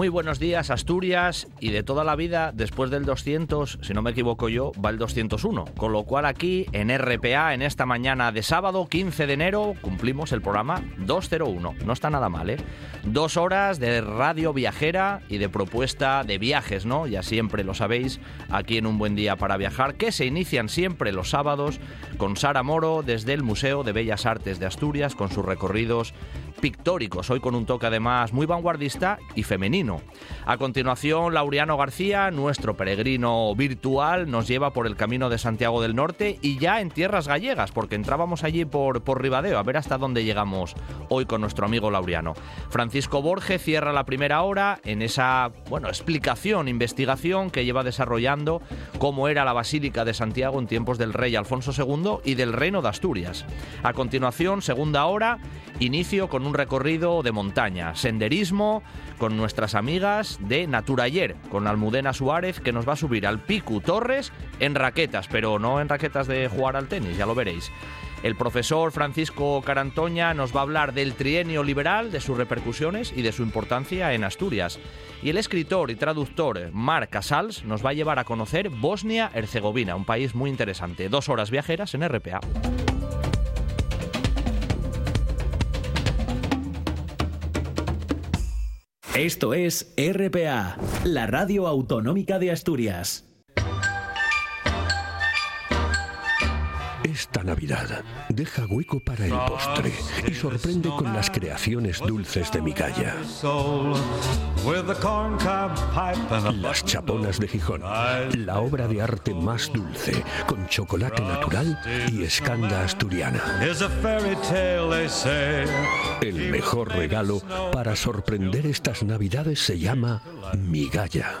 Muy buenos días, Asturias, y de toda la vida, después del 200, si no me equivoco yo, va el 201. Con lo cual aquí, en RPA, en esta mañana de sábado, 15 de enero, cumplimos el programa 201. No está nada mal, ¿eh? Dos horas de radio viajera y de propuesta de viajes, ¿no? Ya siempre lo sabéis, aquí en Un Buen Día para Viajar, que se inician siempre los sábados con Sara Moro desde el Museo de Bellas Artes de Asturias, con sus recorridos pictóricos, hoy con un toque además muy vanguardista y femenino. A continuación, Laureano García, nuestro peregrino virtual, nos lleva por el camino de Santiago del Norte y ya en tierras gallegas, porque entrábamos allí por, por Ribadeo, a ver hasta dónde llegamos hoy con nuestro amigo Laureano. Francisco Borges cierra la primera hora en esa, bueno, explicación, investigación que lleva desarrollando cómo era la Basílica de Santiago en tiempos del rey Alfonso II y del Reino de Asturias. A continuación, segunda hora, inicio con un recorrido de montaña, senderismo con nuestras amigas de Naturayer, con Almudena Suárez que nos va a subir al Picu Torres en raquetas, pero no en raquetas de jugar al tenis, ya lo veréis. El profesor Francisco Carantoña nos va a hablar del trienio liberal, de sus repercusiones y de su importancia en Asturias. Y el escritor y traductor Marc Casals nos va a llevar a conocer Bosnia-Herzegovina, un país muy interesante. Dos horas viajeras en RPA. Esto es RPA, la radio autonómica de Asturias. Esta Navidad deja hueco para el postre y sorprende con las creaciones dulces de Migalla. Las chaponas de Gijón, la obra de arte más dulce, con chocolate natural y escanda asturiana. El mejor regalo para sorprender estas Navidades se llama Migalla.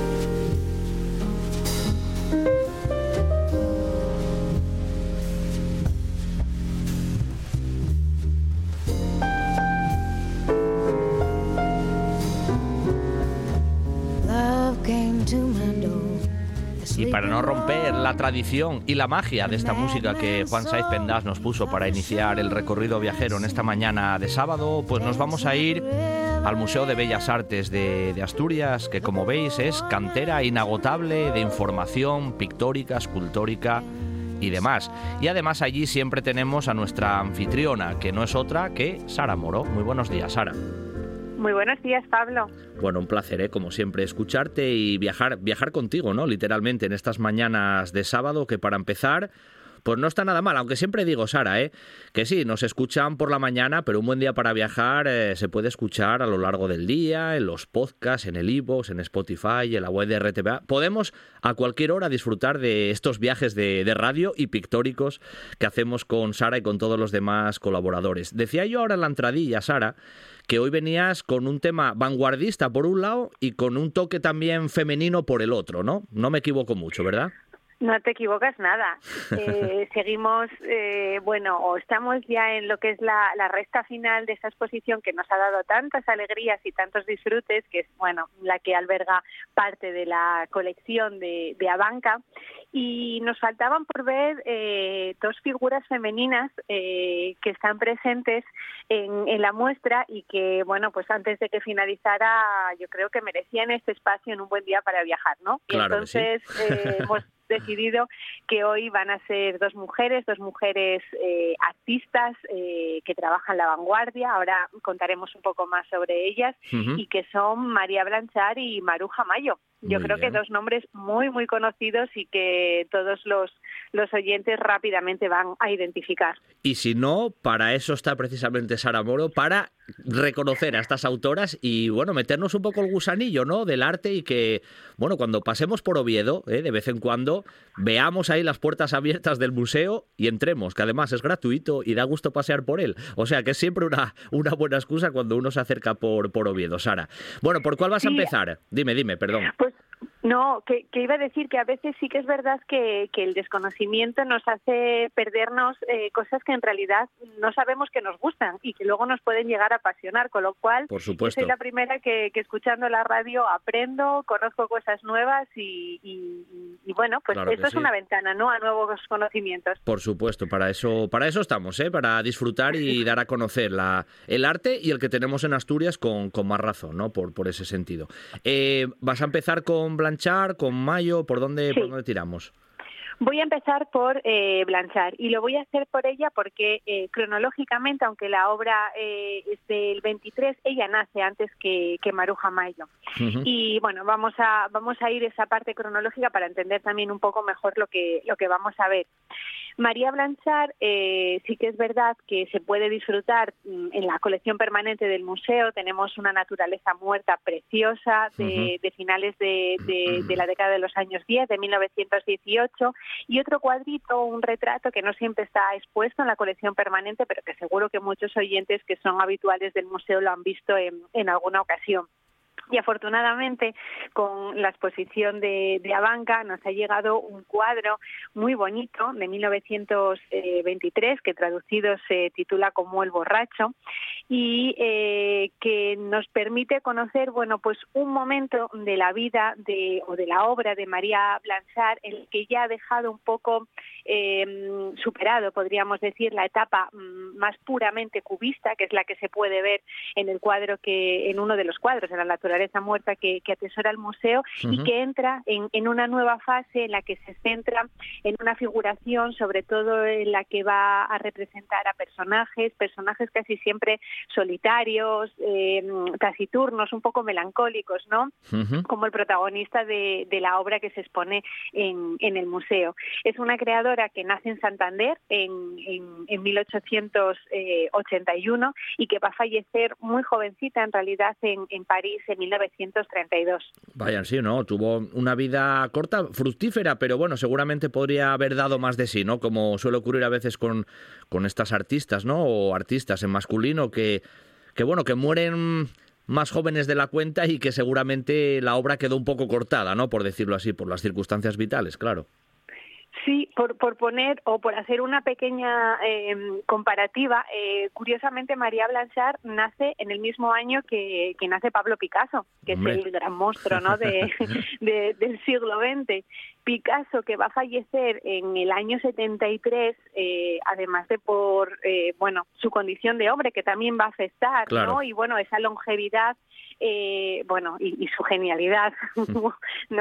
Y para no romper la tradición y la magia de esta música que Juan Saiz Pendas nos puso para iniciar el recorrido viajero en esta mañana de sábado, pues nos vamos a ir al Museo de Bellas Artes de, de Asturias, que como veis es cantera inagotable de información pictórica, escultórica y demás. Y además allí siempre tenemos a nuestra anfitriona, que no es otra que Sara Moro. Muy buenos días, Sara. Muy buenos días, Pablo. Bueno, un placer, ¿eh? como siempre, escucharte y viajar, viajar contigo, ¿no? Literalmente, en estas mañanas de sábado, que para empezar, pues no está nada mal, aunque siempre digo, Sara, ¿eh? que sí, nos escuchan por la mañana, pero un buen día para viajar eh, se puede escuchar a lo largo del día, en los podcasts, en el iVoox, en Spotify, en la web de RTVA. Podemos a cualquier hora disfrutar de estos viajes de, de radio y pictóricos que hacemos con Sara y con todos los demás colaboradores. Decía yo ahora en la entradilla, Sara, que hoy venías con un tema vanguardista por un lado y con un toque también femenino por el otro, ¿no? No me equivoco mucho, ¿verdad? No te equivocas nada. Eh, seguimos, eh, bueno, o estamos ya en lo que es la, la, recta final de esta exposición que nos ha dado tantas alegrías y tantos disfrutes, que es, bueno, la que alberga parte de la colección de, de Abanca. Y nos faltaban por ver eh, dos figuras femeninas eh, que están presentes en, en, la muestra y que, bueno, pues antes de que finalizara, yo creo que merecían este espacio en un buen día para viajar, ¿no? Claro y entonces sí. hemos decidido que hoy van a ser dos mujeres, dos mujeres eh, artistas eh, que trabajan la vanguardia. Ahora contaremos un poco más sobre ellas Uh -huh. y que son María Blanchard y Maruja Mayo. Yo Muy creo bien. que dos nombres muy, muy conocidos y que todos los, los oyentes rápidamente van a identificar. Y si no, para eso está precisamente Sara Moro, para reconocer a estas autoras y, bueno, meternos un poco el gusanillo, ¿no?, del arte y que, bueno, cuando pasemos por Oviedo, ¿eh? de vez en cuando, veamos ahí las puertas abiertas del museo y entremos, que además es gratuito y da gusto pasear por él. O sea, que es siempre una, una buena excusa cuando uno se acerca por, por Oviedo, Sara. Bueno, ¿por cuál vas a empezar? Dime, dime, perdón. Pues No, que, iba a decir que a veces sí que es verdad que, el desconocimiento nos hace perdernos eh, cosas que en realidad no sabemos que nos gustan y que luego nos pueden llegar a apasionar, con lo cual Por supuesto. soy la primera que, escuchando la radio aprendo, conozco cosas nuevas y, bueno, pues esto es una ventana, ¿no? A nuevos conocimientos. Por supuesto, para eso, para eso estamos, ¿eh? Para disfrutar y dar a conocer la, el arte y el que tenemos en Asturias con, con más razón, ¿no? Por, por ese sentido. Eh, ¿Vas a empezar con Blanchard, con Mayo? ¿Por dónde, ¿por dónde tiramos? Voy a empezar por eh, Blanchard y lo voy a hacer por ella porque eh, cronológicamente, aunque la obra eh, es del 23, ella nace antes que, que Maruja Mayo. Y bueno, vamos a vamos a ir esa parte cronológica para entender también un poco mejor lo que lo que vamos a ver. María Blanchard eh, sí que es verdad que se puede disfrutar mm, en la colección permanente del museo. Tenemos una naturaleza muerta preciosa de, finales de, de, la década de los años 10, de 1918, y otro cuadrito, un retrato que no siempre está expuesto en la colección permanente, pero que seguro que muchos oyentes que son habituales del museo lo han visto en, en alguna ocasión. Y afortunadamente, con la exposición de, de, Abanca, nos ha llegado un cuadro muy bonito de 1923, que traducido se titula como El borracho, y eh, que nos permite conocer, bueno, pues un momento de la vida de, o de la obra de María Blanchard, en el que ya ha dejado un poco eh, superado, podríamos decir, la etapa mm, más puramente cubista, que es la que se puede ver en el cuadro que, en uno de los cuadros, en la naturaleza esa muerta que, atesora el museo y que entra en, una nueva fase en la que se centra en una figuración, sobre todo en la que va a representar a personajes, personajes casi siempre solitarios, eh, taciturnos, un poco melancólicos, ¿no? Como el protagonista de, la obra que se expone en, el museo. Es una creadora que nace en Santander en, en 1881 y que va a fallecer muy jovencita en realidad en, París en 1932. Vayan, sí, ¿no? Tuvo una vida corta, fructífera, pero bueno, seguramente podría haber dado más de sí, ¿no? Como suele ocurrir a veces con, con estas artistas, ¿no? O artistas en masculino que, que, bueno, que mueren más jóvenes de la cuenta y que seguramente la obra quedó un poco cortada, ¿no? Por decirlo así, por las circunstancias vitales, claro. Sí, por, por poner o por hacer una pequeña em, comparativa, eh, curiosamente María Blanchard nace en el mismo año que, que nace Pablo Picasso, que es el gran monstruo ¿no? de, del siglo XX. Picasso, que va a fallecer en el año 73, eh, además de por eh, bueno su condición de hombre, que también va a afectar, ¿no? Y bueno, esa longevidad eh, bueno, y, su genialidad, no,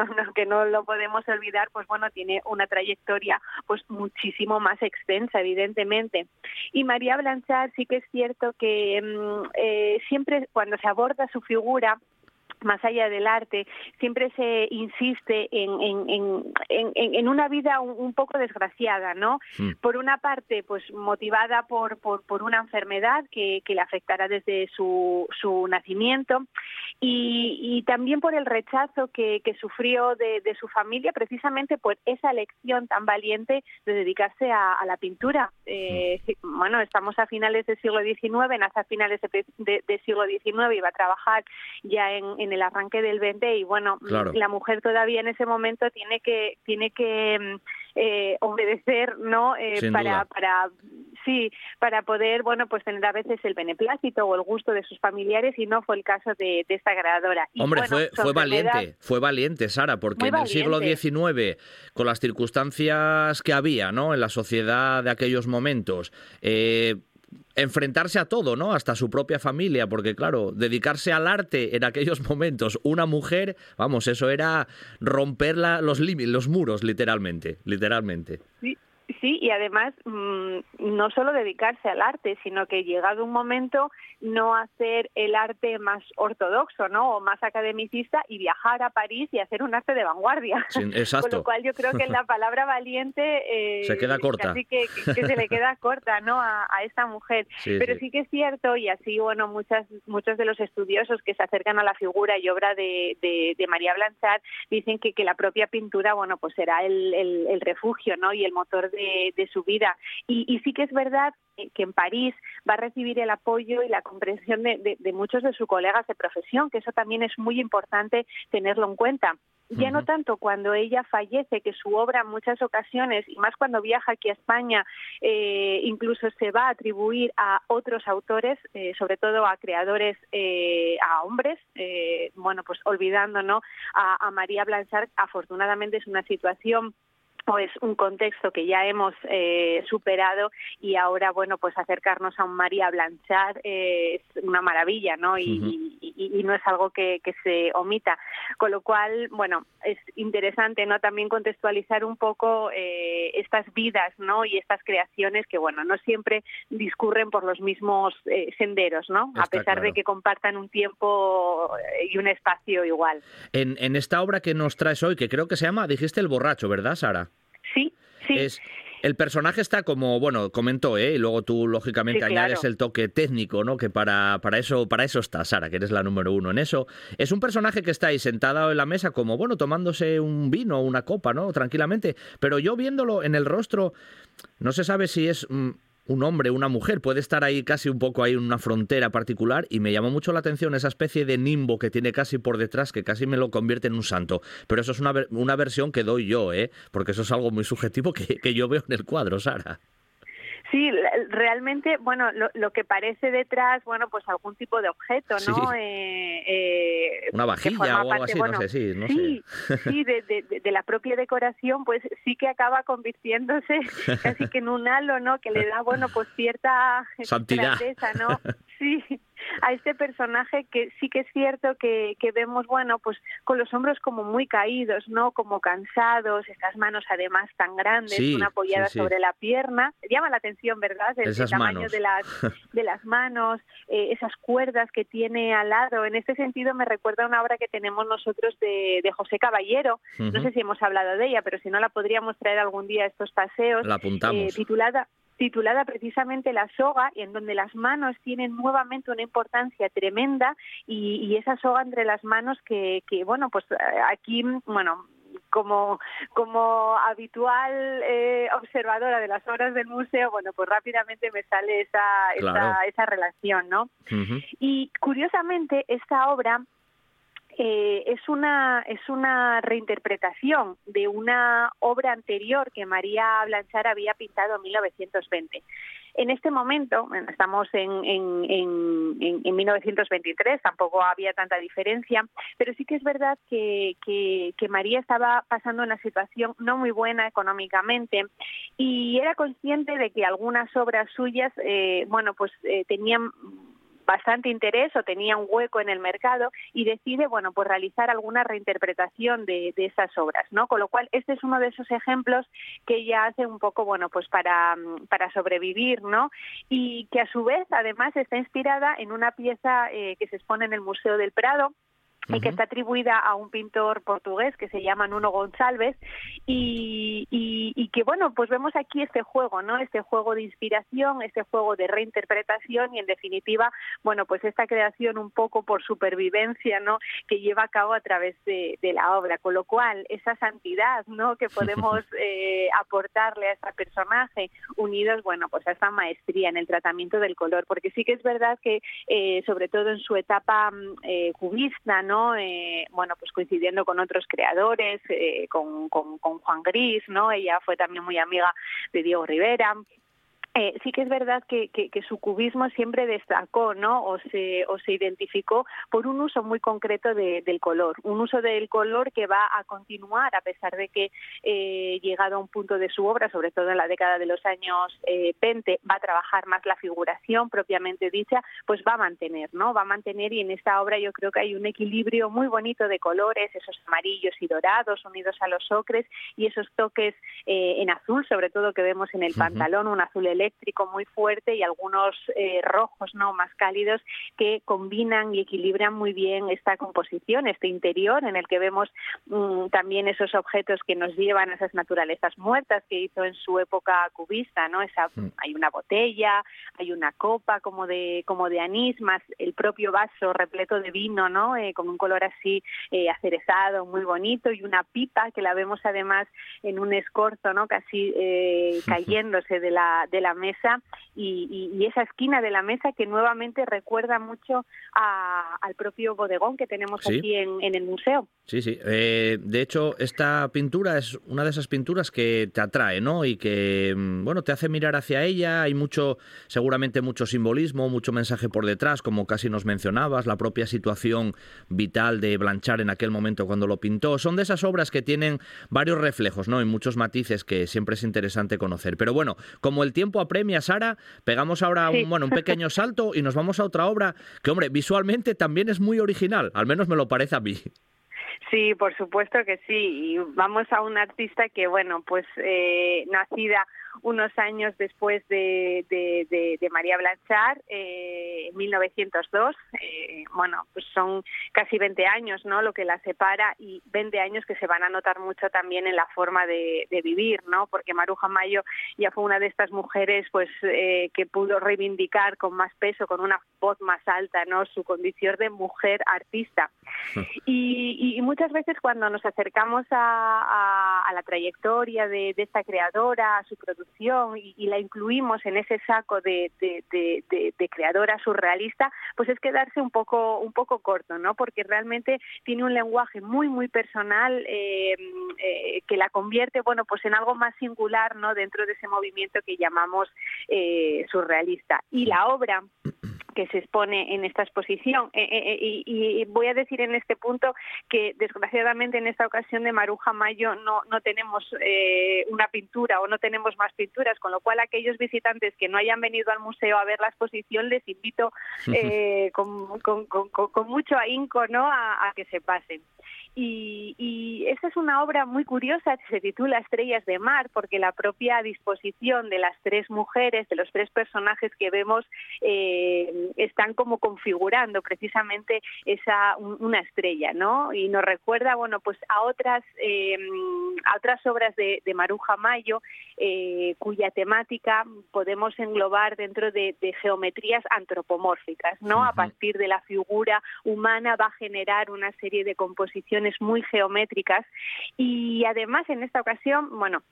no, que no lo podemos olvidar, pues bueno, tiene una trayectoria pues muchísimo más extensa, evidentemente. Y María Blanchard sí que es cierto que mm, eh, siempre cuando se aborda su figura, más allá del arte, siempre se insiste en, en, en, en una vida un, poco desgraciada, ¿no? Por una parte, pues motivada por, por, por una enfermedad que, que, le afectará desde su, su nacimiento y, y, también por el rechazo que, que sufrió de, de, su familia, precisamente por esa elección tan valiente de dedicarse a, la pintura. Eh, bueno, estamos a finales del siglo XIX, nace a finales del de, siglo XIX y va a trabajar ya en en el arranque del 20 y bueno, la mujer todavía en ese momento tiene que tiene que mm, eh, obedecer, ¿no? Eh, para para sí, para poder bueno pues tener a veces el beneplácito o el gusto de sus familiares y no fue el caso de, esta creadora. Hombre, fue, fue valiente, fue valiente Sara, porque en el siglo XIX con las circunstancias que había, ¿no? En la sociedad de aquellos momentos. Eh, enfrentarse a todo, ¿no? Hasta su propia familia, porque claro, dedicarse al arte en aquellos momentos, una mujer, vamos, eso era romper los límites, los muros, literalmente, literalmente. Sí, Sí, y además mm, no solo dedicarse al arte, sino que llegado un momento no hacer el arte más ortodoxo, ¿no? O más academicista y viajar a París y hacer un arte de vanguardia. exacto. Con lo cual yo creo que la palabra valiente eh, se queda corta. Así que, que, se le queda corta, ¿no? A, esta mujer. Pero sí. que es cierto y así, bueno, muchas muchos de los estudiosos que se acercan a la figura y obra de, de, María Blanchard dicen que, que la propia pintura, bueno, pues será el, el, el refugio, ¿no? Y el motor de de, su vida. Y, sí que es verdad que en París va a recibir el apoyo y la comprensión de, muchos de sus colegas de profesión, que eso también es muy importante tenerlo en cuenta ya no tanto cuando ella fallece, que su obra en muchas ocasiones, y más cuando viaja aquí a España, eh, incluso se va a atribuir a otros autores, eh, sobre todo a creadores, eh, a hombres, bueno, pues olvidando ¿no? a, a María Blanchard, afortunadamente es una situación pues un contexto que ya hemos eh, superado y ahora bueno pues acercarnos a un María Blanchard eh, es una maravilla no y, no es algo que, se omita. Con lo cual bueno es interesante no también contextualizar un poco eh, estas vidas no y estas creaciones que bueno no siempre discurren por los mismos senderos no a pesar de que compartan un tiempo y un espacio igual. En, en esta obra que nos traes hoy que creo que se llama dijiste el borracho verdad Sara Sí, sí. Es, el personaje está como, bueno, comentó, ¿eh? y luego tú lógicamente añades el toque técnico, ¿no? Que para, para eso para eso está Sara, que eres la número uno en eso. Es un personaje que está ahí sentado en la mesa como, bueno, tomándose un vino o una copa, ¿no? Tranquilamente. Pero yo viéndolo en el rostro, no se sabe si es mm, un hombre, una mujer, puede estar ahí casi un poco ahí en una frontera particular y me llamó mucho la atención esa especie de nimbo que tiene casi por detrás que casi me lo convierte en un santo. Pero eso es una, una versión que doy yo, ¿eh? porque eso es algo muy subjetivo que, que yo veo en el cuadro, Sara. Sí, realmente, bueno, lo, que parece detrás, bueno, pues algún tipo de objeto, ¿no? Eh, eh, Una vajilla o algo así, no sé, sí, no sí, Sí, de, la propia decoración, pues sí que acaba convirtiéndose casi que en un halo, ¿no? Que le da, bueno, pues cierta Santidad. ¿no? Sí, a este personaje que sí que es cierto que, que vemos, bueno, pues con los hombros como muy caídos, ¿no? Como cansados, estas manos además tan grandes, una apoyada sobre la pierna. Llama la atención, ¿verdad? El, tamaño de las, de las manos, eh, esas cuerdas que tiene al lado. En este sentido me recuerda una obra que tenemos nosotros de, de José Caballero. No sé si hemos hablado de ella, pero si no la podríamos traer algún día a estos paseos. La apuntamos. Eh, titulada titulada precisamente La soga y en donde las manos tienen nuevamente una importancia tremenda y, esa soga entre las manos que, que bueno, pues eh, aquí, bueno, como, como habitual eh, observadora de las obras del museo, bueno, pues rápidamente me sale esa, esa, esa, relación, ¿no? Y curiosamente, esta obra eh, es una es una reinterpretación de una obra anterior que María Blanchard había pintado en 1920. En este momento, estamos en, en, en, en, 1923, tampoco había tanta diferencia, pero sí que es verdad que, que, María estaba pasando una situación no muy buena económicamente y era consciente de que algunas obras suyas, eh, bueno, pues eh, tenían bastante interés o tenía un hueco en el mercado y decide, bueno, pues realizar alguna reinterpretación de, esas obras, ¿no? Con lo cual, este es uno de esos ejemplos que ella hace un poco, bueno, pues para, para sobrevivir, ¿no? Y que a su vez, además, está inspirada en una pieza eh, que se expone en el Museo del Prado, y que está atribuida a un pintor portugués que se llama Nuno González y, y, que bueno pues vemos aquí este juego no este juego de inspiración este juego de reinterpretación y en definitiva bueno pues esta creación un poco por supervivencia no que lleva a cabo a través de, la obra. Con lo cual esa santidad no que podemos eh, aportarle a este personaje unidos bueno pues a esta maestría en el tratamiento del color. Porque sí que es verdad que eh, sobre todo en su etapa mm, eh, cubista no eh, bueno, pues coincidiendo con otros creadores, eh, con, con, con Juan Gris, ¿no? Ella fue también muy amiga de Diego Rivera. Eh, sí que es verdad que, que, su cubismo siempre destacó, ¿no? O se, o se identificó por un uso muy concreto del color, un uso del color que va a continuar a pesar de que eh, llegado a un punto de su obra, sobre todo en la década de los años eh, 20, va a trabajar más la figuración propiamente dicha, pues va a mantener, ¿no? Va a mantener y en esta obra yo creo que hay un equilibrio muy bonito de colores, esos amarillos y dorados unidos a los ocres y esos toques eh, en azul, sobre todo que vemos en el pantalón, un azul eléctrico muy fuerte y algunos eh, rojos no más cálidos que combinan y equilibran muy bien esta composición, este interior en el que vemos mm, también esos objetos que nos llevan a esas naturalezas muertas que hizo en su época cubista, ¿no? Esa, mm. hay una botella, hay una copa como de como de anís, más el propio vaso repleto de vino, ¿no? Eh, con un color así eh, acerezado, muy bonito y una pipa que la vemos además en un escorzo, ¿no? Casi cayéndose de la de la mesa y, esa esquina de la mesa que nuevamente recuerda mucho al propio bodegón que tenemos aquí en, el museo. Sí, sí. Eh, de hecho, esta pintura es una de esas pinturas que te atrae, ¿no? Y que, mm, bueno, te hace mirar hacia ella. Hay mucho, seguramente mucho simbolismo, mucho mensaje por detrás, como casi nos mencionabas, la propia situación vital de Blanchard en aquel momento cuando lo pintó. Son de esas obras que tienen varios reflejos, ¿no? Y muchos matices que siempre es interesante conocer. Pero bueno, como el tiempo apremia, Sara, pegamos ahora un, bueno, un pequeño salto y nos vamos a otra obra que, hombre, visualmente también es muy original, al menos me lo parece a mí. Sí, por supuesto que sí. Y vamos a una artista que, bueno, pues eh, nacida unos años después de, María Blanchard, eh, en 1902. Eh, bueno, pues son casi 20 años ¿no? lo que la separa y 20 años que se van a notar mucho también en la forma de, vivir, ¿no? porque Maruja Mayo ya fue una de estas mujeres pues eh, que pudo reivindicar con más peso, con una voz más alta, ¿no? su condición de mujer artista. Y, muchas veces cuando nos acercamos a, la trayectoria de, de esta creadora, a su producción, y, la incluimos en ese saco de, creadora surrealista, pues es quedarse un poco, un poco corto, ¿no? Porque realmente tiene un lenguaje muy, muy personal eh, eh, que la convierte, bueno, pues en algo más singular, ¿no? Dentro de ese movimiento que llamamos eh, surrealista. Y la obra que se expone en esta exposición. Eh, eh, eh, y, voy a decir en este punto que desgraciadamente en esta ocasión de Maruja Mayo no, no tenemos una pintura o no tenemos más pinturas, con lo cual aquellos visitantes que no hayan venido al museo a ver la exposición les invito con, con, con, mucho ahínco ¿no? a que se pasen. Y, y esta es una obra muy curiosa que se titula Estrellas de Mar, porque la propia disposición de las tres mujeres, de los tres personajes que vemos, eh, están como configurando precisamente esa una estrella, ¿no? Y nos recuerda, bueno, pues a otras eh, a otras obras de, Maruja Mayo, eh, cuya temática podemos englobar dentro de, geometrías antropomórficas, ¿no? A partir de la figura humana va a generar una serie de composiciones muy geométricas y además en esta ocasión, bueno,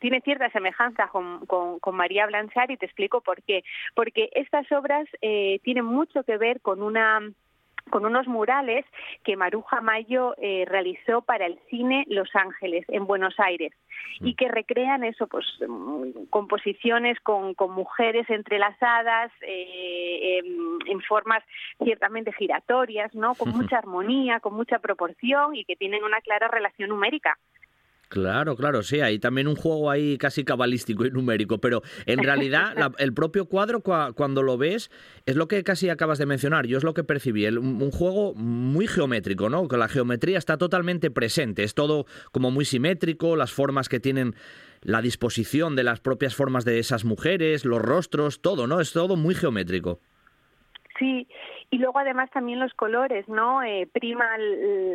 tiene cierta semejanza con, con, María Blanchard y te explico por qué. Porque estas obras eh, tienen mucho que ver con una con unos murales que Maruja Mayo eh, realizó para el cine Los Ángeles en Buenos Aires y que recrean eso, pues mm, composiciones con, con mujeres entrelazadas eh, en, formas ciertamente giratorias, ¿no? Con mucha armonía, con mucha proporción y que tienen una clara relación numérica. Claro, claro, sí, hay también un juego ahí casi cabalístico y numérico, pero en realidad el propio cuadro cuando lo ves es lo que casi acabas de mencionar, yo es lo que percibí, un juego muy geométrico, ¿no? Que la geometría está totalmente presente, es todo como muy simétrico, las formas que tienen la disposición de las propias formas de esas mujeres, los rostros, todo, ¿no? Es todo muy geométrico. Sí, y luego además también los colores, ¿no? Eh, priman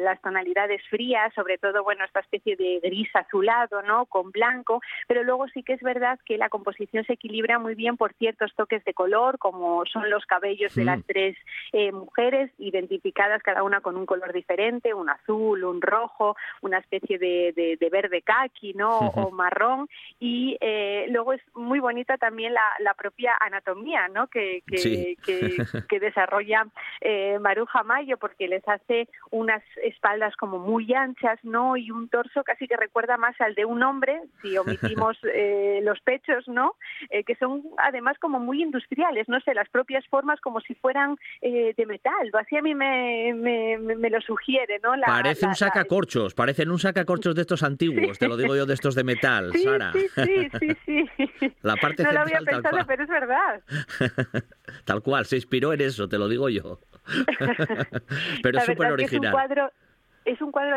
las tonalidades frías, sobre todo, bueno, esta especie de gris azulado, ¿no? Con blanco, pero luego sí que es verdad que la composición se equilibra muy bien por ciertos toques de color, como son los cabellos de las tres eh, mujeres, identificadas cada una con un color diferente, un azul, un rojo, una especie de, verde kaki, ¿no? O marrón. Y eh, luego es muy bonita también la, propia anatomía, ¿no? Que, que, que desarrolla eh, Maruja Mayo porque les hace unas espaldas como muy anchas, ¿no? Y un torso casi que recuerda más al de un hombre, si omitimos eh, los pechos, ¿no? Eh, que son además como muy industriales, no sé, las propias formas como si fueran de metal. Así a mí me, me, lo sugiere, ¿no? Parece un sacacorchos, parecen un sacacorchos de estos antiguos, te lo digo yo, de estos de metal, Sara. Sí, sí, sí, sí. La parte no lo había pensado, pero es verdad. tal cual, se inspiró en eso, te lo digo yo. Pero es súper original es un cuadro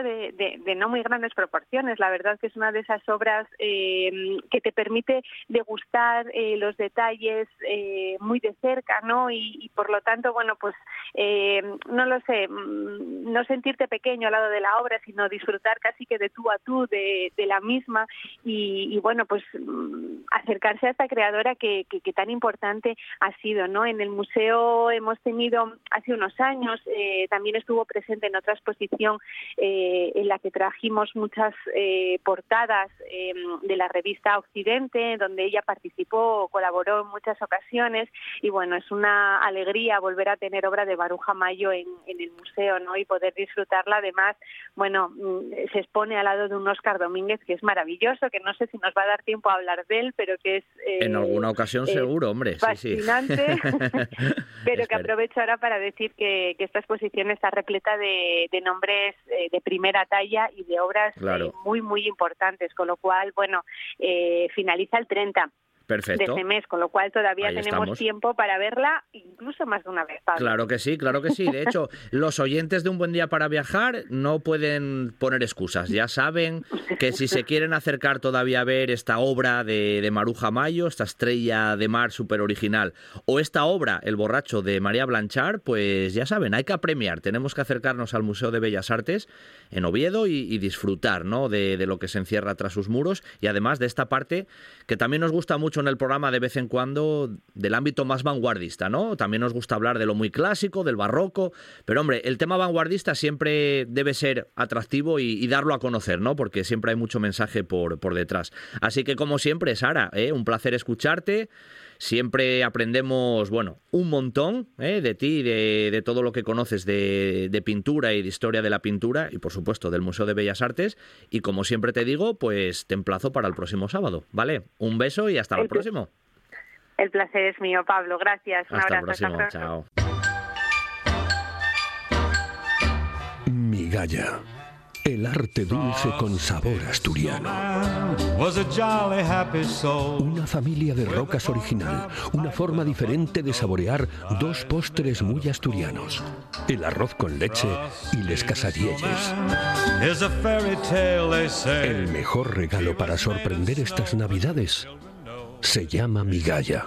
de, no muy grandes proporciones. La verdad que es una de esas obras eh, que te permite degustar eh, los detalles eh, muy de cerca, ¿no? Y, por lo tanto, bueno, pues no lo sé, mm, no sentirte pequeño al lado de la obra, sino disfrutar casi que de tú a tú de, la misma y, bueno, pues mm, acercarse a esta creadora que, que, tan importante ha sido, ¿no? En el museo hemos tenido hace unos años, también estuvo presente en otra exposición en la que trajimos muchas portadas em, de la revista Occidente, donde ella participó, colaboró en muchas ocasiones y bueno, es una alegría volver a tener obra de Baruja Mayo en, el museo, ¿no? Y poder disfrutarla. Además, bueno, mm, se expone al lado de un Oscar Domínguez que es maravilloso, que no sé si nos va a dar tiempo a hablar de él, pero que es en alguna ocasión eh, seguro, hombre, fascinante. pero que aprovecho ahora para decir que, esta exposición está repleta de, nombres eh, de primera talla y de obras eh, muy muy importantes, con lo cual, bueno, finaliza el 30 Perfecto. de ese mes, con lo cual todavía tenemos tiempo para verla incluso más de una vez. Claro que sí, claro que sí. De hecho, los oyentes de Un Buen Día para Viajar no pueden poner excusas. Ya saben que si se quieren acercar todavía a ver esta obra de, de Maruja Mayo, esta estrella de mar súper original, o esta obra, El borracho de María Blanchard, pues ya saben, hay que apremiar. Tenemos que acercarnos al Museo de Bellas Artes en Oviedo y, disfrutar ¿no? de, de lo que se encierra tras sus muros y además de esta parte que también nos gusta mucho en el programa de vez en cuando del ámbito más vanguardista, ¿no? También nos gusta hablar de lo muy clásico, del barroco, pero hombre, el tema vanguardista siempre debe ser atractivo y, darlo a conocer, ¿no? Porque siempre hay mucho mensaje por, por detrás. Así que como siempre, Sara, ¿eh? un placer escucharte. Siempre aprendemos, bueno, un montón ¿eh? de ti, de, de, todo lo que conoces de, de, pintura y de historia de la pintura y, por supuesto, del Museo de Bellas Artes. Y como siempre te digo, pues te emplazo para el próximo sábado, ¿vale? Un beso y hasta el, próximo. El placer es mío, Pablo. Gracias. Un hasta abrazo. El próximo. Chao. Migalla el arte dulce con sabor asturiano. Una familia de rocas original, una forma diferente de saborear dos postres muy asturianos. El arroz con leche y les casadielles. El mejor regalo para sorprender estas navidades se llama migalla.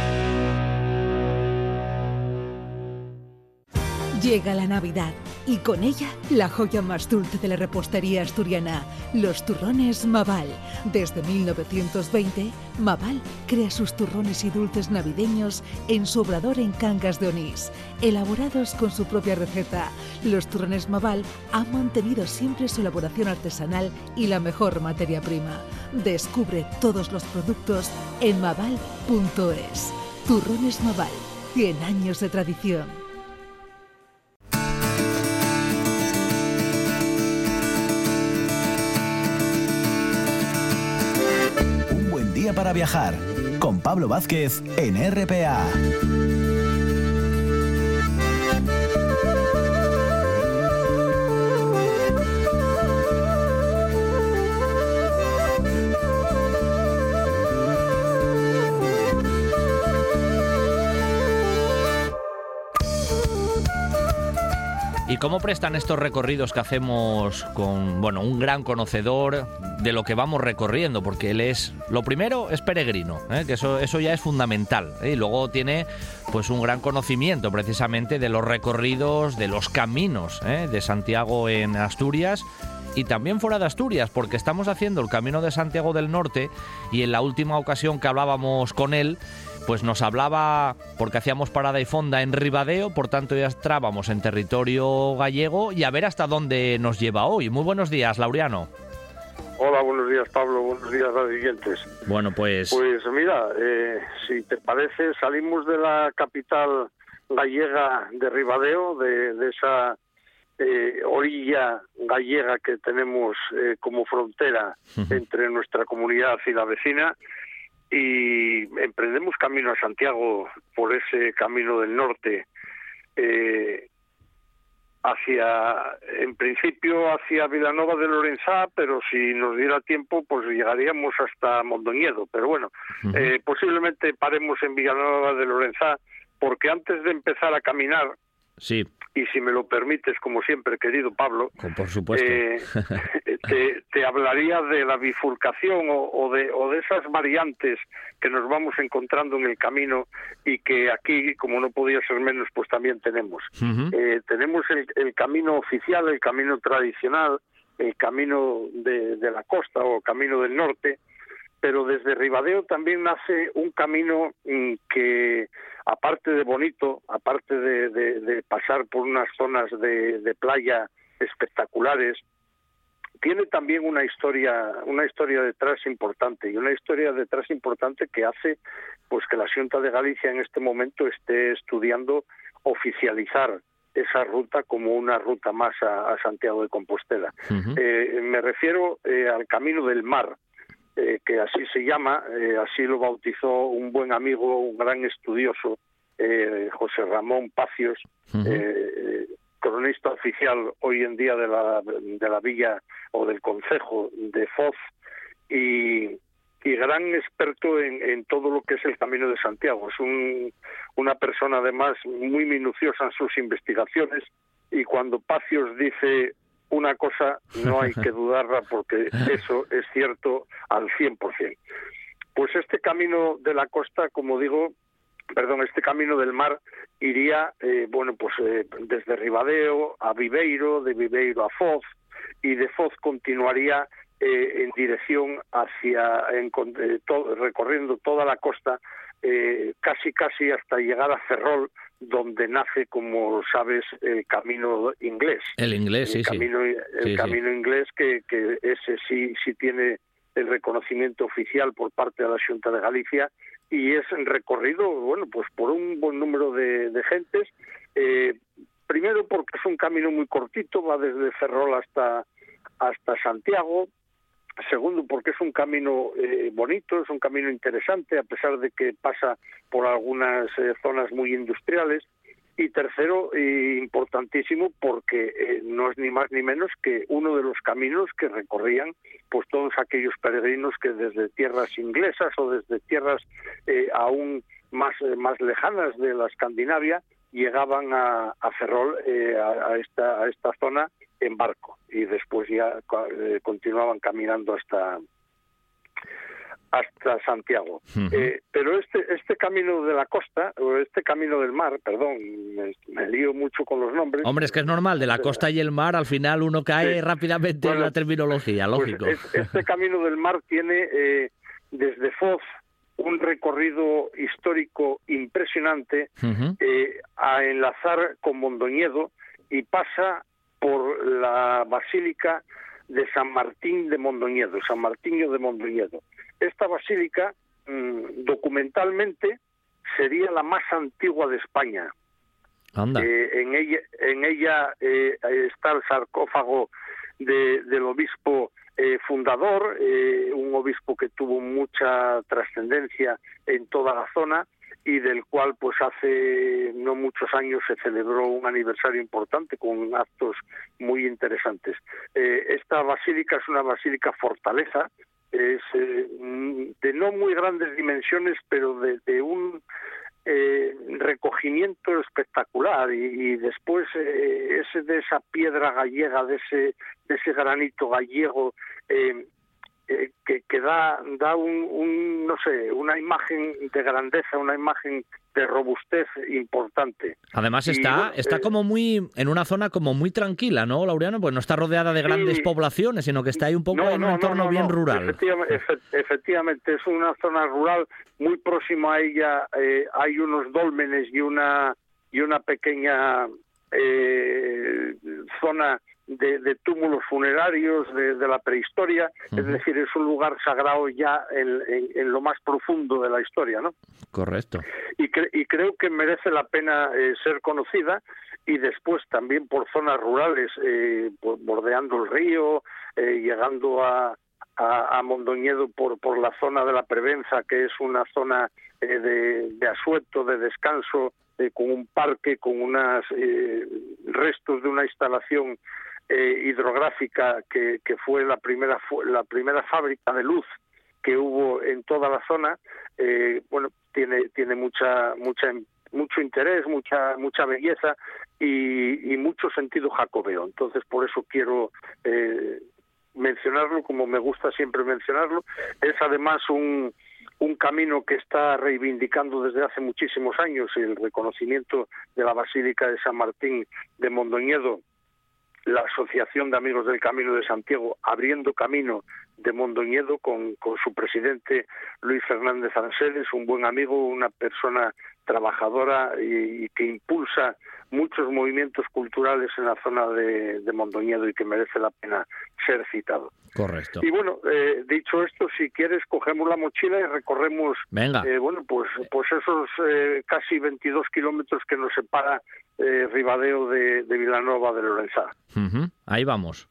Llega la Navidad y con ella la joya más dulce de la repostería asturiana, los turrones Maval. Desde 1920, Maval crea sus turrones y dulces navideños en su obrador en Cangas de Onís. Elaborados con su propia receta, los turrones Maval han mantenido siempre su elaboración artesanal y la mejor materia prima. Descubre todos los productos en maval.es. Turrones Maval, 100 años de tradición. Para viajar con Pablo Vázquez en RPA. ¿Y cómo prestan estos recorridos que hacemos con, bueno, un gran conocedor de lo que vamos recorriendo? Porque él es, lo primero, es peregrino, ¿eh? que eso, eso ya es fundamental. ¿eh? Y luego tiene, pues, un gran conocimiento precisamente de los recorridos, de los caminos ¿eh? de Santiago en Asturias y también fuera de Asturias, porque estamos haciendo el Camino de Santiago del Norte y en la última ocasión que hablábamos con él, pues nos hablaba, porque hacíamos parada y fonda en Ribadeo, por tanto ya estábamos en territorio gallego y a ver hasta dónde nos lleva hoy. Muy buenos días, Laureano. Hola, buenos días Pablo, buenos días a siguientes. Bueno, pues... Pues mira, eh, si te parece, salimos de la capital gallega de Ribadeo, de, esa eh, orilla gallega que tenemos eh, como frontera entre nuestra comunidad y la vecina, y emprendemos camino a Santiago por ese camino del norte eh, hacia en principio hacia Vilanova de Lorenzá pero si nos diera tiempo pues llegaríamos hasta Mondoñedo. Pero bueno eh, posiblemente paremos en Vilanova de Lorenzá porque antes de empezar a caminar, Sí. Y si me lo permites, como siempre, querido Pablo, por supuesto. Eh, te, hablaría de la bifurcación o, de, o de esas variantes que nos vamos encontrando en el camino y que aquí, como no podía ser menos, pues también tenemos. Eh, tenemos el, camino oficial, el camino tradicional, el camino de, de la costa o camino del norte, pero desde Ribadeo también nace un camino mm, que, aparte de bonito, aparte de, pasar por unas zonas de, playa espectaculares, tiene también una historia, una historia detrás importante y una historia detrás importante que hace pues que la Junta de Galicia en este momento esté estudiando oficializar esa ruta como una ruta más a, Santiago de Compostela. Eh, me refiero eh, al Camino del Mar, eh, que así se llama, eh, así lo bautizó un buen amigo, un gran estudioso, eh, José Ramón Pacios, cronista oficial hoy en día de la, de la villa o del concejo de Foz y, gran experto en, todo lo que es el Camino de Santiago. Es un, una persona además muy minuciosa en sus investigaciones y cuando Pacios dice una cosa no hay que dudarla porque eso es cierto al 100%. Pues este camino de la costa, como digo, perdón, este camino del mar iría, eh, bueno, pues eh, desde Ribadeo a Viveiro, de Viveiro a Foz, y de Foz continuaría eh, en dirección hacia, recorriendo toda la costa, casi casi hasta llegar a Ferrol, donde nace, como sabes, el camino inglés. El inglés, el sí, camino, sí. El camino inglés que, que ese sí, sí tiene el reconocimiento oficial por parte de la Junta de Galicia y es recorrido, bueno, pues por un buen número de, gentes. Eh, primero porque es un camino muy cortito, va desde Ferrol hasta, hasta Santiago, Segundo, porque es un camino eh, bonito, es un camino interesante, a pesar de que pasa por algunas eh, zonas muy industriales. Y tercero, e importantísimo, porque eh, no es ni más ni menos que uno de los caminos que recorrían pues todos aquellos peregrinos que desde tierras inglesas o desde tierras aún más, más lejanas de la Escandinavia llegaban a, Ferrol, a, esta, a esta zona, en barco y después ya eh, continuaban caminando hasta hasta Santiago. Eh, pero este este camino de la costa, o este camino del mar, perdón, me, lío mucho con los nombres. Hombre, es que es normal, de la costa y el mar, al final uno cae rápidamente en la terminología, pues lógico. este camino del mar tiene eh, desde Foz un recorrido histórico impresionante a enlazar con Mondoñedo y pasa por la Basílica de San Martín de Mondoñedo, San Martiño de Mondoñedo. Esta basílica, mm, documentalmente, sería la más antigua de España. Eh, en ella, en ella eh, está el sarcófago del obispo eh, fundador, un obispo que tuvo mucha trascendencia en toda la zona y del cual pues hace no muchos años se celebró un aniversario importante con actos muy interesantes. Eh, esta basílica es una basílica fortaleza, es eh, de no muy grandes dimensiones, pero de, un eh, recogimiento espectacular y, después ese de esa piedra gallega, de ese, de ese granito gallego que, que, da, da un, no sé, una imagen de grandeza, una imagen de robustez importante. Además está, está eh, como muy, en una zona como muy tranquila, ¿no, Laureano? Pues no está rodeada de grandes poblaciones, sino que está ahí un poco en un entorno bien rural. Efectivamente, es una zona rural, muy próximo a ella eh, hay unos dólmenes y una, y una pequeña eh, zona de, túmulos funerarios de, la prehistoria, es decir, es un lugar sagrado ya en, lo más profundo de la historia, ¿no? Correcto. Y, y creo que merece la pena eh, ser conocida y después también por zonas rurales, eh, bordeando el río, eh, llegando a, a, Mondoñedo por, por la zona de la Prevenza, que es una zona de, de, asueto, de descanso, con un parque, con unos restos de una instalación eh, hidrográfica que, fue la primera la primera fábrica de luz que hubo en toda la zona eh, bueno tiene tiene mucha mucha mucho interés, mucha mucha belleza y, mucho sentido jacobeo. Entonces, por eso quiero eh, mencionarlo, como me gusta siempre mencionarlo. Es además un, un camino que está reivindicando desde hace muchísimos años el reconocimiento de la Basílica de San Martín de Mondoñedo la Asociación de Amigos del Camino de Santiago abriendo camino de Mondoñedo con, su presidente Luis Fernández Anseles, un buen amigo, una persona trabajadora y, que impulsa muchos movimientos culturales en la zona de, Mondoñedo y que merece la pena ser citado. Correcto. Y bueno, eh, dicho esto, si quieres, cogemos la mochila y recorremos, Eh, bueno, pues, pues esos eh, casi 22 kilómetros que nos separa eh, Ribadeo de, de Vilanova de Lorenzá. Ahí vamos.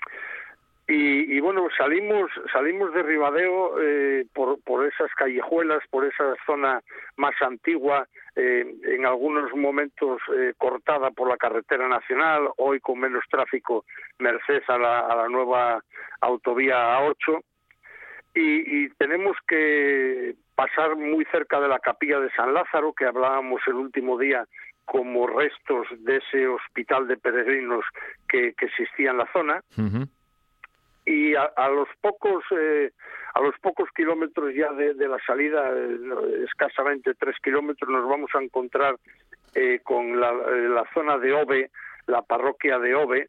Y, bueno, salimos salimos de Ribadeo eh, por, por esas callejuelas, por esa zona más antigua, eh, en algunos momentos eh, cortada por la carretera nacional, hoy con menos tráfico, merced a la, nueva autovía A8. Y, tenemos que pasar muy cerca de la capilla de San Lázaro, que hablábamos el último día como restos de ese hospital de peregrinos que existía en la zona y a, los pocos eh, a los pocos kilómetros ya de, la salida eh, escasamente tres kilómetros nos vamos a encontrar eh, con la, la, zona de Ove la parroquia de Ove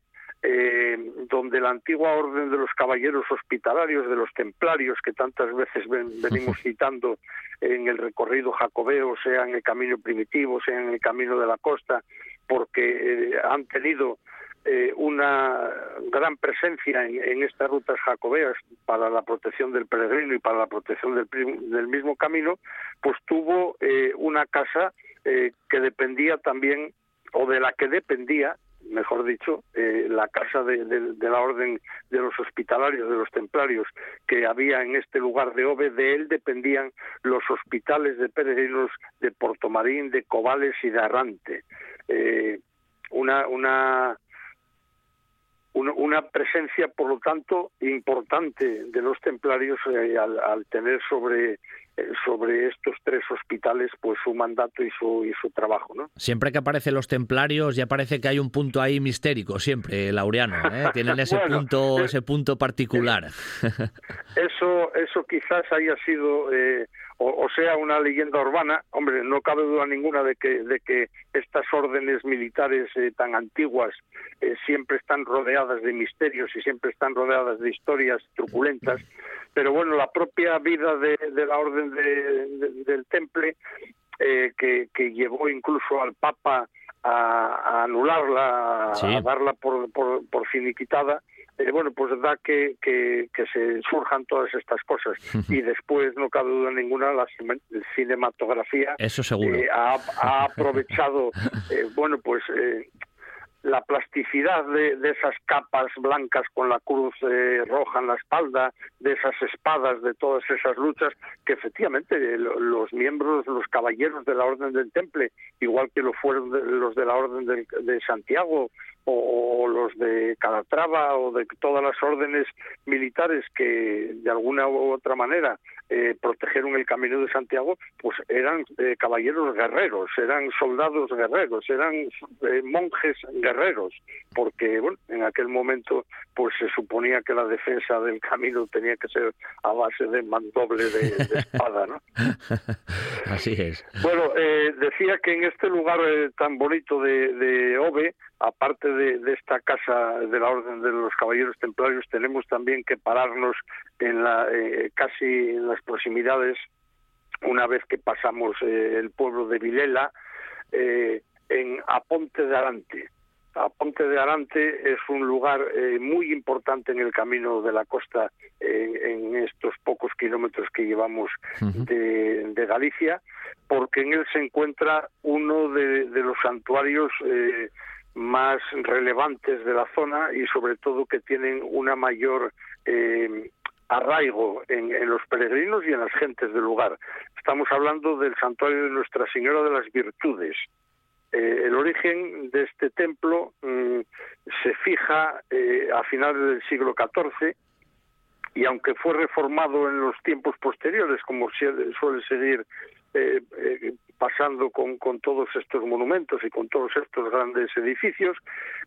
donde la antigua orden de los caballeros hospitalarios, de los templarios, que tantas veces venimos citando en el recorrido jacobeo, sea en el camino primitivo, sea en el camino de la costa, porque han tenido eh, una gran presencia en, estas rutas jacobeas para la protección del peregrino y para la protección del, mismo camino, pues tuvo eh, una casa eh, que dependía también, o de la que dependía, mejor dicho, la casa de, la orden de los hospitalarios, de los templarios que había en este lugar de Ove, de él dependían los hospitales de peregrinos de Portomarín, de Cobales y de Arrante. una, una una, presencia, por lo tanto, importante de los templarios eh, al, tener sobre eh, sobre estos tres hospitales pues su mandato y su y su trabajo no siempre que aparecen los templarios ya parece que hay un punto ahí mistérico siempre laureano ¿eh? tienen ese punto ese punto particular eso eso quizás haya sido o, sea una leyenda urbana, hombre, no cabe duda ninguna de que, de que estas órdenes militares eh, tan antiguas eh, siempre están rodeadas de misterios y siempre están rodeadas de historias truculentas, pero bueno, la propia vida de, la orden del Temple, eh, que, que llevó incluso al Papa a, anularla, a darla por, por, por finiquitada, eh, bueno, pues da que, que, se surjan todas estas cosas. y después, no cabe duda ninguna, la cinematografía Eso seguro. Eh, ha, aprovechado, eh, bueno, pues la plasticidad de, esas capas blancas con la cruz roja en la espalda, de esas espadas, de todas esas luchas, que efectivamente los miembros, los caballeros de la Orden del Temple, igual que lo fueron los de la Orden de Santiago o, los de Calatrava o de todas las órdenes militares que de alguna u otra manera eh, protegieron el camino de Santiago, pues eran eh, caballeros guerreros, eran soldados guerreros, eran eh, monjes guerreros, porque bueno, en aquel momento pues se suponía que la defensa del camino tenía que ser a base de mandoble de, espada, ¿no? Así es. Bueno, decía que en este lugar tan bonito de, de Ove, aparte de, esta casa de la Orden de los Caballeros Templarios, tenemos también que pararnos en la, eh, casi en las proximidades, una vez que pasamos eh, el pueblo de Vilela, eh, en Aponte de Arante. Aponte de Arante es un lugar muy importante en el camino de la costa en estos pocos kilómetros que llevamos de, Galicia, porque en él se encuentra uno de, de los santuarios más relevantes de la zona y sobre todo que tienen una mayor eh, arraigo en, los peregrinos y en las gentes del lugar. Estamos hablando del santuario de Nuestra Señora de las Virtudes. Eh, el origen de este templo mm, se fija eh, a finales del siglo XIV y aunque fue reformado en los tiempos posteriores, como suele seguir pasando con, con todos estos monumentos y con todos estos grandes edificios,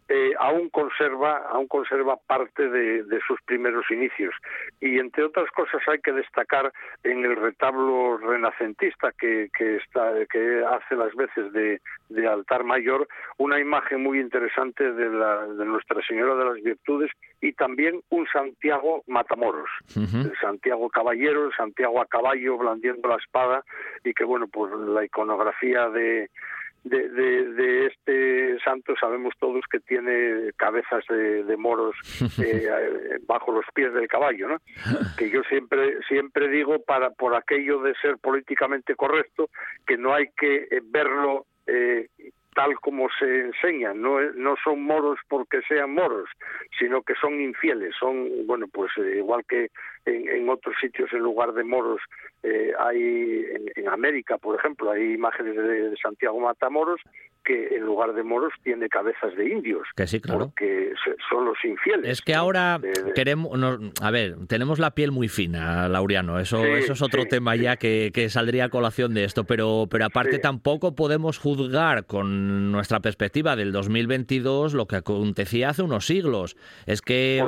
eh, aún conserva aún conserva parte de, de, sus primeros inicios. Y entre otras cosas hay que destacar en el retablo renacentista que, que está que hace las veces de, de altar mayor una imagen muy interesante de, la, de Nuestra Señora de las Virtudes y también un Santiago Matamoros, el Santiago Caballero, el Santiago a caballo blandiendo la espada y que bueno pues la iconografía de de, de, este santo sabemos todos que tiene cabezas de, moros eh, bajo los pies del caballo, ¿no? Que yo siempre siempre digo para por aquello de ser políticamente correcto que no hay que eh, verlo eh, tal como se enseña, no, no son moros porque sean moros, sino que son infieles, son, bueno, pues eh, igual que en, en, otros sitios en lugar de moros eh, hay, en, en, América, por ejemplo, hay imágenes de, de Santiago Matamoros que en lugar de moros tiene cabezas de indios. Que sí, claro. Porque son los infieles. Es que ahora de, de... queremos, no, a ver, tenemos la piel muy fina, Laureano, eso, sí, eso es otro sí, tema sí. ya que, que, saldría a colación de esto, pero, pero aparte tampoco podemos juzgar con nuestra perspectiva del 2022 lo que acontecía hace unos siglos. Es que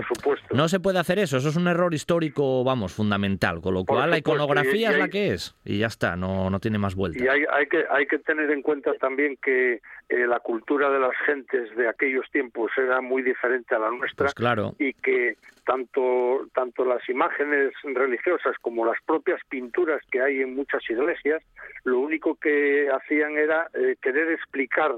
no se puede hacer eso, eso es un error histórico, vamos, fundamental, con lo cual supuesto, la iconografía y, y es la que es y ya está, no, no tiene más vuelta. Y hay, hay, que, hay que tener en cuenta también que eh, la cultura de las gentes de aquellos tiempos era muy diferente a la nuestra pues claro. y que tanto tanto las imágenes religiosas como las propias pinturas que hay en muchas iglesias lo único que hacían era eh, querer explicar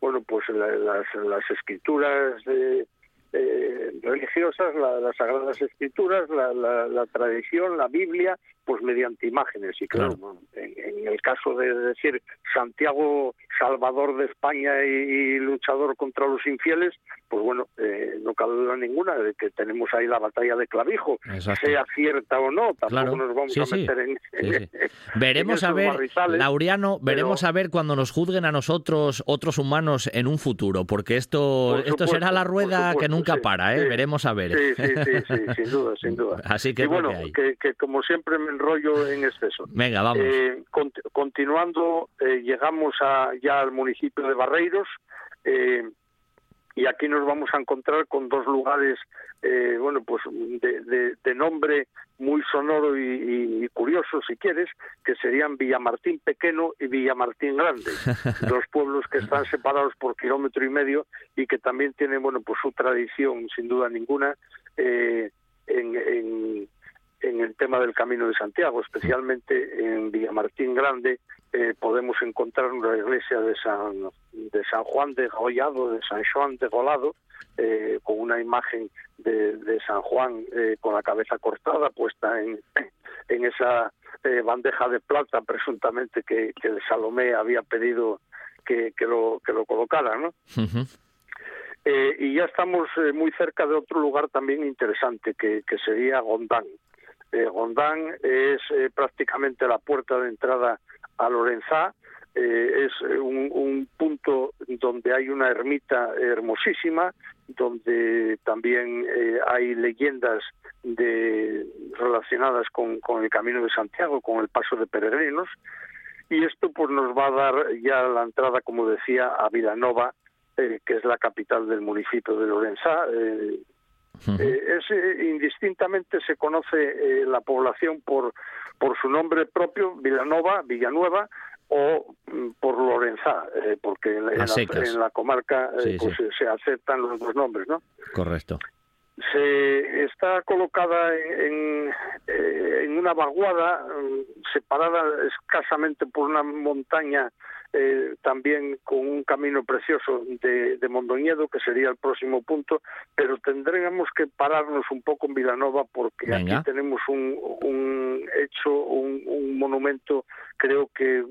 bueno pues la, las, las escrituras de, eh, religiosas, la, las sagradas escrituras, la, la, la, tradición, la Biblia, pues mediante imágenes. Y claro, claro. En, en, el caso de decir Santiago, salvador de España y, y luchador contra los infieles, pues bueno, eh, no cabe duda ninguna de que tenemos ahí la batalla de Clavijo, Exacto. sea cierta o no, tampoco claro. nos vamos sí, a meter sí. en, sí, Veremos a ver, Laureano, veremos pero... a ver cuando nos juzguen a nosotros otros humanos en un futuro, porque esto, esto será la rueda que nunca para, ¿eh? Veremos a ver. Sí, sí, sí, sí, sin duda, sin duda. Así que y bueno, que, que, como siempre me enrollo en exceso. Venga, vamos. Eh, cont continuando, eh, llegamos a, ya al municipio de Barreiros. Eh, y aquí nos vamos a encontrar con dos lugares, eh, bueno, pues de, de, de, nombre muy sonoro y, curioso, si quieres, que serían Villamartín Pequeño y Villamartín Grande, dos pueblos que están separados por kilómetro y medio y que también tienen, bueno, pues su tradición, sin duda ninguna, en, en en el tema del Camino de Santiago, especialmente en Villamartín Grande, eh, podemos encontrar una iglesia de San, de San Juan de Gollado, de San Juan de Golado, eh, con una imagen de, de San Juan eh, con la cabeza cortada, puesta en, en esa bandeja de plata, presuntamente que, que Salomé había pedido que, que, lo, que lo colocara, ¿no? Uh -huh. Eh, y ya estamos eh, muy cerca de otro lugar también interesante, que, que sería Gondán. Eh, Gondán es eh, prácticamente la puerta de entrada a Lorenzá, eh, es un, un, punto donde hay una ermita hermosísima, donde también eh, hay leyendas relacionadas con, el Camino de Santiago, con el paso de peregrinos, y esto pues nos va a dar ya la entrada, como decía, a Vilanova, eh, que es la capital del municipio de Lorenzá, Uh -huh. eh, es eh, indistintamente se conoce eh, la población por por su nombre propio Villanova Villanueva o mm, por Lorenzá eh, porque en, en, la, en, la, comarca sí, pues, sí. se aceptan los dos nombres no correcto se está colocada en, en, en una vaguada mm, separada escasamente por una montaña eh, también con un camino precioso de, de, Mondoñedo, que sería el próximo punto, pero tendríamos que pararnos un poco en Vilanova porque Venga. aquí tenemos un, un hecho, un, un, monumento, creo que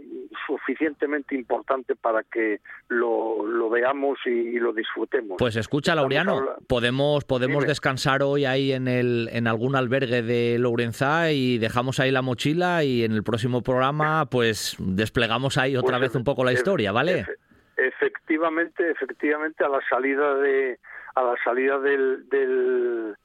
suficientemente importante para que lo, lo veamos y, y, lo disfrutemos. Pues escucha, Laureano, podemos, podemos descansar hoy ahí en, el, en algún albergue de Lourenzá y dejamos ahí la mochila y en el próximo programa pues desplegamos ahí otra pues, vez un poco poco la historia, ¿vale? Efectivamente, efectivamente, a la salida de a la salida del, del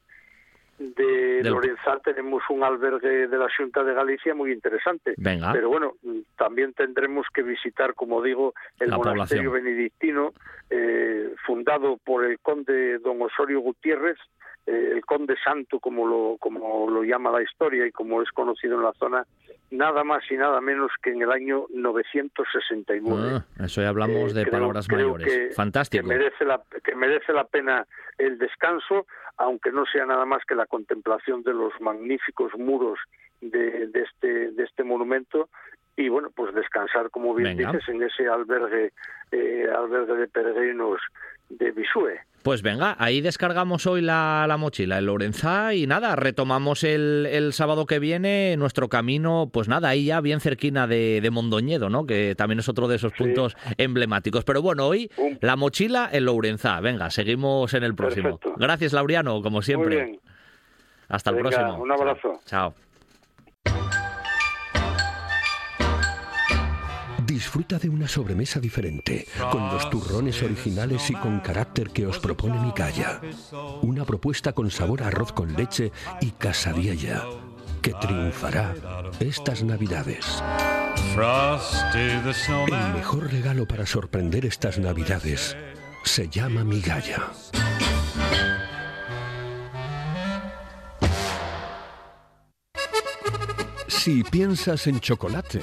de Lorenzá tenemos un albergue de la Junta de Galicia muy interesante. Venga. Pero bueno, también tendremos que visitar, como digo, el monasterio benedictino eh, fundado por el conde don Osorio Gutiérrez, eh, el conde santo como lo como lo llama la historia y como es conocido en la zona nada más y nada menos que en el año 969. Ah, eso ya hablamos de palabras mayores. Fantástico. Que merece, la, que merece la pena el descanso, aunque no sea nada más que la contemplación de los magníficos muros de, de este, de este monumento y bueno, pues descansar, como bien dices, en ese albergue, eh, albergue de peregrinos de Bisue. Pues venga, ahí descargamos hoy la, mochila en Lorenza y nada, retomamos el, el, sábado que viene nuestro camino, pues nada, ahí ya bien cerquina de, de Mondoñedo, ¿no? Que también es otro de esos puntos emblemáticos. Pero bueno, hoy la mochila en Lorenza. Venga, seguimos en el próximo. Gracias, Laureano, como siempre. Hasta el próximo. Un abrazo. Chao. Disfruta de una sobremesa diferente, con los turrones originales y con carácter que os propone Micaya. Una propuesta con sabor a arroz con leche y casadiella, que triunfará estas Navidades. El mejor regalo para sorprender estas Navidades se llama Migalla. Si piensas en chocolate,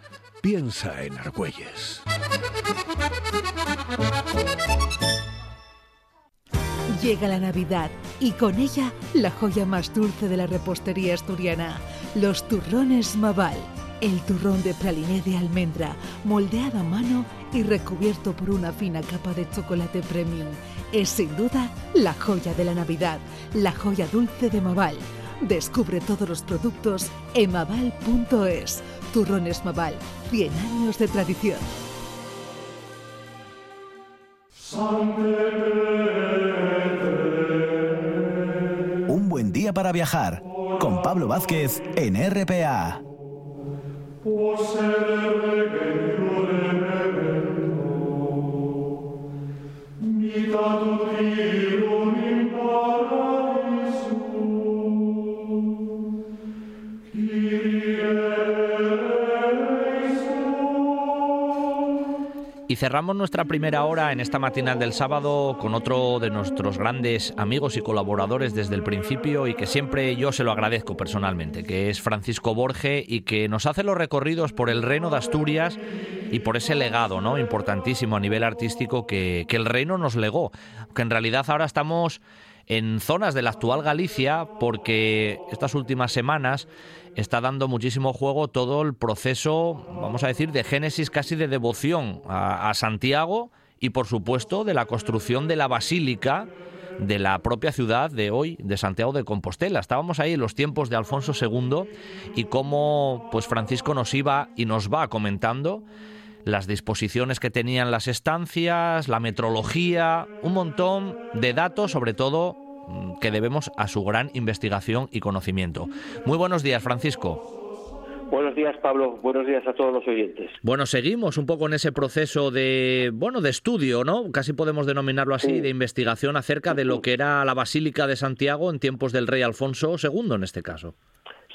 Piensa en Argüelles. Llega la Navidad y con ella la joya más dulce de la repostería asturiana, los turrones Maval. El turrón de praliné de almendra, moldeado a mano y recubierto por una fina capa de chocolate premium. Es sin duda la joya de la Navidad, la joya dulce de Maval. Descubre todos los productos en maval.es. Turrones Maval, 100 años de tradición. Un buen día para viajar con Pablo Vázquez en RPA. Y cerramos nuestra primera hora en esta matinal del sábado con otro de nuestros grandes amigos y colaboradores desde el principio y que siempre yo se lo agradezco personalmente, que es Francisco Borge y que nos hace los recorridos por el reino de Asturias y por ese legado ¿no? importantísimo a nivel artístico que, que el reino nos legó, que en realidad ahora estamos en zonas de la actual Galicia porque estas últimas semanas está dando muchísimo juego todo el proceso, vamos a decir, de génesis casi de devoción a, Santiago y por supuesto de la construcción de la basílica de la propia ciudad de hoy, de Santiago de Compostela. Estábamos ahí en los tiempos de Alfonso II y cómo pues Francisco nos iba y nos va comentando las disposiciones que tenían las estancias, la metrología, un montón de datos, sobre todo que debemos a su gran investigación y conocimiento. Muy buenos días, Francisco. Buenos días, Pablo. Buenos días a todos los oyentes. Bueno, seguimos un poco en ese proceso de, bueno, de estudio, ¿no? Casi podemos denominarlo así, de investigación acerca de lo que era la Basílica de Santiago en tiempos del rey Alfonso II, en este caso.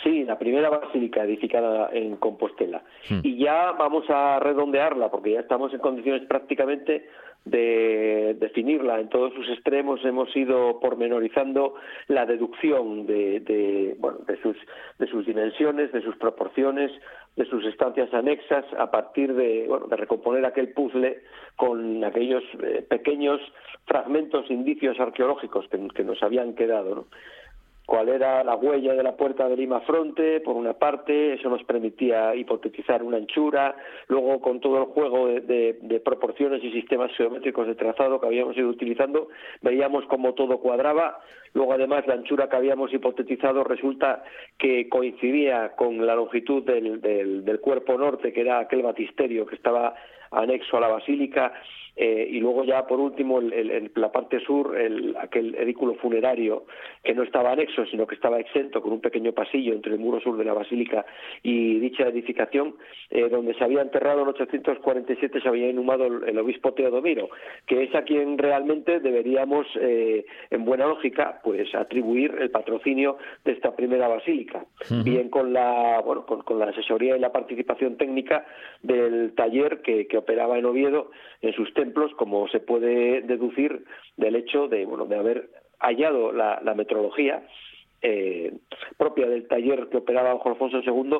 Sí, la primera basílica edificada en Compostela. Hmm. Y ya vamos a redondearla, porque ya estamos en condiciones prácticamente de definirla en todos sus extremos hemos ido pormenorizando la deducción de, de, bueno, de, sus, de sus dimensiones, de sus proporciones, de sus estancias anexas, a partir de, bueno, de recomponer aquel puzzle con aquellos eh, pequeños fragmentos, indicios arqueológicos que, que nos habían quedado. ¿no? Cuál era la huella de la puerta de Lima Fronte, por una parte, eso nos permitía hipotetizar una anchura, luego con todo el juego de, proporciones y sistemas geométricos de trazado que habíamos ido utilizando, veíamos cómo todo cuadraba, luego además la anchura que habíamos hipotetizado resulta que coincidía con la longitud del, del cuerpo norte, que era aquel batisterio que estaba anexo a la basílica, eh, y luego ya por último el, la parte sur, el, aquel edículo funerario que no estaba anexo, sino que estaba exento con un pequeño pasillo entre el muro sur de la basílica y dicha edificación, eh, donde se había enterrado en 847, se había inhumado el, obispo Teodomiro, que es a quien realmente deberíamos, eh, en buena lógica, pues atribuir el patrocinio de esta primera basílica, bien con la, bueno, con, la asesoría y la participación técnica del taller que, que operaba en Oviedo en sus como se puede deducir del hecho de, bueno, de haber hallado la, metrología eh, propia del taller que operaba Juan Alfonso II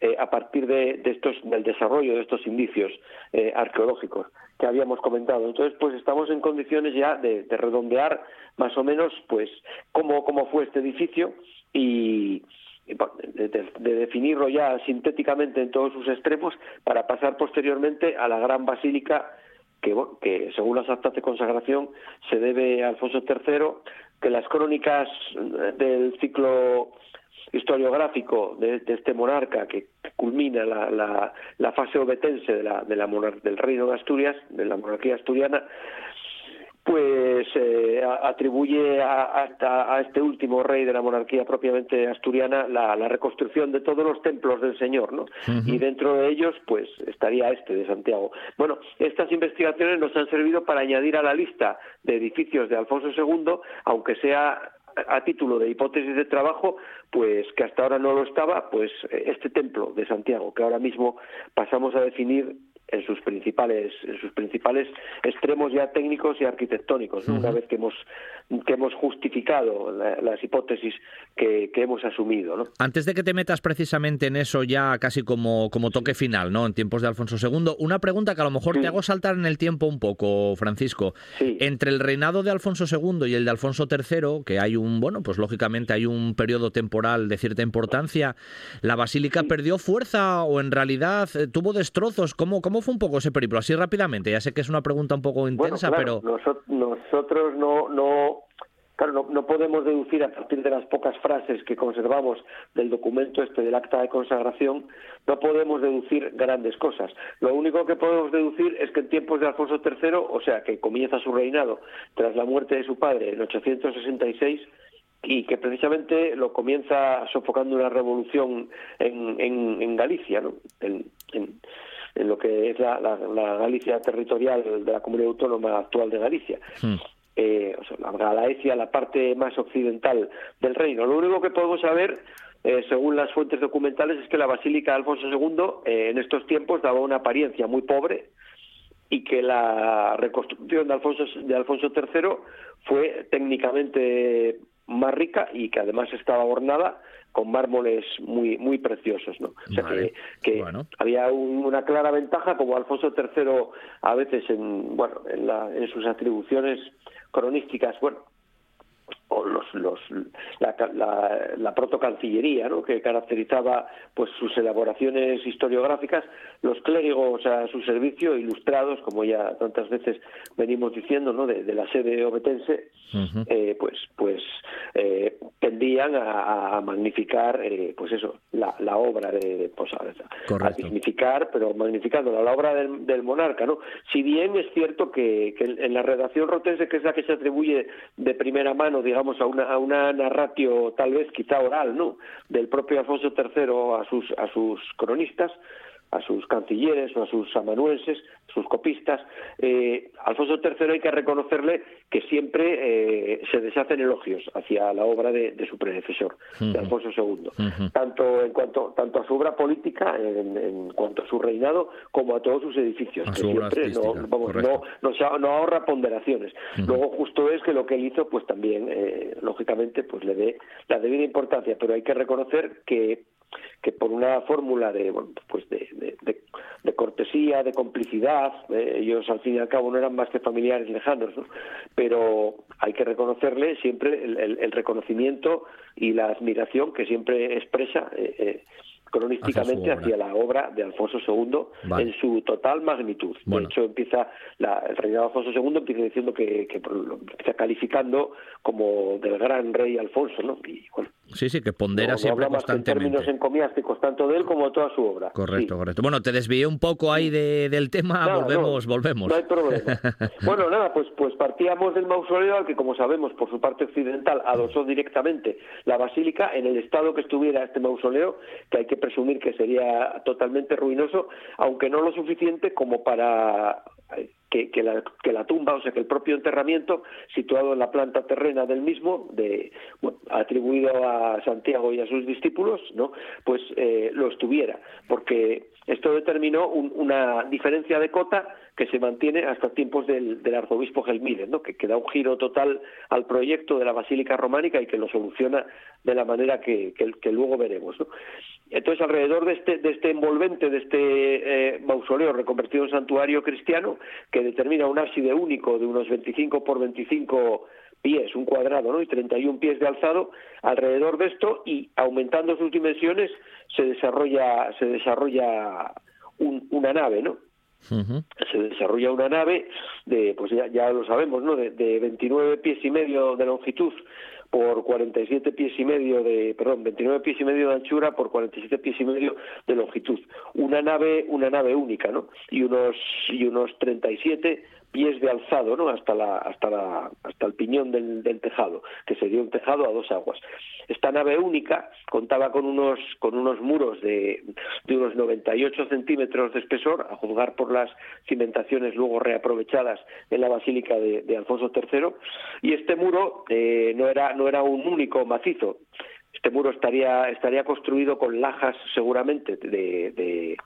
eh, a partir de, estos, del desarrollo de estos indicios eh, arqueológicos que habíamos comentado. Entonces, pues estamos en condiciones ya de, redondear más o menos pues cómo, cómo fue este edificio y, de, de, definirlo ya sintéticamente en todos sus extremos para pasar posteriormente a la gran basílica que, según las actas de consagración se debe a Alfonso III, que las crónicas del ciclo historiográfico de, este monarca que culmina la, la, fase obetense de la, de la del reino de Asturias, de la monarquía asturiana, pues eh, atribuye a, a, este último rey de la monarquía propiamente asturiana la, reconstrucción de todos los templos del Señor, ¿no? Y dentro de ellos, pues estaría este de Santiago. Bueno, estas investigaciones nos han servido para añadir a la lista de edificios de Alfonso II, aunque sea a título de hipótesis de trabajo, pues que hasta ahora no lo estaba, pues este templo de Santiago, que ahora mismo pasamos a definir en sus principales en sus principales extremos ya técnicos y arquitectónicos una vez que hemos que hemos justificado las hipótesis que, que, hemos asumido ¿no? antes de que te metas precisamente en eso ya casi como como toque final no en tiempos de Alfonso II una pregunta que a lo mejor te hago saltar en el tiempo un poco Francisco. Entre el reinado de Alfonso II y el de Alfonso III que hay un bueno pues lógicamente hay un periodo temporal de cierta importancia la basílica perdió fuerza o en realidad eh, tuvo destrozos cómo cómo fue un poco ese periplo? Así rápidamente, ya sé que es una pregunta un poco intensa, pero... Nosotros no, no, Claro, no, podemos deducir a partir de las pocas frases que conservamos del documento este del acta de consagración, no podemos deducir grandes cosas. Lo único que podemos deducir es que en tiempos de Alfonso III, o sea, que comienza su reinado tras la muerte de su padre en 866, y que precisamente lo comienza sofocando una revolución en, en, Galicia, ¿no? en, en lo que es la, Galicia territorial de la comunidad autónoma actual de Galicia. Hmm. Eh, o sea, la Galicia, la parte más occidental del reino. Lo único que podemos saber, eh, según las fuentes documentales, es que la Basílica de Alfonso II eh, en estos tiempos daba una apariencia muy pobre y que la reconstrucción de Alfonso, de Alfonso III fue técnicamente más rica y que además estaba ornada con mármoles muy muy preciosos, ¿no? O sea que, había una clara ventaja, como Alfonso III a veces en bueno en, la, en sus atribuciones cronísticas, bueno, o los, los la, la, la protocancillería ¿no? que caracterizaba pues sus elaboraciones historiográficas los clérigos a su servicio ilustrados como ya tantas veces venimos diciendo ¿no? de, la sede obetense eh, pues pues eh, tendían a, magnificar eh, pues eso la, la obra de pues, a, dignificar pero magnificando la obra del, del, monarca no si bien es cierto que, que en la redacción rotense que es la que se atribuye de primera mano digamos a una, a una narratio tal vez quizá oral, ¿no? Del propio Alfonso III a sus, a sus cronistas, a sus cancilleres o a sus amanuenses, sus copistas. Eh, Alfonso III hay que reconocerle que siempre eh, se deshacen elogios hacia la obra de, su predecesor, de Alfonso II, tanto en cuanto tanto a su obra política, en, cuanto a su reinado, como a todos sus edificios. que siempre no, no, no, ahorra ponderaciones. Luego justo es que lo que él hizo, pues también, eh, lógicamente, pues le dé la debida importancia, pero hay que reconocer que que por una fórmula de, pues de, cortesía, de complicidad. Eh, ellos al fin y al cabo no eran más que familiares lejanos, ¿no? pero hay que reconocerle siempre el, reconocimiento y la admiración que siempre expresa. Eh, cronísticamente hacia, la obra de Alfonso II en su total magnitud. De hecho, empieza el reinado de Alfonso II empieza diciendo que, que empieza calificando como del gran rey Alfonso, ¿no? Y bueno, Sí, sí, que pondera siempre constantemente. En términos encomiásticos, tanto de él como de toda su obra. Correcto, correcto. Bueno, te desvié un poco ahí de, del tema, volvemos, volvemos. No hay problema. bueno, nada, pues, pues partíamos del mausoleo al que, como sabemos, por su parte occidental adosó directamente la basílica en el estado que estuviera este mausoleo, que hay que presumir que sería totalmente ruinoso, aunque no lo suficiente como para que, que, la, tumba, o sea, que el propio enterramiento, situado en la planta terrena del mismo, atribuido a Santiago y a sus discípulos, ¿no? pues eh, lo estuviera, porque esto determinó una diferencia de cota que se mantiene hasta tiempos del, arzobispo Gelmírez, que, da un giro total al proyecto de la Basílica Románica y que lo soluciona de la manera que, luego veremos. Entonces, alrededor de este, de este envolvente, de este eh, mausoleo reconvertido en santuario cristiano, que determina un ábside único de unos 25 por 25 pies, un cuadrado, ¿no? Y 31 pies de alzado, alrededor de esto y aumentando sus dimensiones se desarrolla, se desarrolla una nave, ¿no? Se desarrolla una nave de, pues ya, ya lo sabemos, ¿no? De, de 29 pies y medio de longitud por 47 pies y medio de, perdón, 29 pies y medio de anchura por 47 pies y medio de longitud. Una nave, una nave única, ¿no? Y unos y unos 37 pies de alzado, ¿no? Hasta la, hasta la, hasta el piñón del, tejado, que sería un tejado a dos aguas. Esta nave única contaba con unos, con unos muros de, de unos 98 centímetros de espesor, a juzgar por las cimentaciones luego reaprovechadas en la basílica de, Alfonso III, y este muro eh, no era, no era un único macizo, este muro estaría, estaría construido con lajas seguramente de,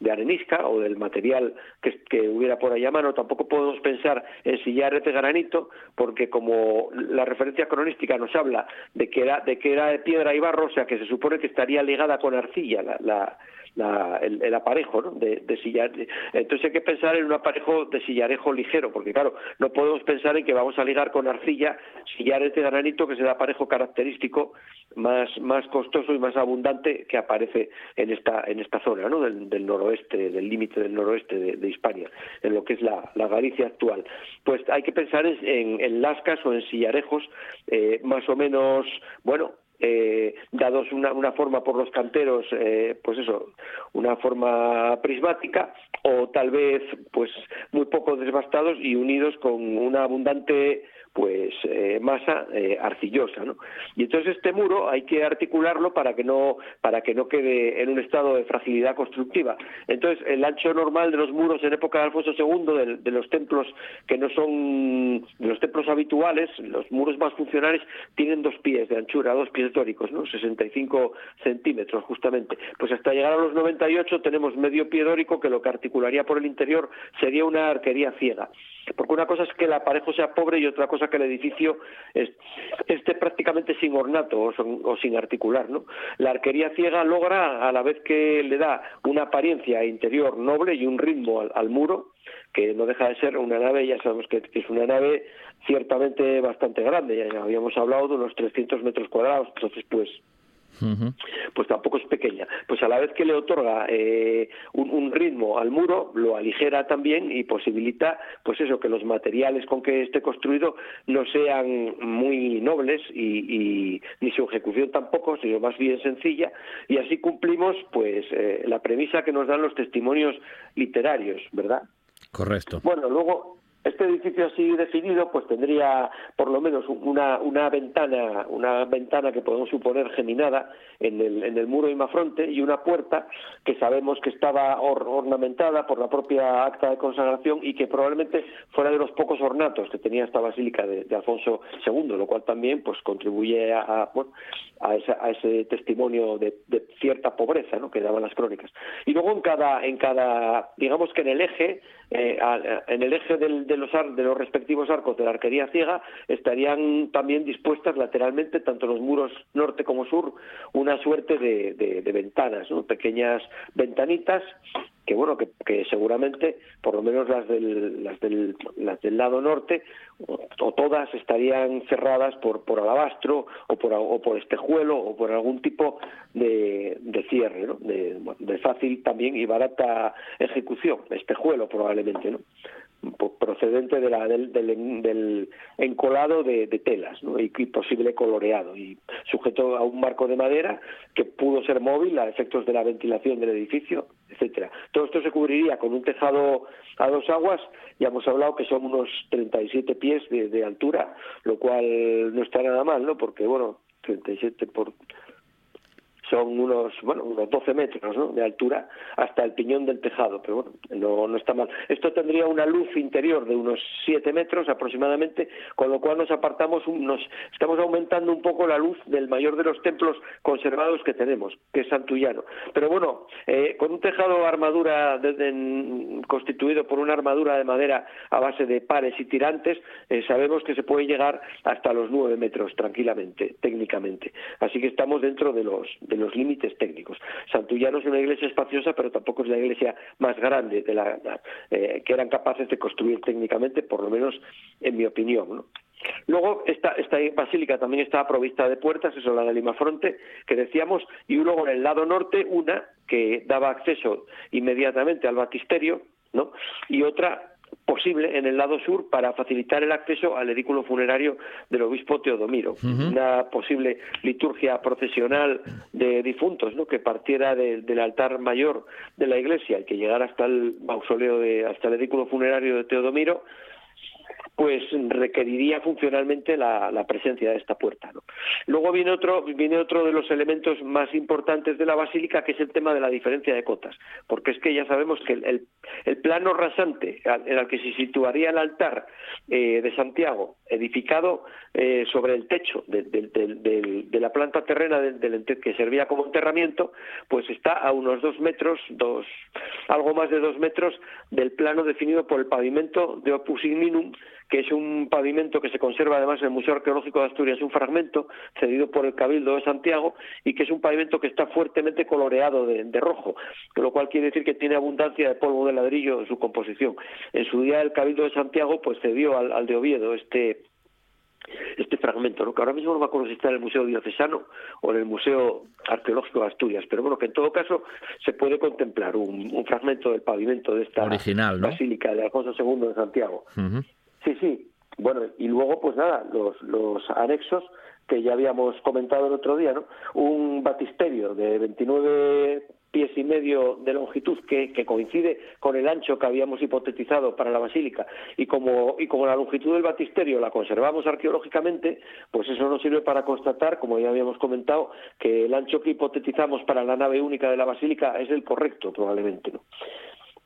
de arenisca o del material que, que, hubiera por ahí a mano. Tampoco podemos pensar en sillares de granito, porque como la referencia cronística nos habla de que era de que era de piedra y barro, o sea que se supone que estaría ligada con arcilla la, la el, aparejo ¿no? de, de, sillar. Entonces hay que pensar en un aparejo de sillarejo ligero, porque claro, no podemos pensar en que vamos a ligar con arcilla sillares de granito, que es el aparejo característico más, más costoso y más abundante que aparece en esta, en esta zona ¿no? del, noroeste, del límite del noroeste de, Hispania, en lo que es la, la Galicia actual. Pues hay que pensar en, en, lascas o en sillarejos eh, más o menos, bueno, eh, dados una, una, forma por los canteros, eh, pues eso, una forma prismática, o tal vez pues muy poco desbastados y unidos con una abundante pues eh, masa eh, arcillosa ¿no? y entonces este muro hay que articularlo para que no para que no quede en un estado de fragilidad constructiva entonces el ancho normal de los muros en época de Alfonso II de, los templos que no son de los templos habituales los muros más funcionales tienen dos pies de anchura dos pies dóricos ¿no? 65 centímetros justamente pues hasta llegar a los 98 tenemos medio pie dórico que lo que articularía por el interior sería una arquería ciega porque una cosa es que el aparejo sea pobre y otra cosa que el edificio esté prácticamente sin ornato o, sin articular. ¿no? La arquería ciega logra, a la vez que le da una apariencia interior noble y un ritmo al, muro, que no deja de ser una nave, ya sabemos que, es una nave ciertamente bastante grande, ya habíamos hablado de unos 300 metros cuadrados, entonces pues pues tampoco es pequeña. Pues a la vez que le otorga eh, un, ritmo al muro, lo aligera también y posibilita, pues eso, que los materiales con que esté construido no sean muy nobles y, ni su ejecución tampoco, sino más bien sencilla. Y así cumplimos, pues, eh, la premisa que nos dan los testimonios literarios, ¿verdad? Correcto. Bueno, luego este edificio así definido pues tendría por lo menos una, ventana una ventana que podemos suponer geminada en el, en el muro imafronte y una puerta que sabemos que estaba ornamentada por la propia acta de consagración y que probablemente fuera de los pocos ornatos que tenía esta basílica de, Alfonso II lo cual también pues contribuye a, bueno, a, a ese testimonio de, de, cierta pobreza ¿no? que daban las crónicas y luego en cada en cada digamos que en el eje eh, en el eje del de los, de los respectivos arcos de la arquería ciega estarían también dispuestas lateralmente, tanto los muros norte como sur, una suerte de, ventanas, pequeñas ventanitas que bueno, que, seguramente, por lo menos las del, lado norte, o, todas estarían cerradas por, alabastro o por, o por estejuelo o por algún tipo de, cierre, de, fácil también y barata ejecución, espejuelo probablemente. Procedente de la, del, del, encolado de, telas ¿no? y, posible coloreado y sujeto a un marco de madera que pudo ser móvil a efectos de la ventilación del edificio, etcétera. Todo esto se cubriría con un tejado a dos aguas, ya hemos hablado que son unos 37 pies de, de altura, lo cual no está nada mal, ¿no? Porque, bueno, 37 por son unos, bueno, unos 12 metros de altura hasta el piñón del tejado, pero bueno, no, no está mal. Esto tendría una luz interior de unos 7 metros aproximadamente, con lo cual nos apartamos, nos estamos aumentando un poco la luz del mayor de los templos conservados que tenemos, que es Santullano. Pero bueno, eh, con un tejado armadura constituido por una armadura de madera a base de pares y tirantes, eh, sabemos que se puede llegar hasta los 9 metros tranquilamente, técnicamente. Así que estamos dentro de los los límites técnicos. Santullano es una iglesia espaciosa, pero tampoco es la iglesia más grande de la, eh, que eran capaces de construir técnicamente, por lo menos en mi opinión. Luego, esta, esta basílica también estaba provista de puertas, eso la de Limafronte, que decíamos, y luego en el lado norte una que daba acceso inmediatamente al batisterio, ¿no? y otra posible en el lado sur para facilitar el acceso al edículo funerario del obispo Teodomiro, una posible liturgia procesional de difuntos, ¿no? que partiera del altar mayor de la iglesia y que llegara hasta el mausoleo de, hasta el edículo funerario de Teodomiro pues requeriría funcionalmente la, presencia de esta puerta. Luego viene otro, viene otro de los elementos más importantes de la basílica, que es el tema de la diferencia de cotas, porque es que ya sabemos que el, plano rasante en el que se situaría el altar eh, de Santiago, edificado eh, sobre el techo de, la planta terrena que servía como enterramiento, pues está a unos dos metros, dos, algo más de dos metros del plano definido por el pavimento de Opus Igninum que es un pavimento que se conserva además en el Museo Arqueológico de Asturias, un fragmento cedido por el Cabildo de Santiago y que es un pavimento que está fuertemente coloreado de, rojo, lo cual quiere decir que tiene abundancia de polvo de ladrillo en su composición. En su día el Cabildo de Santiago pues cedió al, de Oviedo este este fragmento, ¿no? que ahora mismo no me acuerdo si está en el Museo Diocesano o en el Museo Arqueológico de Asturias, pero bueno, que en todo caso se puede contemplar un, fragmento del pavimento de esta basílica de Alfonso II de Santiago. Sí, sí. Bueno, y luego, pues nada, los, los anexos que ya habíamos comentado el otro día, ¿no? Un batisterio de 29 pies y medio de longitud que, coincide con el ancho que habíamos hipotetizado para la basílica y como y como la longitud del batisterio la conservamos arqueológicamente pues eso nos sirve para constatar como ya habíamos comentado que el ancho que hipotetizamos para la nave única de la basílica es el correcto probablemente no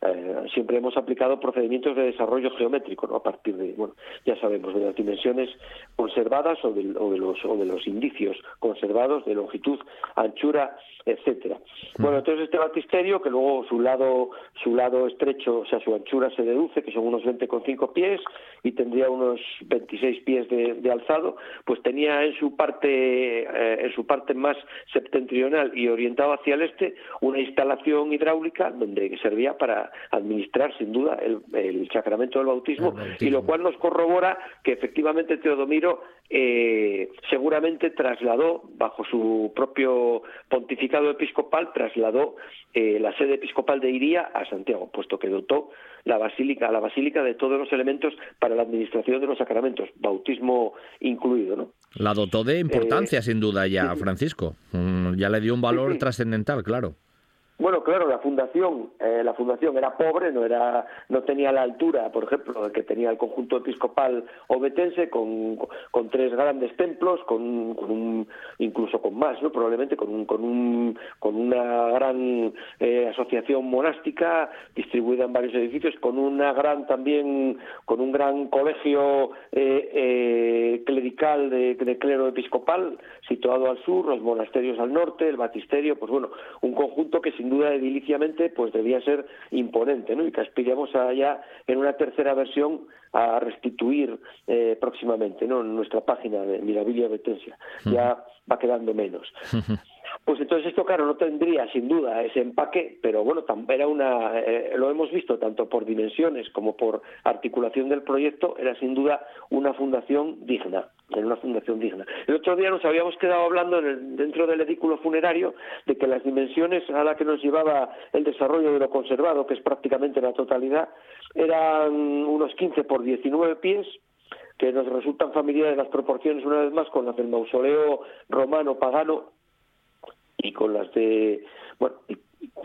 eh, siempre hemos aplicado procedimientos de desarrollo geométrico, ¿no? A partir de, bueno, ya sabemos, de las dimensiones conservadas o de, o de los, o de los indicios conservados de longitud, anchura, etcétera. Bueno, entonces este batisterio, que luego su lado, su lado estrecho, o sea, su anchura se deduce, que son unos 20,5 pies, y tendría unos 26 pies de, alzado, pues tenía en su parte, eh, en su parte más septentrional y orientado hacia el este, una instalación hidráulica donde servía para administrar sin duda el, sacramento del bautismo, y lo cual nos corrobora que efectivamente Teodomiro eh, seguramente trasladó, bajo su propio pontificado episcopal, trasladó eh, la sede episcopal de Iría a Santiago, puesto que dotó la basílica, la basílica de todos los elementos para la administración de los sacramentos, bautismo incluido, ¿no? La dotó de importancia, eh, sin duda, ya, Francisco. Mm, ya le dio un valor trascendental, claro. Bueno, claro, la fundación, eh, la fundación era pobre, no era, no tenía la altura, por ejemplo, que tenía el conjunto episcopal obetense, con, con tres grandes templos, con, un, incluso con más, ¿no? Probablemente con un, con un, con una gran eh, asociación monástica distribuida en varios edificios, con una gran también, con un gran colegio eh, clerical de, de clero episcopal situado al sur, los monasterios al norte, el batisterio, pues bueno, un conjunto que sin duda ediliciamente pues debía ser imponente, ¿no? Y que aspiramos allá en una tercera versión a restituir eh, próximamente, ¿no? En nuestra página de Mirabilia Betencia. Ya va quedando menos. pues entonces esto, claro, no tendría sin duda ese empaque, pero bueno, era una, eh, lo hemos visto tanto por dimensiones como por articulación del proyecto, era sin duda una fundación digna, era una fundación digna. El otro día nos habíamos quedado hablando dentro del edículo funerario de que las dimensiones a las que nos llevaba el desarrollo de lo conservado, que es prácticamente la totalidad, eran unos 15 por 19 pies, que nos resultan familiares las proporciones una vez más con las del mausoleo romano pagano y con las de bueno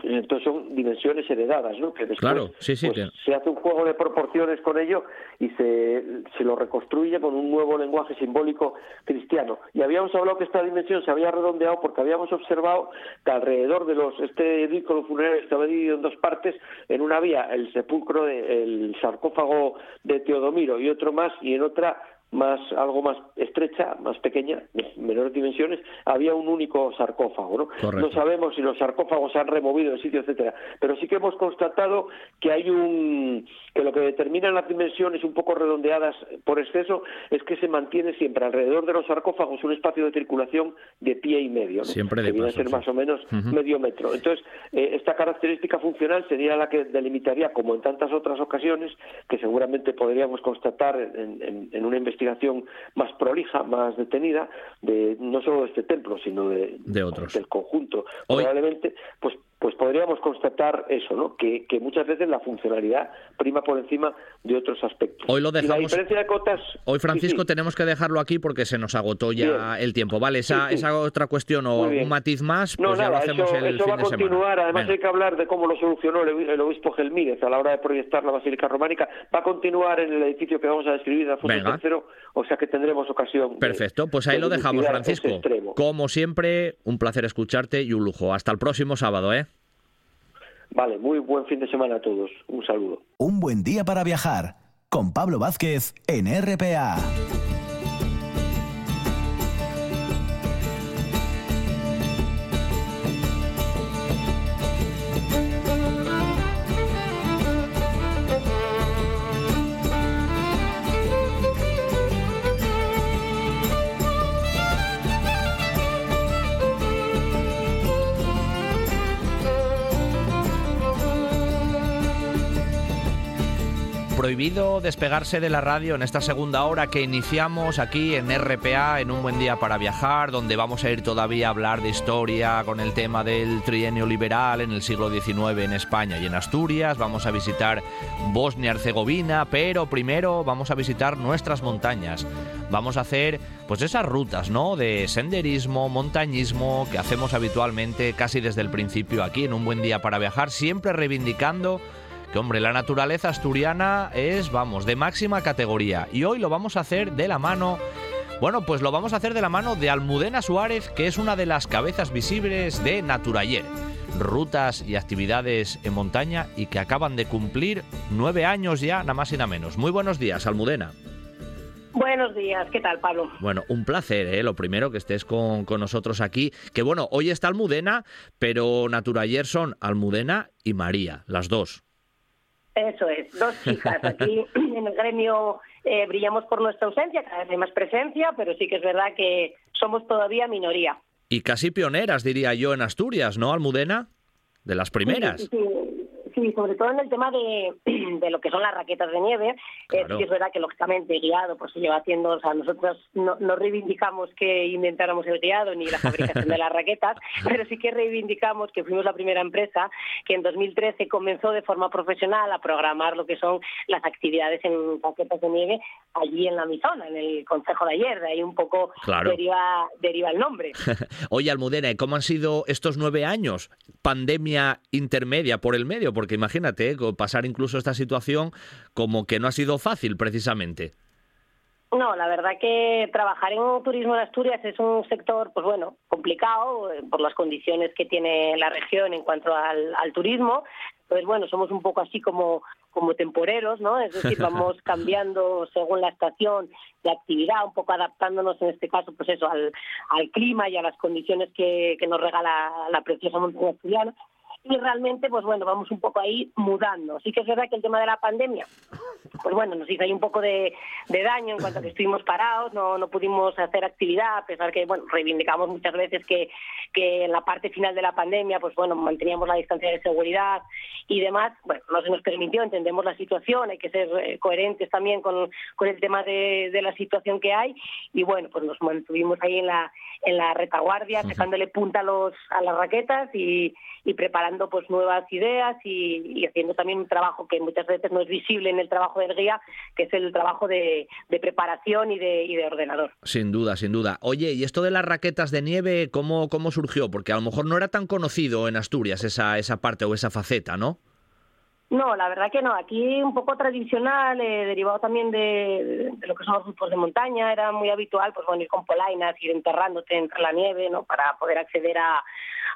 entonces son dimensiones heredadas, ¿no? Que después claro, sí, sí, pues, se hace un juego de proporciones con ello y se, se lo reconstruye con un nuevo lenguaje simbólico cristiano. Y habíamos hablado que esta dimensión se había redondeado porque habíamos observado que alrededor de los este edículo funerario estaba dividido en dos partes. En una vía el sepulcro, el sarcófago de Teodomiro y otro más, y en otra más algo más estrecha, más pequeña, de menores dimensiones, había un único sarcófago. ¿no? no sabemos si los sarcófagos se han removido del sitio, etcétera, pero sí que hemos constatado que hay un que lo que determinan las dimensiones un poco redondeadas por exceso es que se mantiene siempre alrededor de los sarcófagos un espacio de circulación de pie y medio, siempre que viene a ser más o menos medio metro. Entonces, eh, esta característica funcional sería la que delimitaría, como en tantas otras ocasiones, que seguramente podríamos constatar en, en una investigación investigación más prolija, más detenida, de no solo de este templo, sino de, otros. del conjunto. Probablemente, pues pues podríamos constatar eso, ¿no? Que, muchas veces la funcionalidad prima por encima de otros aspectos. Hoy lo dejamos. la diferencia de cotas. Hoy, Francisco, tenemos que dejarlo aquí porque se nos agotó ya el tiempo. Vale, esa, esa otra cuestión o un matiz más, pues ya lo hacemos el eso fin va a continuar. Además, hay que hablar de cómo lo solucionó el, obispo Gelmírez a la hora de proyectar la Basílica Románica. Va a continuar en el edificio que vamos a describir de Alfonso III, o sea que tendremos ocasión. Perfecto, pues ahí lo dejamos, Francisco. Como siempre, un placer escucharte y un lujo. Hasta el próximo sábado, ¿eh? Vale, muy buen fin de semana a todos. Un saludo. Un buen día para viajar con Pablo Vázquez en RPA. Prohibido despegarse de la radio en esta segunda hora que iniciamos aquí en RPA, en un buen día para viajar, donde vamos a ir todavía a hablar de historia con el tema del trienio liberal en el siglo XIX en España y en Asturias. Vamos a visitar Bosnia-Herzegovina, pero primero vamos a visitar nuestras montañas. Vamos a hacer pues esas rutas, ¿no? De senderismo, montañismo que hacemos habitualmente casi desde el principio aquí en un buen día para viajar, siempre reivindicando que hombre, la naturaleza asturiana es, vamos, de máxima categoría. Y hoy lo vamos a hacer de la mano bueno, pues lo vamos a hacer de la mano de Almudena Suárez, que es una de las cabezas visibles de Naturayer, rutas y actividades en montaña y que acaban de cumplir nueve años ya, nada más y nada menos. Muy buenos días, Almudena. Buenos días, ¿qué tal, Pablo? Bueno, un placer, ¿eh? lo primero que estés con, con nosotros aquí. Que bueno, hoy está Almudena, pero Naturayer son Almudena y María, las dos. Eso es, dos chicas. Aquí en el gremio eh, brillamos por nuestra ausencia, cada vez hay más presencia, pero sí que es verdad que somos todavía minoría. Y casi pioneras, diría yo, en Asturias, ¿no, Almudena? De las primeras. sí, Sí, sobre todo en el tema de, de lo que son las raquetas de nieve. Eh, es verdad que lógicamente guiado pues se lleva haciendo, o sea, nosotros no, no reivindicamos que inventáramos el guiado ni la fabricación de las raquetas, pero sí que reivindicamos que fuimos la primera empresa que en 2013 comenzó de forma profesional a programar lo que son las actividades en raquetas de nieve allí en la Mizona, en el Consejo de ayer, de ahí un poco deriva, deriva el nombre. Oye, Almudena, ¿cómo han sido estos nueve años? Pandemia intermedia por el medio, porque imagínate, ¿eh? pasar incluso esta situación como que no ha sido fácil precisamente. No, la verdad que trabajar en turismo en Asturias es un sector, pues bueno, complicado eh, por las condiciones que tiene la región en cuanto al, turismo. Pues bueno, somos un poco así como, como temporeros, ¿no? Es decir, vamos cambiando según la estación de actividad, un poco adaptándonos en este caso, pues eso, al, al clima y a las condiciones que, que nos regala la preciosa montaña asturiana. Y realmente, pues bueno, vamos un poco ahí mudando. Sí que es verdad que el tema de la pandemia, pues bueno, nos hizo ahí un poco de, daño en cuanto a que estuvimos parados, no, no pudimos hacer actividad, a pesar que, bueno, reivindicamos muchas veces que, que en la parte final de la pandemia, pues bueno, manteníamos la distancia de seguridad y demás, bueno, no se nos permitió, entendemos la situación, hay que ser eh, coherentes también con, con el tema de, de la situación que hay y bueno, pues nos mantuvimos ahí en la, en la retaguardia, sacándole punta a, los, a las raquetas y, y preparando pues nuevas ideas y, haciendo también un trabajo que muchas veces no es visible en el trabajo del guía, que es el trabajo de, preparación y de, y de ordenador. Sin duda, sin duda. Oye, ¿y esto de las raquetas de nieve, cómo, cómo surgió? Porque a lo mejor no era tan conocido en Asturias esa, esa parte o esa faceta, ¿no? No, la verdad que no. Aquí un poco tradicional, eh, derivado también de, lo que son los grupos de montaña, era muy habitual pues bueno, ir con polainas, ir enterrándote entre la nieve, ¿no? Para poder acceder a,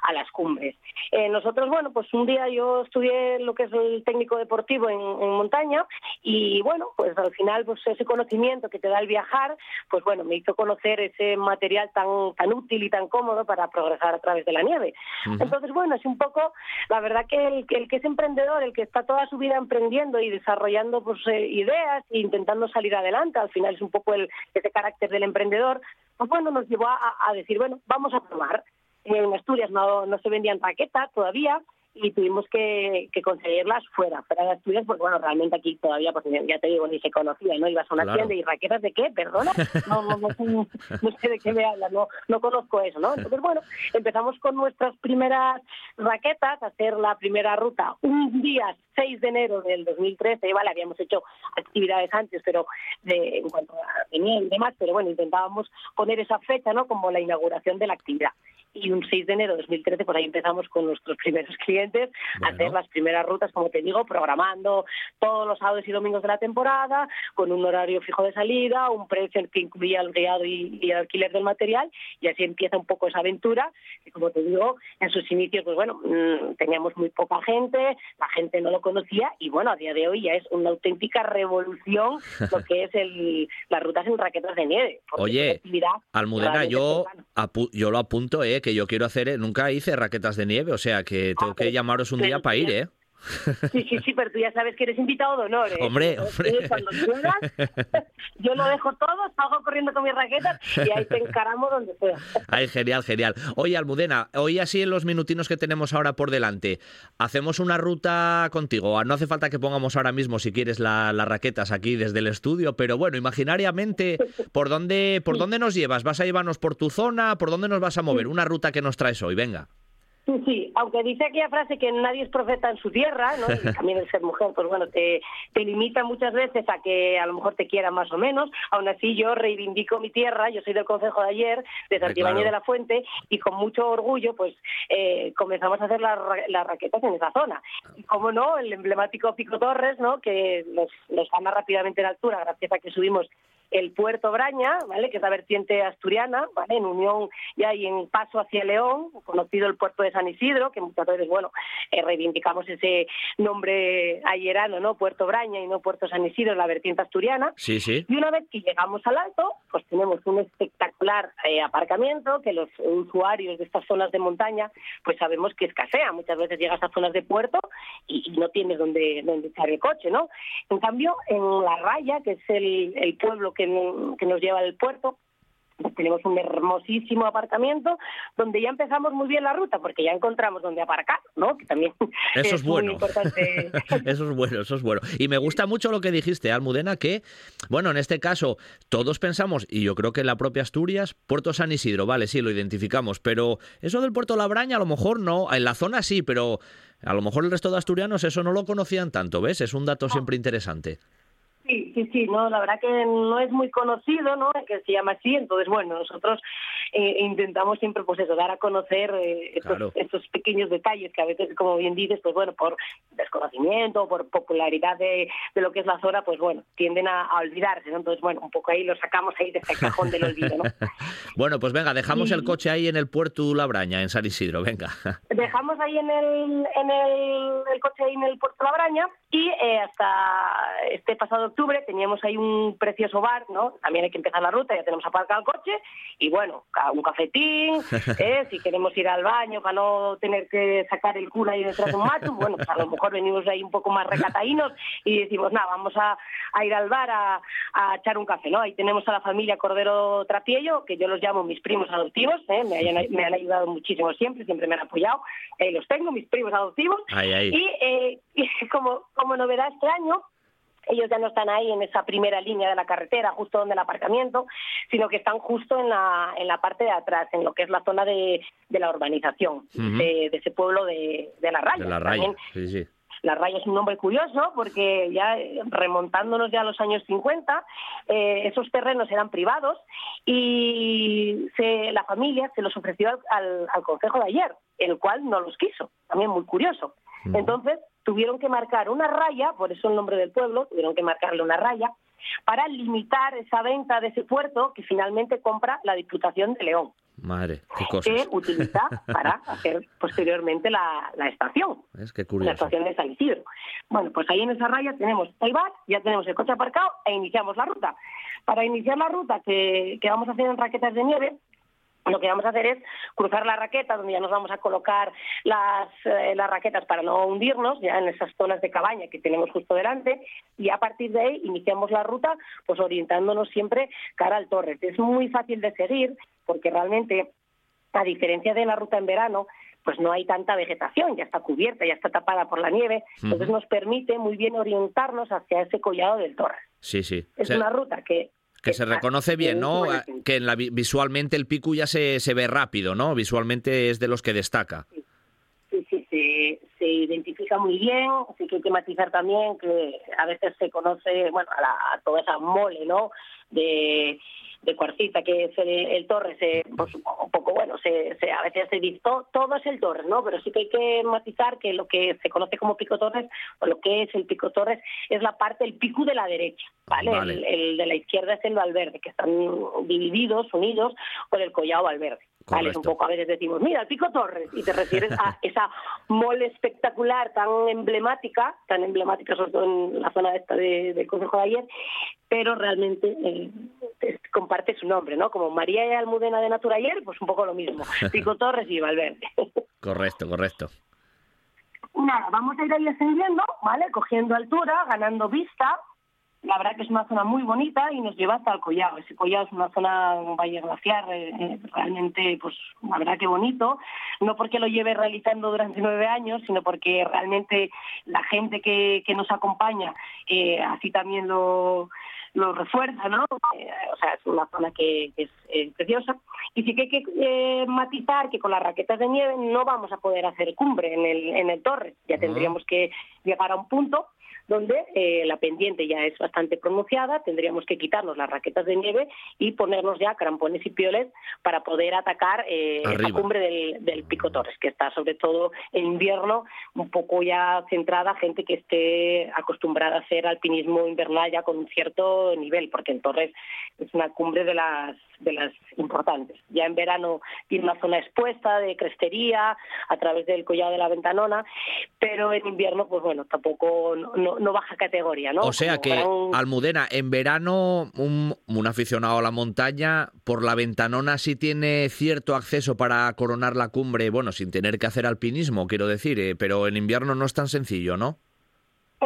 a las cumbres. Eh, nosotros, bueno, pues un día yo estudié lo que es el técnico deportivo en, montaña y bueno, pues al final pues ese conocimiento que te da el viajar, pues bueno, me hizo conocer ese material tan tan útil y tan cómodo para progresar a través de la nieve. Entonces, bueno, es un poco, la verdad que el, el, que es emprendedor, el que está toda su vida emprendiendo y desarrollando pues eh, ideas e intentando salir adelante, al final es un poco el, ese carácter del emprendedor, pues bueno, nos llevó a, a decir, bueno, vamos a probar en Asturias no, no se vendían raquetas todavía y tuvimos que, que conseguirlas fuera, fuera de Asturias, porque bueno, realmente aquí todavía, pues ya te digo, ni se conocía, ¿no? Ibas a una tienda y raquetas de qué, perdona, no, no, no, no, sé de qué me hablas, no, no conozco eso, ¿no? Entonces, bueno, empezamos con nuestras primeras raquetas, a hacer la primera ruta un día 6 de enero del 2013, vale, habíamos hecho actividades antes, pero de, en cuanto a y demás, pero bueno, intentábamos poner esa fecha, ¿no? Como la inauguración de la actividad y un 6 de enero de 2013, por ahí empezamos con nuestros primeros clientes a hacer las primeras rutas, como te digo, programando todos los sábados y domingos de la temporada, con un horario fijo de salida, un precio que incluía el guiado y, el alquiler del material, y así empieza un poco esa aventura, que como te digo, en sus inicios, pues bueno, mm, teníamos muy poca gente, la gente no lo conocía, y bueno, a día de hoy ya es una auténtica revolución lo que es el, las rutas en raquetas de nieve. Oye, Almudena, yo, yo lo apunto, ¿eh? Que yo quiero hacer, nunca hice raquetas de nieve, o sea que tengo que llamaros un día para ir, ¿eh? Sí, sí, sí, pero tú ya sabes que eres invitado de honor. ¿eh? Hombre, hombre. Cuando quieras, yo lo dejo todo, salgo corriendo con mis raquetas y ahí te encaramos donde sea. Ay, genial, genial. Oye, Almudena, hoy así en los minutinos que tenemos ahora por delante, hacemos una ruta contigo. No hace falta que pongamos ahora mismo, si quieres, las raquetas aquí desde el estudio, pero bueno, imaginariamente, ¿por dónde, ¿por dónde nos llevas? ¿Vas a llevarnos por tu zona? ¿Por dónde nos vas a mover? Una ruta que nos traes hoy, venga. Sí, aunque dice aquella frase que nadie es profeta en su tierra, ¿no? Y también el ser mujer, pues bueno, te, te limita muchas veces a que a lo mejor te quiera más o menos. Aún así, yo reivindico mi tierra, yo soy del Consejo de ayer, de Santibáñez de la Fuente, y con mucho orgullo, pues eh, comenzamos a hacer las, las raquetas en esa zona. Y como no, el emblemático Pico Torres, ¿no? Que nos, nos gana rápidamente en altura gracias a que subimos el puerto Braña, ¿vale? que es la vertiente asturiana, ¿vale? en unión ya y en paso hacia León, conocido el puerto de San Isidro, que muchas veces, bueno, eh, reivindicamos ese nombre ayerano, ¿no? Puerto Braña y no Puerto San Isidro, la vertiente asturiana. Sí, sí. Y una vez que llegamos al alto, pues tenemos un espectacular eh, aparcamiento que los usuarios de estas zonas de montaña, pues sabemos que escasea. Muchas veces llegas a zonas de puerto y, no tienes donde, donde echar el coche, ¿no? En cambio, en La Raya, que es el, el pueblo que, que nos lleva del puerto, tenemos un hermosísimo aparcamiento donde ya empezamos muy bien la ruta porque ya encontramos donde aparcar, ¿no? Que también eso es, bueno. importante. eso es bueno, eso es bueno. Y me gusta mucho lo que dijiste, Almudena, que, bueno, en este caso todos pensamos, y yo creo que en la propia Asturias, Puerto San Isidro, vale, sí, lo identificamos, pero eso del Puerto Labraña a lo mejor no, en la zona sí, pero a lo mejor el resto de asturianos eso no lo conocían tanto, ¿ves? Es un dato siempre interesante. Sí, sí, sí, no, la verdad que no es muy conocido, ¿no? Que se llama así, entonces bueno, nosotros eh, intentamos siempre, pues eso, dar a conocer eh, estos, pequeños detalles que a veces, como bien dices, pues bueno, por desconocimiento, por popularidad de, lo que es la zona, pues bueno, tienden a, olvidarse, ¿no? Entonces, bueno, un poco ahí lo sacamos ahí de este cajón del olvido, ¿no? bueno, pues venga, dejamos el coche ahí en el puerto Labraña, en San Isidro, venga. dejamos ahí en el, en el, coche ahí en el puerto Labraña y eh, hasta este pasado octubre teníamos ahí un precioso bar, ¿no? También hay que empezar la ruta, ya tenemos aparcado el coche y bueno, un cafetín, ¿eh? si queremos ir al baño para no tener que sacar el cura ahí detrás de un macho, bueno, pues a lo mejor venimos ahí un poco más recataínos y decimos, nada, vamos a, ir al bar a, echar un café, ¿no? Ahí tenemos a la familia Cordero Trapiello, que yo los llamo mis primos adoptivos, ¿eh? me, han ayudado muchísimo siempre, siempre me han apoyado, ahí los tengo, mis primos adoptivos, Y, eh, y como, como novedad este año, ellos ya no están ahí en esa primera línea de la carretera, justo donde el aparcamiento, sino que están justo en la, en la parte de atrás, en lo que es la zona de, de la urbanización, de, ese pueblo de, de La Raya. De La Raya, sí, sí. La Raya es un nombre curioso porque ya remontándonos ya a los años 50, eh, esos terrenos eran privados y se, la familia se los ofreció al, al, al Consejo de ayer, el cual no los quiso. También muy curioso. Entonces, tuvieron que marcar una raya, por eso el nombre del pueblo, tuvieron que marcarle una raya, para limitar esa venta de ese puerto que finalmente compra la Diputación de León. Madre, qué cosas. Que utiliza para hacer posteriormente la, estación. Es que curioso. La estación de San Isidro. Bueno, pues ahí en esa raya tenemos el bar, ya tenemos el coche aparcado e iniciamos la ruta. Para iniciar la ruta que, que vamos a hacer en raquetas de nieve, lo que vamos a hacer es cruzar la raqueta, donde ya nos vamos a colocar las, eh, las raquetas para no hundirnos, ya en esas zonas de cabaña que tenemos justo delante, y a partir de ahí iniciamos la ruta, pues orientándonos siempre cara al Torres. Es muy fácil de seguir, porque realmente, a diferencia de la ruta en verano, pues no hay tanta vegetación, ya está cubierta, ya está tapada por la nieve, entonces nos permite muy bien orientarnos hacia ese collado del Torres. Sí, sí. Es una ruta que que se reconoce bien, ¿no? Que en la, visualmente el pico ya se, se ve rápido, ¿no? Visualmente es de los que destaca. Sí, sí, se, se identifica muy bien. Así que hay que matizar también que a veces se conoce, bueno, a, a toda esa mole, ¿no? De de cuarcita, que es el, Torres, pues, un poco bueno, se, a veces se dice todo, es el Torres, ¿no? Pero sí que hay que matizar que lo que se conoce como Pico Torres, o lo que es el Pico Torres, es la parte del pico de la derecha, ¿vale? El, de la izquierda es el Valverde, que están divididos, unidos por el Collado Valverde. ¿Vale? Un poco a veces decimos, mira, el Pico Torres, y te refieres a esa mole espectacular tan emblemática, tan emblemática sobre todo en la zona esta de, del Consejo de ayer, pero realmente eh, comparte su nombre, ¿no? Como María y Almudena de Naturayer, pues un poco lo mismo, Pico Torres y Valverde. correcto, correcto. Nada, vamos a ir ahí ascendiendo, ¿vale? Cogiendo altura, ganando vista, la verdad que es una zona muy bonita y nos lleva hasta el Collado. Ese Collado es una zona, un valle glaciar, eh, eh, realmente, pues, la verdad que bonito. No porque lo lleve realizando durante nueve años, sino porque realmente la gente que, que nos acompaña eh, así también lo, lo refuerza, ¿no? o sea, es una zona que, es preciosa. Y sí que hay que matizar que con las raquetas de nieve no vamos a poder hacer cumbre en el, en el torre. Ya tendríamos que llegar a un punto donde eh, la pendiente ya es bastante pronunciada, tendríamos que quitarnos las raquetas de nieve y ponernos ya crampones y pioles para poder atacar eh, esa cumbre del, del, Pico Torres, que está sobre todo en invierno un poco ya centrada gente que esté acostumbrada a hacer alpinismo invernal ya con un cierto nivel, porque en Torres es una cumbre de las de las importantes. Ya en verano tiene una zona expuesta de crestería a través del collado de la Ventanona, pero en invierno, pues bueno, tampoco no, no baja categoría, ¿no? O sea que, Almudena, en verano un, un aficionado a la montaña, por la Ventanona sí tiene cierto acceso para coronar la cumbre, bueno, sin tener que hacer alpinismo, quiero decir, eh, pero en invierno no es tan sencillo, ¿no?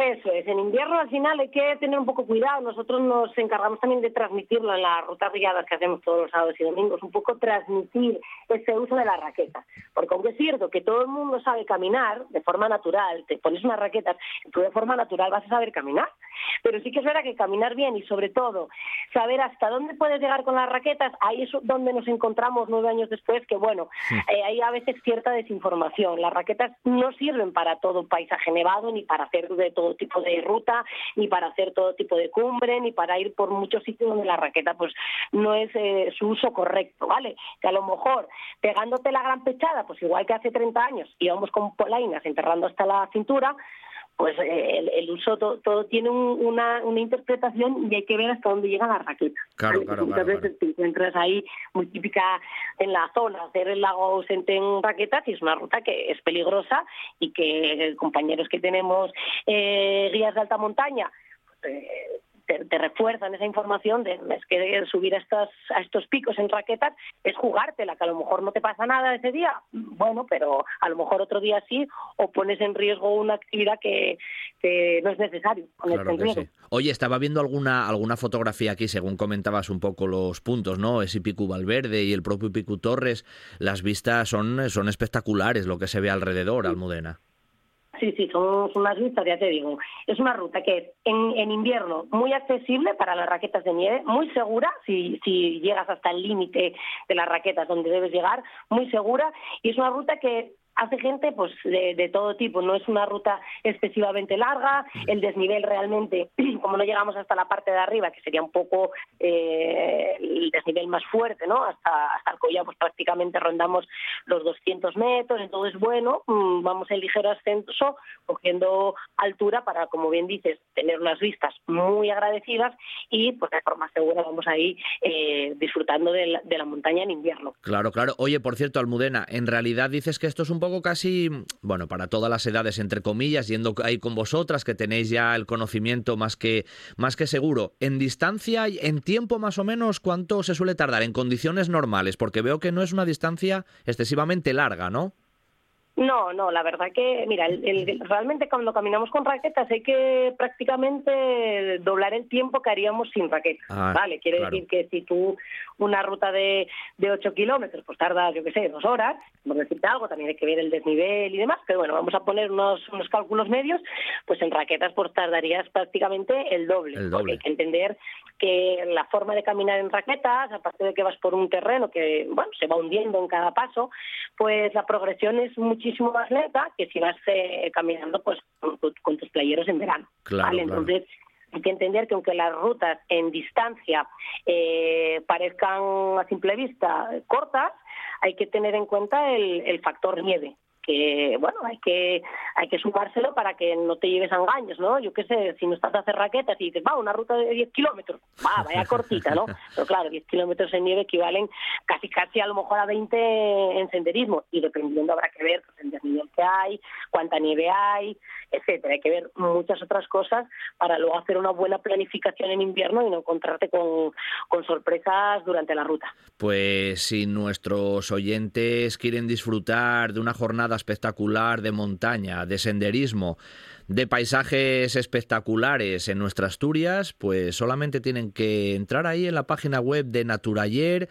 Eso es, en invierno al final hay que tener un poco cuidado. Nosotros nos encargamos también de transmitirlo en las rutas guiadas que hacemos todos los sábados y domingos, un poco transmitir ese uso de las raquetas. Porque aunque es cierto que todo el mundo sabe caminar de forma natural, te pones unas raquetas tú de forma natural vas a saber caminar. Pero sí que es verdad que caminar bien y sobre todo saber hasta dónde puedes llegar con las raquetas, ahí es donde nos encontramos nueve años después, que bueno, eh, hay a veces cierta desinformación. Las raquetas no sirven para todo paisaje nevado ni para hacer de todo tipo de ruta, ni para hacer todo tipo de cumbre, ni para ir por muchos sitios donde la raqueta pues no es eh, su uso correcto, ¿vale? Que a lo mejor pegándote la gran pechada, pues igual que hace 30 años íbamos con polainas enterrando hasta la cintura, pues eh, el, uso todo, tiene una, una, interpretación y hay que ver hasta dónde llega la raqueta. Claro, claro, Muchas veces te encuentras ahí muy típica en la zona, hacer el lago ausente en raquetas y es una ruta que es peligrosa y que compañeros que tenemos eh, guías de alta montaña, pues, eh, te, refuerzan esa información de es que subir a estos, a estos picos en raquetas es jugártela, que a lo mejor no te pasa nada ese día, bueno, pero a lo mejor otro día sí, o pones en riesgo una actividad que, no es necesario. Oye, estaba viendo alguna, alguna fotografía aquí, según comentabas un poco los puntos, ¿no? Ese Picu Valverde y el propio Picu Torres, las vistas son, son espectaculares lo que se ve alrededor, Almudena. Sí, sí, son unas vistas, ya te digo. Es una ruta que es en, invierno muy accesible para las raquetas de nieve, muy segura, si, si llegas hasta el límite de las raquetas donde debes llegar, muy segura, y es una ruta que hace gente pues de, todo tipo, no es una ruta excesivamente larga, el desnivel realmente, como no llegamos hasta la parte de arriba, que sería un poco eh, el desnivel más fuerte, ¿no? Hasta, hasta pues prácticamente rondamos los 200 metros, entonces bueno, mm, vamos en ligero ascenso, cogiendo altura para, como bien dices, tener unas vistas muy agradecidas y pues de forma segura vamos ahí eh, disfrutando de la, de la montaña en invierno. Claro, claro. Oye, por cierto, Almudena, en realidad dices que esto es un poco casi, bueno, para todas las edades, entre comillas, yendo ahí con vosotras, que tenéis ya el conocimiento más que, más que seguro. En distancia, en tiempo más o menos, ¿cuánto se suele tardar en condiciones normales? Porque veo que no es una distancia excesivamente larga, ¿no? No, no, la verdad que, mira, el, realmente cuando caminamos con raquetas hay que prácticamente doblar el tiempo que haríamos sin raquetas, ah, ¿vale? Quiere decir que si tú una ruta de, de 8 kilómetros, pues tardas, yo qué sé, dos horas, por decirte algo, también hay que ver el desnivel y demás, pero bueno, vamos a poner unos, unos cálculos medios, pues en raquetas pues tardarías prácticamente el doble, el doble. hay que entender que la forma de caminar en raquetas, aparte de que vas por un terreno que, bueno, se va hundiendo en cada paso, pues la progresión es muchísimo más lenta que si vas eh, caminando pues con, tus playeros en verano. Entonces, hay que entender que aunque las rutas en distancia eh, parezcan a simple vista cortas, hay que tener en cuenta el factor nieve que bueno hay que hay que sumárselo para que no te lleves a engaños no yo qué sé si no estás a hacer raquetas y dices va una ruta de 10 kilómetros va vaya cortita no pero claro 10 kilómetros en nieve equivalen casi casi a lo mejor a 20 en senderismo. Y dependiendo habrá que ver pues, el desnivel que hay cuánta nieve hay etcétera. Hay que ver muchas otras cosas para luego hacer una buena planificación en invierno y no encontrarte con, con sorpresas durante la ruta. Pues si nuestros oyentes quieren disfrutar de una jornada espectacular de montaña, de senderismo, de paisajes espectaculares en nuestra Asturias, pues solamente tienen que entrar ahí en la página web de Naturayer,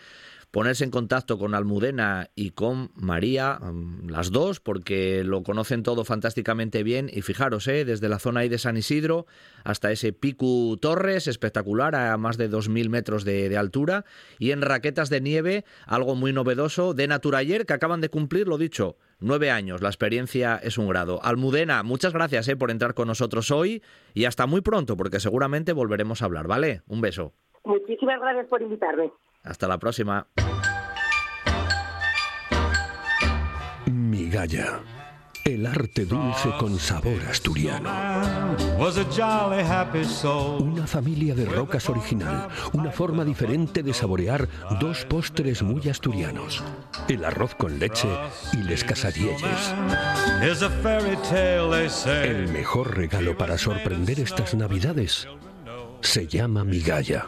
ponerse en contacto con Almudena y con María, mm, las dos, porque lo conocen todo fantásticamente bien. Y fijaros, ¿eh? desde la zona ahí de San Isidro hasta ese Picu Torres, espectacular, a más de 2.000 metros de, altura. Y en raquetas de nieve, algo muy novedoso de Naturayer, que acaban de cumplir, lo dicho, nueve años. La experiencia es un grado. Almudena, muchas gracias ¿eh? por entrar con nosotros hoy y hasta muy pronto, porque seguramente volveremos a hablar, ¿vale? Un beso. Muchísimas gracias por invitarme. Hasta la próxima. Migalla. El arte dulce con sabor asturiano. Una familia de rocas original, una forma diferente de saborear dos postres muy asturianos. El arroz con leche y les casadielles. El mejor regalo para sorprender estas navidades se llama migalla.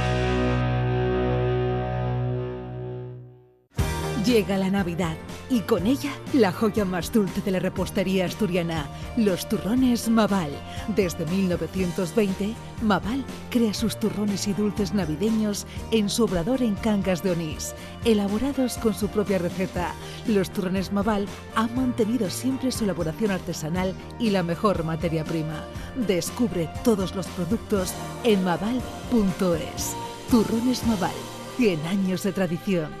Llega la Navidad y con ella la joya más dulce de la repostería asturiana, los turrones Maval. Desde 1920, Maval crea sus turrones y dulces navideños en su obrador en Cangas de Onís. Elaborados con su propia receta, los turrones Maval han mantenido siempre su elaboración artesanal y la mejor materia prima. Descubre todos los productos en maval.es. Turrones Maval, 100 años de tradición.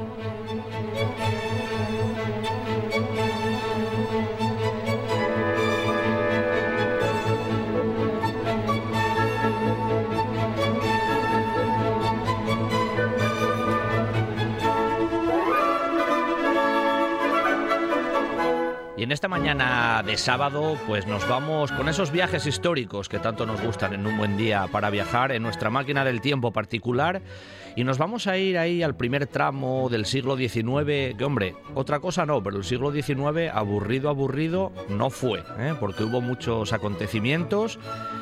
Esta mañana de sábado, pues nos vamos con esos viajes históricos que tanto nos gustan en un buen día para viajar en nuestra máquina del tiempo particular y nos vamos a ir ahí al primer tramo del siglo XIX, que hombre, otra cosa no, pero el siglo XIX aburrido, aburrido no fue, ¿eh? porque hubo muchos acontecimientos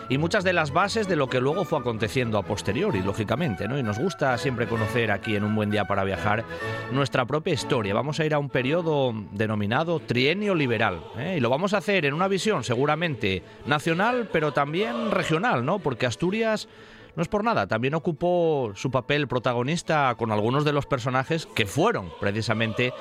y muchas de las bases de lo que luego fue aconteciendo a posteriori, lógicamente, ¿no? Y nos gusta siempre conocer aquí en un buen día para viajar nuestra propia historia. Vamos a ir a un periodo denominado trienio liberal, ¿eh? y lo vamos a hacer en una visión seguramente nacional, pero también regional, ¿no? Porque Asturias no es por nada, también ocupó su papel protagonista con algunos de los personajes que fueron precisamente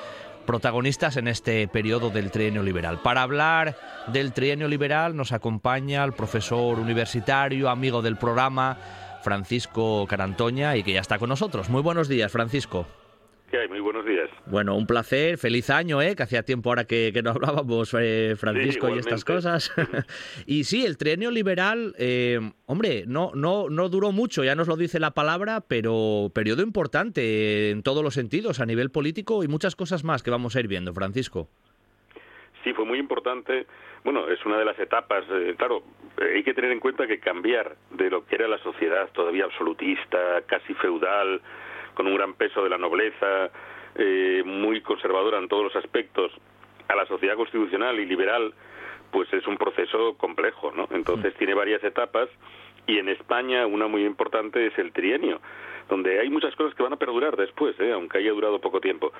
protagonistas en este periodo del trienio liberal. Para hablar del trienio liberal nos acompaña el profesor universitario, amigo del programa, Francisco Carantoña, y que ya está con nosotros. Muy buenos días, Francisco. ¿Qué hay? Muy buenos días. Bueno, un placer, feliz año, ¿eh? que hacía tiempo ahora que, no hablábamos, eh, Francisco, y estas cosas. y sí, el trienio liberal, eh, hombre, no, no, no duró mucho, ya nos lo dice la palabra, pero periodo importante en todos los sentidos, a nivel político y muchas cosas más que vamos a ir viendo, Francisco. Sí, fue muy importante. Bueno, es una de las etapas, eh, claro, hay que tener en cuenta que cambiar de lo que era la sociedad todavía absolutista, casi feudal, con un gran peso de la nobleza, eh, muy conservadora en todos los aspectos, a la sociedad constitucional y liberal, pues es un proceso complejo, ¿no? Entonces tiene varias etapas y en España una muy importante es el trienio, donde hay muchas cosas que van a perdurar después, ¿eh? aunque haya durado poco tiempo.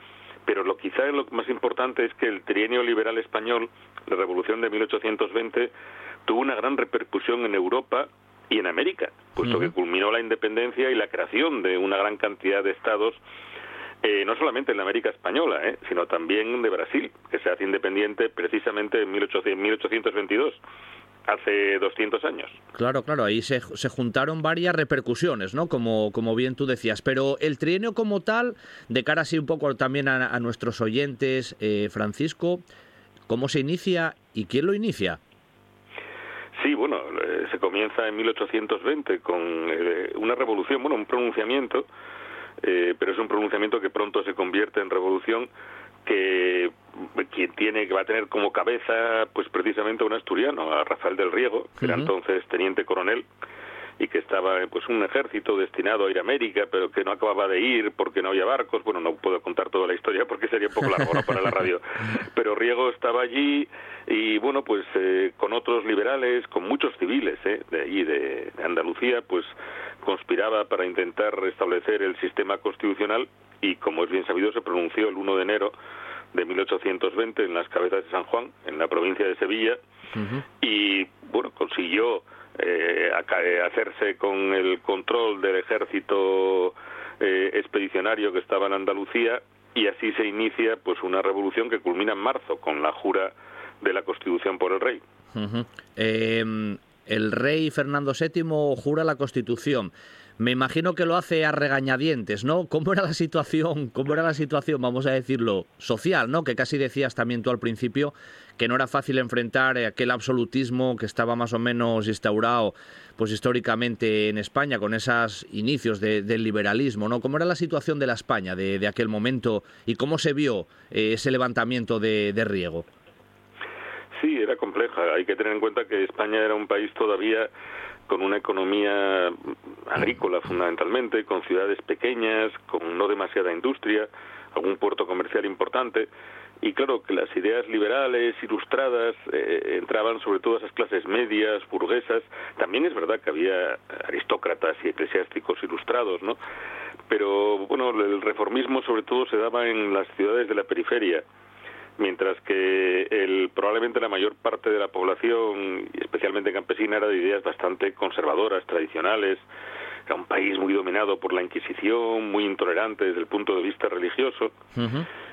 Pero lo quizá lo más importante es que el trienio liberal español, la revolución de 1820, tuvo una gran repercusión en Europa y en América, puesto que culminó la independencia y la creación de una gran cantidad de estados, eh, no solamente en la América española, eh, sino también de Brasil, que se hace independiente precisamente en 1822 hace 200 años. Claro, claro, ahí se, se, juntaron varias repercusiones, ¿no? Como, como bien tú decías. Pero el trienio como tal, de cara así un poco también a, nuestros oyentes, eh, Francisco, ¿cómo se inicia y quién lo inicia? Sí, bueno, eh, se comienza en 1820 con eh, una revolución, bueno, un pronunciamiento, eh, pero es un pronunciamiento que pronto se convierte en revolución que quien tiene que va a tener como cabeza pues precisamente un asturiano, a Rafael del Riego, que era entonces teniente coronel y que estaba pues un ejército destinado a ir a América, pero que no acababa de ir porque no había barcos. Bueno, no puedo contar toda la historia porque sería un poco largo para la radio. Pero Riego estaba allí y bueno, pues eh, con otros liberales, con muchos civiles eh, de allí de, Andalucía, pues conspiraba para intentar restablecer el sistema constitucional y como es bien sabido se pronunció el 1 de enero de 1820 en las cabezas de San Juan, en la provincia de Sevilla, y bueno, consiguió eh, eh, hacerse con el control del ejército eh, expedicionario que estaba en Andalucía y así se inicia pues una revolución que culmina en marzo con la jura de la Constitución por el rey. Em, el rey Fernando VII jura la Constitución. Me imagino que lo hace a regañadientes, ¿no? ¿Cómo era la situación, cómo era la situación, vamos a decirlo, social, ¿no? Que casi decías también tú al principio que no era fácil enfrentar aquel absolutismo que estaba más o menos instaurado pues históricamente en España con esos inicios del liberalismo, ¿no? ¿Cómo era la situación de la España de, aquel momento y cómo se vio eh, ese levantamiento de, de Riego? Sí, era compleja. Hay que tener en cuenta que España era un país todavía con una economía agrícola fundamentalmente, con ciudades pequeñas, con no demasiada industria, algún puerto comercial importante. Y claro que las ideas liberales ilustradas eh, entraban sobre todo a esas clases medias burguesas. También es verdad que había aristócratas y eclesiásticos ilustrados no pero bueno el reformismo sobre todo se daba en las ciudades de la periferia mientras que el, probablemente la mayor parte de la población, especialmente campesina, era de ideas bastante conservadoras, tradicionales, era un país muy dominado por la Inquisición, muy intolerante desde el punto de vista religioso.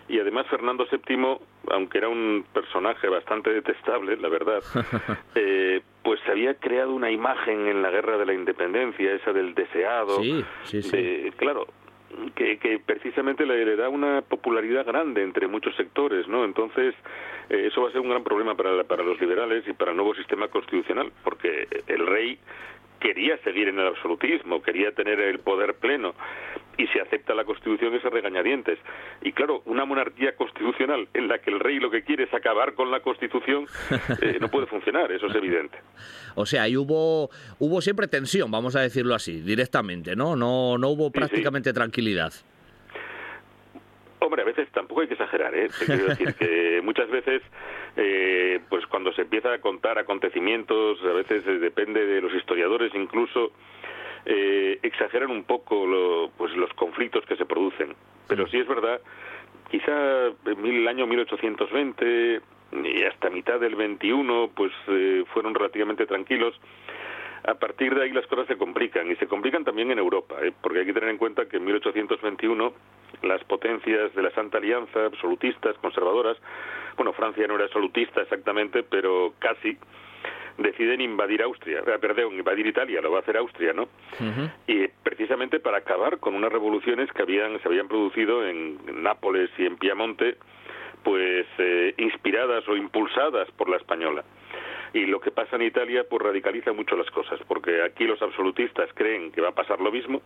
Y además Fernando VII, aunque era un personaje bastante detestable, la verdad, eh, pues se había creado una imagen en la guerra de la independencia, esa del deseado. Sí, sí, sí. claro, que, que, precisamente le, da una popularidad grande entre muchos sectores, ¿no? Entonces, eh, eso va a ser un gran problema para, para los liberales y para el nuevo sistema constitucional, porque el rey quería seguir en el absolutismo, quería tener el poder pleno y si acepta la Constitución es a regañadientes. Y claro, una monarquía constitucional en la que el rey lo que quiere es acabar con la Constitución eh, no puede funcionar, eso es evidente. O sea, ahí hubo hubo siempre tensión, vamos a decirlo así, directamente, ¿no? No no hubo prácticamente tranquilidad. Hombre, a veces tampoco hay que exagerar, ¿eh? quiero decir que muchas veces, eh, pues cuando se empieza a contar acontecimientos, a veces eh, depende de los historiadores incluso, eh, exageran un poco lo, pues los conflictos que se producen. Pero sí es verdad, quizá en el año 1820 y hasta mitad del 21, pues eh, fueron relativamente tranquilos a partir de ahí las cosas se complican y se complican también en Europa, ¿eh? porque hay que tener en cuenta que en 1821 las potencias de la Santa Alianza, absolutistas, conservadoras, bueno, Francia no era absolutista exactamente, pero casi, deciden invadir Austria, eh, perdón, invadir Italia, lo va a hacer Austria, ¿no? Y precisamente para acabar con unas revoluciones que habían se habían producido en Nápoles y en Piamonte, pues eh, inspiradas o impulsadas por la española y lo que pasa en Italia pues radicaliza mucho las cosas, porque aquí los absolutistas creen que va a pasar lo mismo,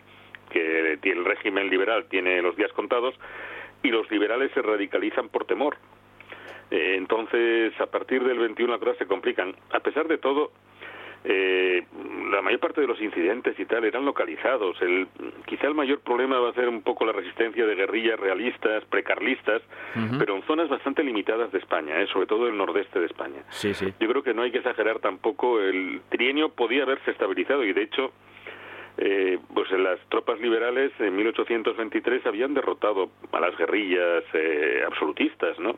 que el régimen liberal tiene los días contados, y los liberales se radicalizan por temor. Eh, entonces, a partir del 21 las cosas se complican. A pesar de todo, eh, la mayor parte de los incidentes y tal eran localizados. El, quizá el mayor problema va a ser un poco la resistencia de guerrillas realistas, precarlistas, pero en zonas bastante limitadas de España, ¿eh? sobre todo el nordeste de España. Sí, sí. Yo creo que no hay que exagerar tampoco. El trienio podía haberse estabilizado y de hecho eh, pues las tropas liberales en 1823 habían derrotado a las guerrillas eh, absolutistas, ¿no?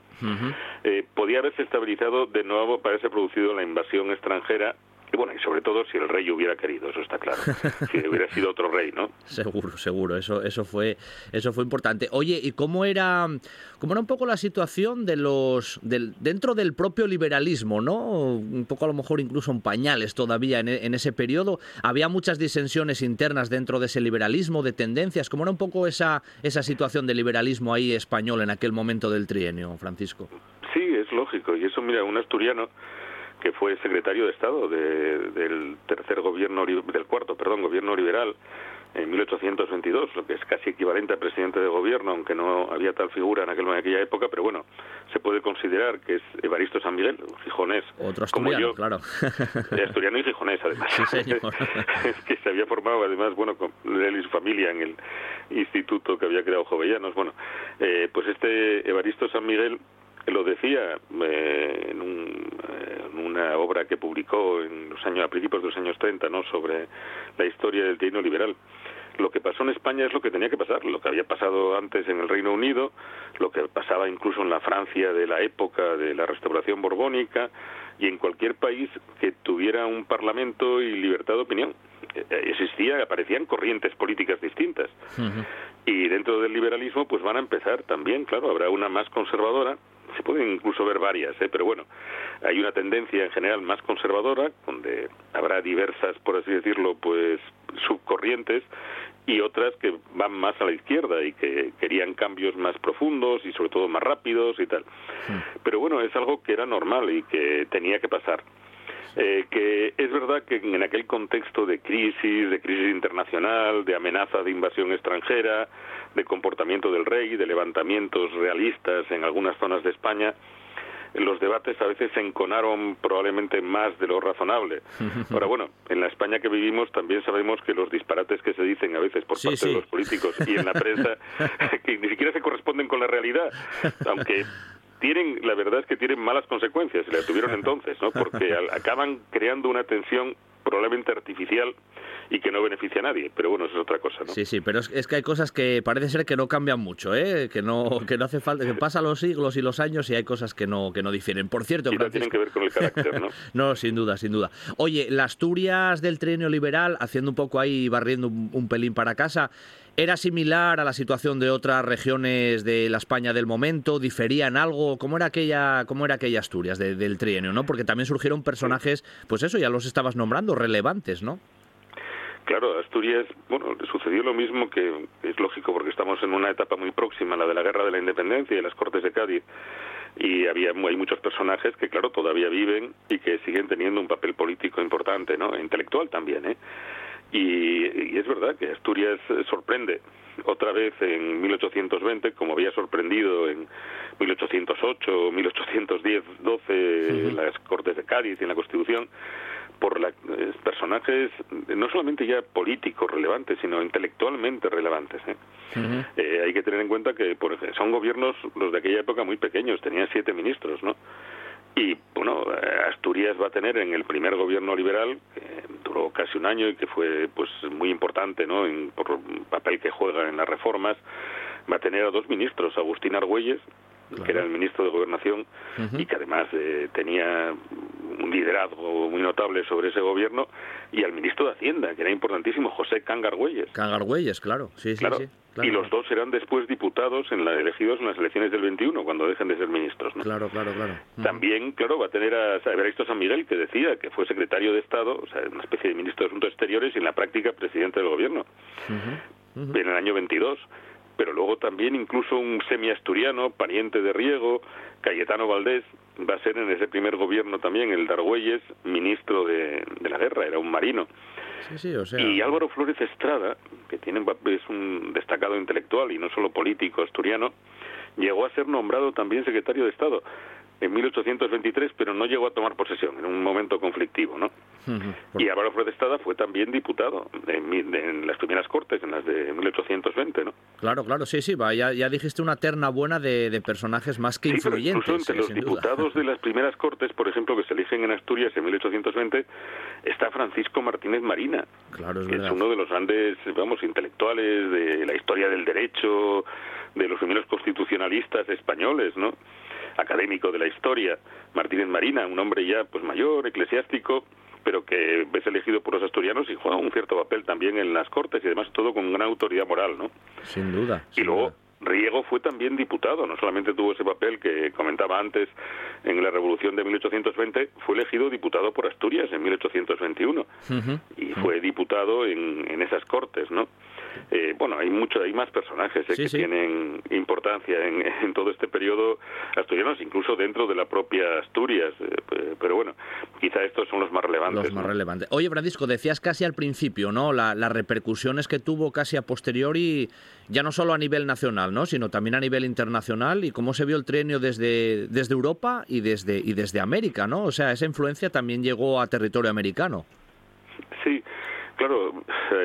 eh, podía haberse estabilizado de nuevo para haberse producido la invasión extranjera y bueno, y sobre todo si el rey hubiera querido, eso está claro. si hubiera sido otro rey, ¿no? Seguro, seguro, eso, eso fue, eso fue importante. Oye, ¿y cómo era, cómo era un poco la situación de los, del, dentro del propio liberalismo, ¿no? Un poco a lo mejor incluso en pañales todavía en, en ese periodo. Había muchas disensiones internas dentro de ese liberalismo, de tendencias. ¿Cómo era un poco esa, esa situación de liberalismo ahí español en aquel momento del trienio, Francisco? Sí, es lógico. Y eso, mira, un asturiano que fue secretario de Estado del tercer gobierno, del cuarto, perdón, gobierno liberal en 1822, lo que es casi equivalente a presidente de gobierno, aunque no había tal figura en, aquel, en aquella época, pero bueno, se puede considerar que es Evaristo San Miguel, gijonés. Otro asturiano, claro. Asturiano y gijonés, además. es que se había formado, además, bueno, con él y su familia en el instituto que había creado Jovellanos. Bueno, eh, pues este Evaristo San Miguel lo decía eh, en, en, una obra que publicó en los años a principios de los años 30 no sobre la historia del reino liberal lo que pasó en España es lo que tenía que pasar, lo que había pasado antes en el Reino Unido, lo que pasaba incluso en la Francia de la época de la restauración borbónica y en cualquier país que tuviera un parlamento y libertad de opinión. Existía, aparecían corrientes políticas distintas. Y dentro del liberalismo pues van a empezar también, claro, habrá una más conservadora, se pueden incluso ver varias, ¿eh? pero bueno, hay una tendencia en general más conservadora, donde habrá diversas, por así decirlo, pues subcorrientes y otras que van más a la izquierda y que querían cambios más profundos y sobre todo más rápidos y tal. Pero bueno, es algo que era normal y que tenía que pasar. Eh, que es verdad que en aquel contexto de crisis, de crisis internacional, de amenaza de invasión extranjera, de comportamiento del rey, de levantamientos realistas en algunas zonas de España, los debates a veces se enconaron probablemente más de lo razonable. Ahora, bueno, en la España que vivimos también sabemos que los disparates que se dicen a veces por parte de los políticos y en la prensa, que ni siquiera se corresponden con la realidad, aunque tienen, la verdad es que tienen malas consecuencias, y la tuvieron entonces, ¿no? Porque acaban creando una tensión probablemente artificial y que no beneficia a nadie. Pero bueno, eso es otra cosa, ¿no? Sí, sí, pero es, que hay cosas que parece ser que no cambian mucho, ¿eh? Que no, que no hace falta, que pasan los siglos y los años y hay cosas que no, que no difieren. Por cierto, y tienen que ver con el carácter, ¿no? no, sin duda, sin duda. Oye, las Asturias del trienio liberal, haciendo un poco ahí, barriendo un, pelín para casa, ¿Era similar a la situación de otras regiones de la España del momento? ¿Difería en algo? ¿Cómo era aquella, cómo era aquella Asturias del trienio? ¿no? Porque también surgieron personajes, pues eso, ya los estabas nombrando, relevantes, ¿no? Claro, Asturias, bueno, sucedió lo mismo que es lógico porque estamos en una etapa muy próxima, la de la Guerra de la Independencia y las Cortes de Cádiz, y había hay muchos personajes que, claro, todavía viven y que siguen teniendo un papel político importante, ¿no? Intelectual también, ¿eh? Y, es verdad que Asturias sorprende otra vez en 1820, como había sorprendido en 1808, 1810, 12, las Cortes de Cádiz y en la Constitución, por la, eh, personajes no solamente ya políticos relevantes, sino intelectualmente relevantes. ¿eh? Eh, hay que tener en cuenta que por ejemplo, son gobiernos, los de aquella época, muy pequeños, tenían siete ministros, ¿no? Y bueno, Asturias va a tener en el primer gobierno liberal, que duró casi un año y que fue pues muy importante, ¿no? En, por el papel que juega en las reformas, va a tener a dos ministros, Agustín Argüelles, que era el ministro de Gobernación y que además eh, tenía un liderazgo muy notable sobre ese gobierno, y al ministro de Hacienda, que era importantísimo, José Cangargüelles. Cangargüelles, claro, sí, sí, sí. y los dos serán después diputados en la, elegidos en las elecciones del 21, cuando dejen de ser ministros. ¿no? Claro, claro, claro. También, claro, va a tener a Evaristo San Miguel, que decía que fue secretario de Estado, o sea, una especie de ministro de Asuntos Exteriores y en la práctica presidente del gobierno, en el año 22 pero luego también incluso un semi-asturiano, pariente de Riego, Cayetano Valdés, va a ser en ese primer gobierno también el Dargüelles, ministro de, la guerra, era un marino. Y Álvaro Flores Estrada, que tiene, es un destacado intelectual y no solo político asturiano, llegó a ser nombrado también secretario de Estado en 1823, pero no llegó a tomar posesión en un momento conflictivo, ¿no? Y Álvaro Fredestada fue también diputado en, las primeras cortes, en las de 1820, ¿no? Claro, claro, sí, sí, ya, ya dijiste una terna buena de, personajes más que influyentes. incluso entre los diputados de las primeras cortes, por ejemplo, que se eligen en Asturias en 1820, está Francisco Martínez Marina, claro, es, que es uno de los grandes, vamos, intelectuales de la historia del derecho, de los primeros constitucionalistas españoles, ¿no? académico de la historia, Martínez Marina, un hombre ya pues mayor, eclesiástico, pero que es elegido por los asturianos y juega un cierto papel también en las Cortes y además todo con gran autoridad moral, ¿no? Sin duda. Y luego Riego fue también diputado, no solamente tuvo ese papel que comentaba antes en la Revolución de 1820, fue elegido diputado por Asturias en 1821 y fue diputado en, en esas Cortes, ¿no? Eh, bueno, hay mucho, hay más personajes eh, que tienen importancia en, todo este periodo asturianos, incluso dentro de la propia Asturias. Eh, pero bueno, quizá estos son los más relevantes. Los más relevantes. Oye, Francisco, decías casi al principio, ¿no? las repercusiones que tuvo casi a posteriori, ya no solo a nivel nacional, ¿no? Sino también a nivel internacional y cómo se vio el trienio desde, desde Europa y desde, y desde América, ¿no? O sea, esa influencia también llegó a territorio americano. Sí, claro,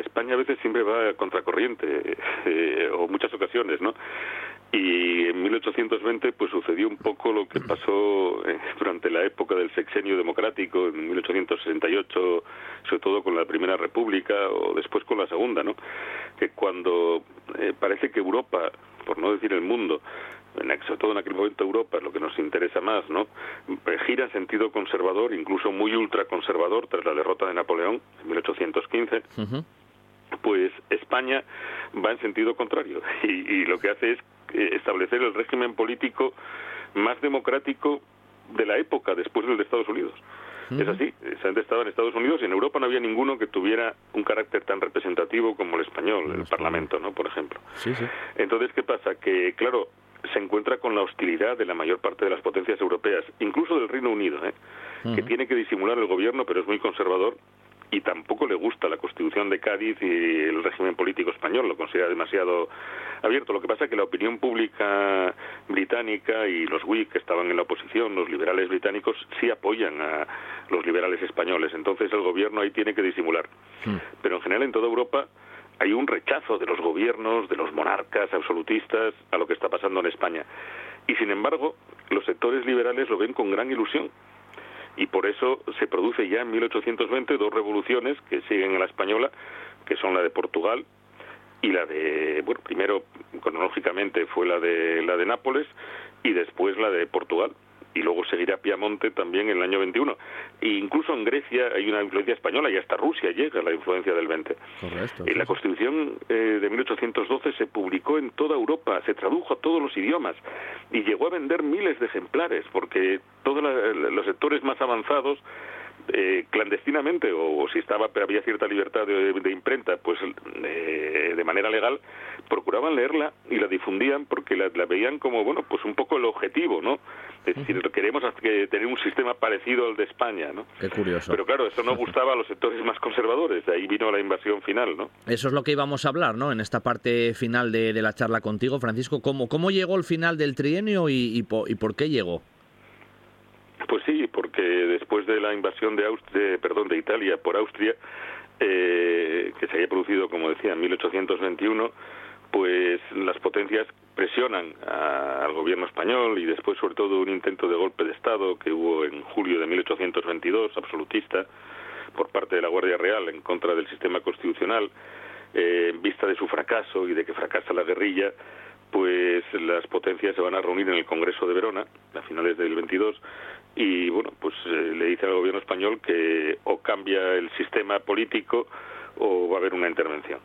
España a veces siempre va a contracorriente, eh, o muchas ocasiones, ¿no? Y en 1820 pues sucedió un poco lo que pasó eh, durante la época del sexenio democrático, en 1868, sobre todo con la Primera República o después con la Segunda, ¿no? Que cuando eh, parece que Europa, por no decir el mundo, sobre todo en aquel momento Europa, es lo que nos interesa más, ¿no? Eh, gira en sentido conservador, incluso muy ultraconservador, tras la derrota de Napoleón en 1815. Pues España va en sentido contrario y, lo que hace es eh, establecer el régimen político más democrático de la época después del de Estados Unidos. Es así, se han estado en Estados Unidos y en Europa no había ninguno que tuviera un carácter tan representativo como el español, el, Parlamento, ¿no? Por ejemplo. Sí, sí. Entonces, ¿qué pasa? Que, claro, se encuentra con la hostilidad de la mayor parte de las potencias europeas, incluso del Reino Unido, ¿eh? que tiene que disimular el gobierno, pero es muy conservador y tampoco le gusta la Constitución de Cádiz y el régimen político español, lo considera demasiado abierto. Lo que pasa es que la opinión pública británica y los Whig que estaban en la oposición, los liberales británicos, sí apoyan a los liberales españoles. Entonces el gobierno ahí tiene que disimular. Pero en general en toda Europa hay un rechazo de los gobiernos, de los monarcas absolutistas a lo que está pasando en España. Y sin embargo, los sectores liberales lo ven con gran ilusión. Y por eso se produce ya en 1820 dos revoluciones que siguen en la española, que son la de Portugal y la de, bueno, primero cronológicamente fue la de la de Nápoles y después la de Portugal y luego seguirá Piamonte también en el año 21. E incluso en Grecia hay una influencia española y hasta Rusia llega la influencia del 20. Correcto. Y la Constitución eh, de 1812 se publicó en toda Europa, se tradujo a todos los idiomas y llegó a vender miles de ejemplares porque todos los sectores más avanzados eh, clandestinamente o, si estaba pero había cierta libertad de, imprenta pues eh, de manera legal procuraban leerla y la difundían porque la, veían como bueno pues un poco el objetivo no es decir queremos tener un sistema parecido al de España no qué curioso. Pero claro eso no gustaba a los sectores más conservadores de ahí vino la invasión final no eso es lo que íbamos a hablar no en esta parte final de, la charla contigo Francisco cómo cómo llegó el final del trienio y, y por qué llegó pues sí, porque después de la invasión de, Austria, perdón, de Italia por Austria, eh, que se había producido, como decía, en 1821, pues las potencias presionan al gobierno español y después sobre todo un intento de golpe de Estado que hubo en julio de 1822, absolutista, por parte de la Guardia Real en contra del sistema constitucional, eh, en vista de su fracaso y de que fracasa la guerrilla, pues las potencias se van a reunir en el Congreso de Verona a finales del 22 y bueno, pues eh, le dice al gobierno español que o cambia el sistema político o va a haber una intervención.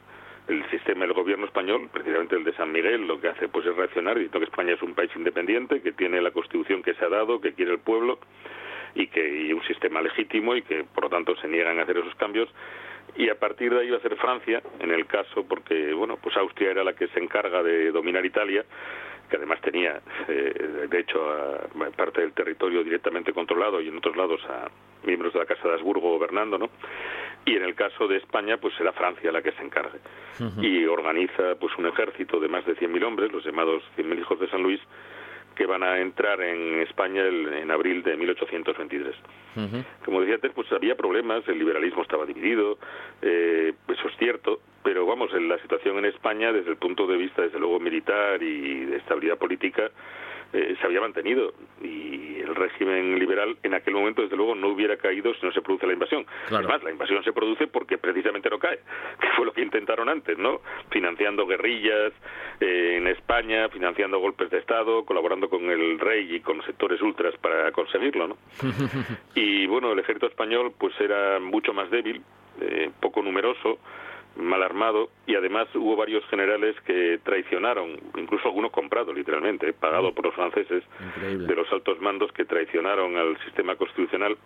El sistema del gobierno español, precisamente el de San Miguel, lo que hace pues es reaccionar diciendo que España es un país independiente, que tiene la constitución que se ha dado, que quiere el pueblo y que y un sistema legítimo y que por lo tanto se niegan a hacer esos cambios. Y a partir de ahí va a ser Francia en el caso porque bueno pues Austria era la que se encarga de dominar Italia que además tenía, eh, de hecho, parte del territorio directamente controlado y en otros lados a miembros de la Casa de Habsburgo gobernando, ¿no? Y en el caso de España, pues será Francia la que se encargue. Y organiza pues un ejército de más de 100.000 hombres, los llamados 100.000 hijos de San Luis, que van a entrar en España en abril de 1823. Como decía antes, pues había problemas, el liberalismo estaba dividido, eh, eso es cierto, pero vamos, en la situación en España, desde el punto de vista, desde luego, militar y de estabilidad política, eh, se había mantenido y el régimen liberal en aquel momento desde luego no hubiera caído si no se produce la invasión. Además, la invasión se produce porque precisamente no cae, que fue lo que intentaron antes, ¿no? Financiando guerrillas eh, en España, financiando golpes de Estado, colaborando con el rey y con sectores ultras para conseguirlo, ¿no? y bueno, el ejército español pues era mucho más débil, eh, poco numeroso, mal armado y además hubo varios generales que traicionaron, incluso algunos comprados literalmente, pagados por los franceses, de los altos mandos que traicionaron al sistema constitucional.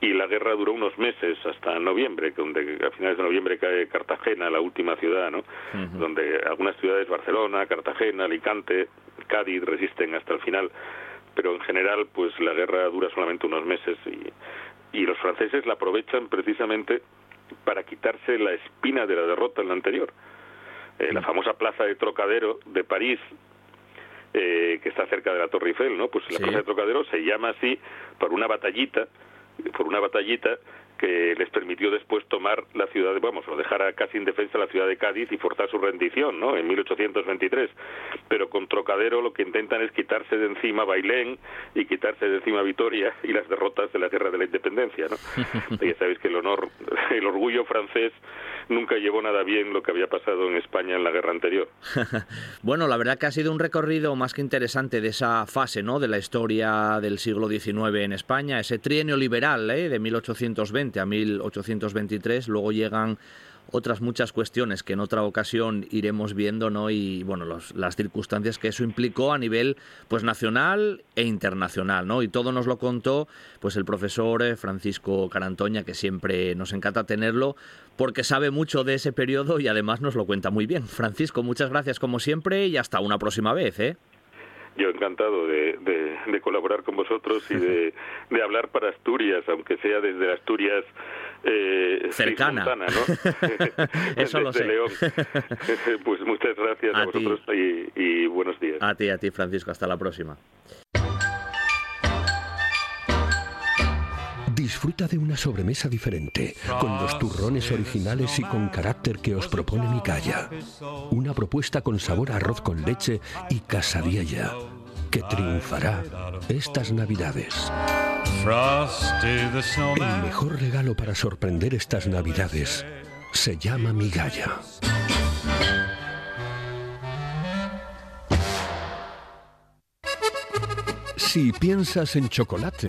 Y la guerra duró unos meses hasta noviembre, donde a finales de noviembre cae Cartagena, la última ciudad, ¿no? Donde algunas ciudades, Barcelona, Cartagena, Alicante, Cádiz, resisten hasta el final, pero en general, pues la guerra dura solamente unos meses y, y los franceses la aprovechan precisamente para quitarse la espina de la derrota en la anterior. Eh, la famosa plaza de Trocadero de París, eh, que está cerca de la Torre Eiffel, ¿no? Pues la plaza de Trocadero se llama así por una batallita, por una batallita que les permitió después tomar la ciudad de, vamos, o dejar casi indefensa la ciudad de Cádiz y forzar su rendición, ¿no? En 1823. Pero con Trocadero lo que intentan es quitarse de encima Bailén y quitarse de encima Vitoria y las derrotas de la guerra de la independencia, ¿no? ya sabéis que el honor, el orgullo francés nunca llevó nada bien lo que había pasado en España en la guerra anterior. bueno, la verdad que ha sido un recorrido más que interesante de esa fase, ¿no? De la historia del siglo XIX en España, ese trienio liberal, ¿eh? De 1820 a 1823. Luego llegan otras muchas cuestiones que en otra ocasión iremos viendo, ¿no? Y bueno, las circunstancias que eso implicó a nivel pues nacional e internacional, ¿no? Y todo nos lo contó pues el profesor eh, Francisco Carantoña, que siempre nos encanta tenerlo, porque sabe mucho de ese periodo y además nos lo cuenta muy bien. Francisco, muchas gracias como siempre y hasta una próxima vez, ¿eh? Yo encantado de, de, colaborar con vosotros y de, de, hablar para Asturias, aunque sea desde Asturias eh, cercana, ¿no? Eso lo sé. León. pues muchas gracias a, vosotros y, y buenos días. A ti, a ti, Francisco. Hasta la próxima. Disfruta de una sobremesa diferente, con los turrones originales y con carácter que os propone Micaya. Una propuesta con sabor a arroz con leche y casadiella que triunfará estas navidades. El mejor regalo para sorprender estas navidades se llama Migalla. Si piensas en chocolate,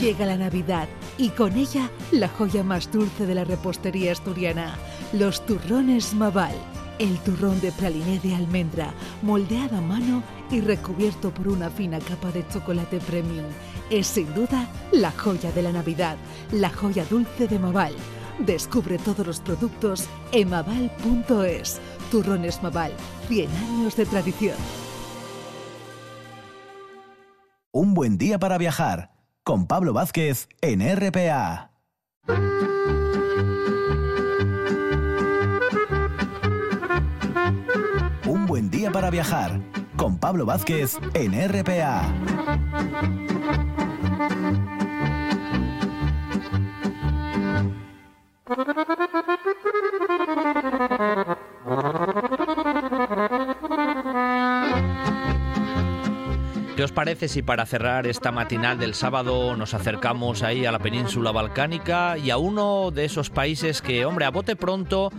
Llega la Navidad y con ella la joya más dulce de la repostería asturiana, los turrones Maval. El turrón de praliné de almendra, moldeado a mano y recubierto por una fina capa de chocolate premium. Es sin duda la joya de la Navidad, la joya dulce de Maval. Descubre todos los productos en maval.es. Turrones Maval, 100 años de tradición. Un buen día para viajar con Pablo Vázquez en RPA. Un buen día para viajar con Pablo Vázquez en RPA. Os parece si para cerrar esta matinal del sábado nos acercamos ahí a la península balcánica y a uno de esos países que, hombre, a bote pronto,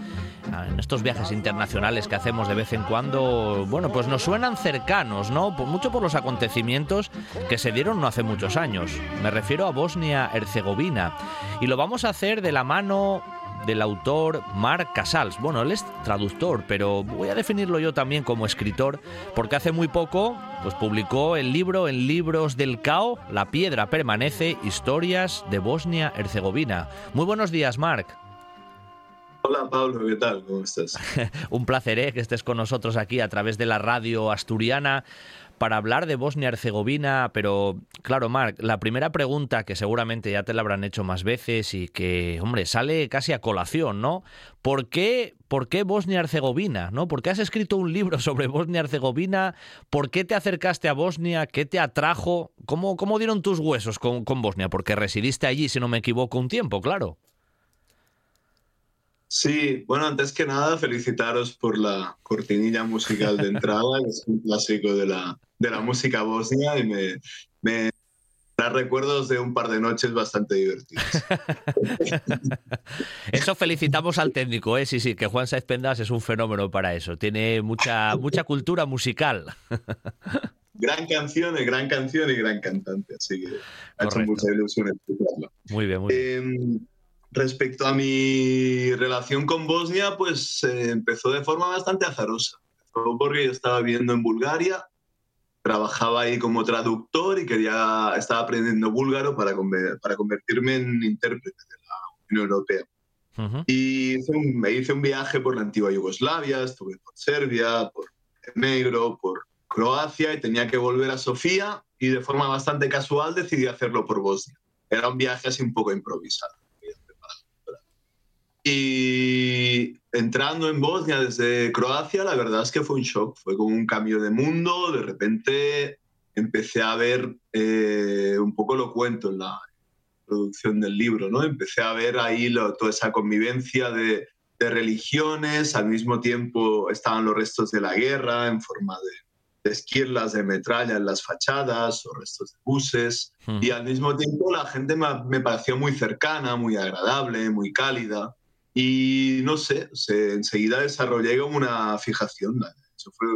en estos viajes internacionales que hacemos de vez en cuando, bueno, pues nos suenan cercanos, ¿no? mucho por los acontecimientos que se dieron no hace muchos años. Me refiero a Bosnia-Herzegovina. Y lo vamos a hacer de la mano del autor Marc Casals. Bueno, él es traductor, pero voy a definirlo yo también como escritor, porque hace muy poco pues publicó el libro en Libros del Cao, La piedra permanece, historias de Bosnia-Herzegovina. Muy buenos días, Marc. Hola Pablo, ¿qué tal? ¿Cómo estás? Un placer ¿eh? que estés con nosotros aquí a través de la radio asturiana para hablar de Bosnia-Herzegovina, pero claro, Marc, la primera pregunta que seguramente ya te la habrán hecho más veces y que, hombre, sale casi a colación, ¿no? ¿Por qué, por qué Bosnia-Herzegovina? ¿no? ¿Por qué has escrito un libro sobre Bosnia-Herzegovina? ¿Por qué te acercaste a Bosnia? ¿Qué te atrajo? ¿Cómo, cómo dieron tus huesos con, con Bosnia? Porque residiste allí, si no me equivoco, un tiempo, claro. Sí, bueno, antes que nada, felicitaros por la cortinilla musical de entrada, es un clásico de la, de la música bosnia y me, me da recuerdos de un par de noches bastante divertidas. Eso felicitamos al técnico, ¿eh? sí, sí, que Juan Saiz Pendas es un fenómeno para eso, tiene mucha, mucha cultura musical. gran canción, gran canción y gran cantante, así que ha hecho mucha ilusión escucharlo. Muy bien, muy bien. Em, respecto a mi relación con Bosnia, pues eh, empezó de forma bastante azarosa. porque yo estaba viviendo en Bulgaria trabajaba ahí como traductor y quería, estaba aprendiendo búlgaro para, para convertirme en intérprete de la Unión Europea. Y me hice un viaje por la antigua Yugoslavia, estuve por Serbia, por Negro, por Croacia y tenía que volver a Sofía y de forma bastante casual decidí hacerlo por Bosnia. Era un viaje así un poco improvisado. Y entrando en Bosnia desde Croacia, la verdad es que fue un shock, fue como un cambio de mundo, de repente empecé a ver eh, un poco lo cuento en la producción del libro, ¿no? Empecé a ver ahí toda esa convivencia de, religiones, al mismo tiempo estaban los restos de la guerra en forma de, esquirlas de metralla en las fachadas o restos de buses, hmm. y al mismo tiempo la gente me pareció muy cercana, muy agradable, muy cálida. Y no sé, se, enseguida desarrollé como una fijación. Eso fue,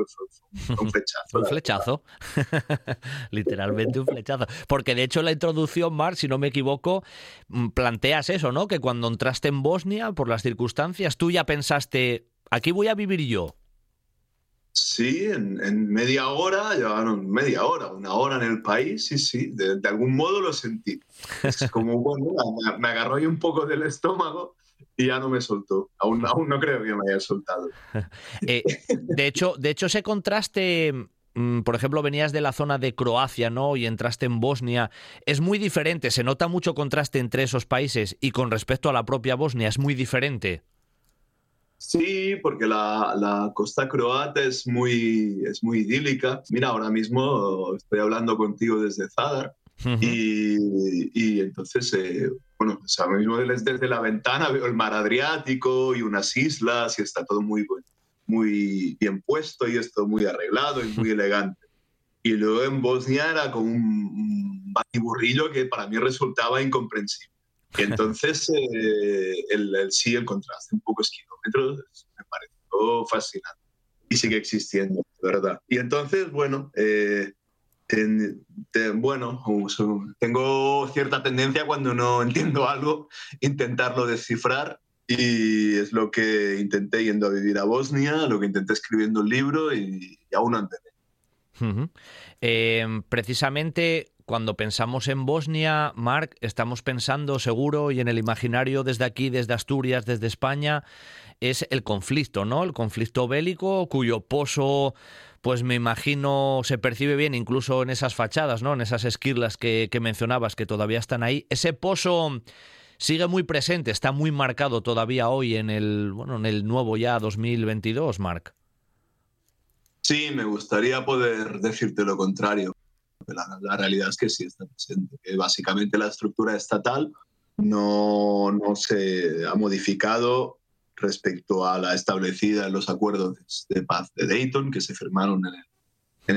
un flechazo. un flechazo. Literalmente un flechazo. Porque de hecho la introducción, Mar, si no me equivoco, mm, planteas eso, ¿no? Que cuando entraste en Bosnia, por las circunstancias, tú ya pensaste, aquí voy a vivir yo. Sí, en, media hora, llevaron media hora, una hora en el país, sí, sí, de, algún modo lo sentí. Es como, bueno, me, me agarró ahí un poco del estómago y ya no me soltó. Aún, aún no creo que me haya soltado. Eh, de, hecho, de hecho, ese contraste mm, por ejemplo, venías de la zona de Croacia, ¿no? Y entraste en Bosnia. Es muy diferente, se nota mucho contraste entre esos países y con respecto a la propia Bosnia, es muy diferente. Sí, porque la, costa croata es muy, es muy idílica. Mira, ahora mismo estoy hablando contigo desde Zadar y, entonces, eh, bueno, pues ahora mismo desde, la ventana veo el mar Adriático y unas islas y está todo muy, muy bien puesto y esto muy arreglado y muy elegante. Y luego en Bosnia era como un, batiburrillo que para mí resultaba incomprensible. Y entonces, eh, el, sí, el contraste un poco kilómetros me pareció fascinante. Y sigue existiendo, ¿verdad? Y entonces, bueno, eh, bueno, tengo cierta tendencia cuando no entiendo algo, intentarlo descifrar y es lo que intenté yendo a vivir a Bosnia, lo que intenté escribiendo el libro y, aún no entendí. Em, precisamente cuando pensamos en Bosnia, Marc, estamos pensando seguro y en el imaginario desde aquí, desde Asturias, desde España, es el conflicto, ¿no? El conflicto bélico cuyo pozo pues me imagino se percibe bien incluso en esas fachadas, ¿no? En esas esquirlas que, mencionabas que todavía están ahí. Ese pozo sigue muy presente, está muy marcado todavía hoy en el, bueno, en el nuevo ya 2022, Marc. Sí, me gustaría poder decirte lo contrario. La, la, realidad es que sí está presente. Básicamente la estructura estatal no, no se ha modificado respecto a la establecida en los acuerdos de paz de Dayton que se firmaron en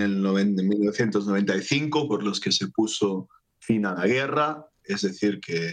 el, en el 1995 por los que se puso fin a la guerra, es decir, que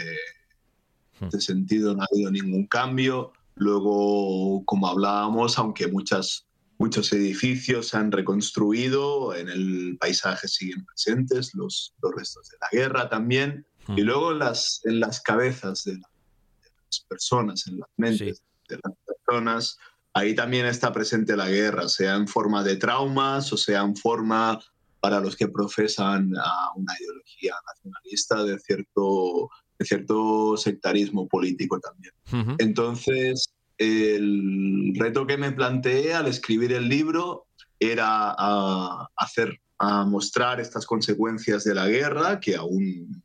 en ese sentido no ha habido ningún cambio. Luego, como hablábamos, aunque muchas, muchos edificios se han reconstruido, en el paisaje siguen presentes los, los restos de la guerra también. Y luego en las, en las cabezas de, las personas, en las mentes de las personas, ahí también está presente la guerra, sea en forma de traumas o sea en forma para los que profesan una ideología nacionalista de cierto, de cierto sectarismo político también. Entonces, el reto que me planteé al escribir el libro era a hacer, a mostrar estas consecuencias de la guerra que aún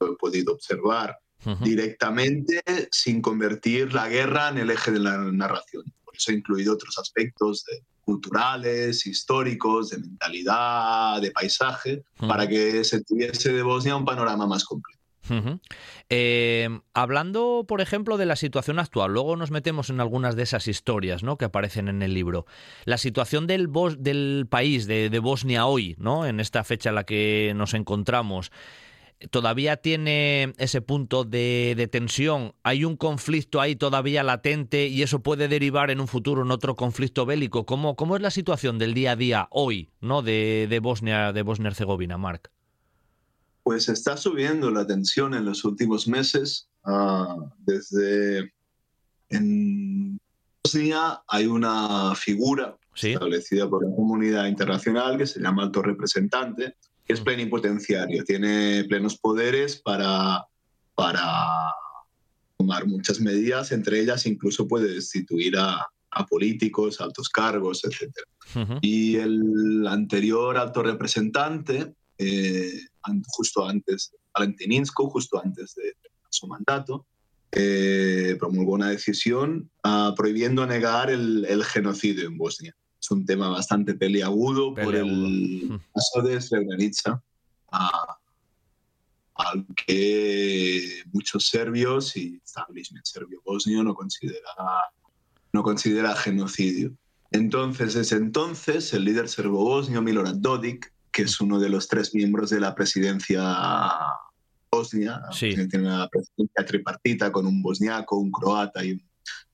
he podido observar directamente sin convertir la guerra en el eje de la narración. Por eso he incluido otros aspectos culturales, históricos, de mentalidad, de paisaje, para que se tuviese de Bosnia un panorama más completo. Eh, hablando, por ejemplo, de la situación actual, luego nos metemos en algunas de esas historias ¿no? que aparecen en el libro. La situación del, del país, de, de, Bosnia hoy, ¿no? en esta fecha en la que nos encontramos, todavía tiene ese punto de, tensión, hay un conflicto ahí todavía latente y eso puede derivar en un futuro en otro conflicto bélico. ¿Cómo, cómo es la situación del día a día hoy ¿no? de, de Bosnia de Bosnia Herzegovina, Marc? Pues está subiendo la tensión en los últimos meses. Ah, desde en Bosnia hay una figura establecida por la comunidad internacional que se llama alto representante, es plenipotenciario, tiene plenos poderes para, para tomar muchas medidas, entre ellas incluso puede destituir a, políticos, altos cargos, etc. Y el anterior alto representante, eh, justo antes, Valentininsko, justo antes de, su mandato, eh, promulgó una decisión ah, prohibiendo negar el genocidio en Bosnia es un tema bastante peliagudo, por el caso de Srebrenica, al que muchos serbios y establishment serbio-bosnio no considera, no considera genocidio. Entonces, desde entonces, el líder serbo-bosnio Milorad Dodik, que es uno de los tres miembros de la presidencia bosnia, tiene una presidencia tripartita con un bosniaco, un croata y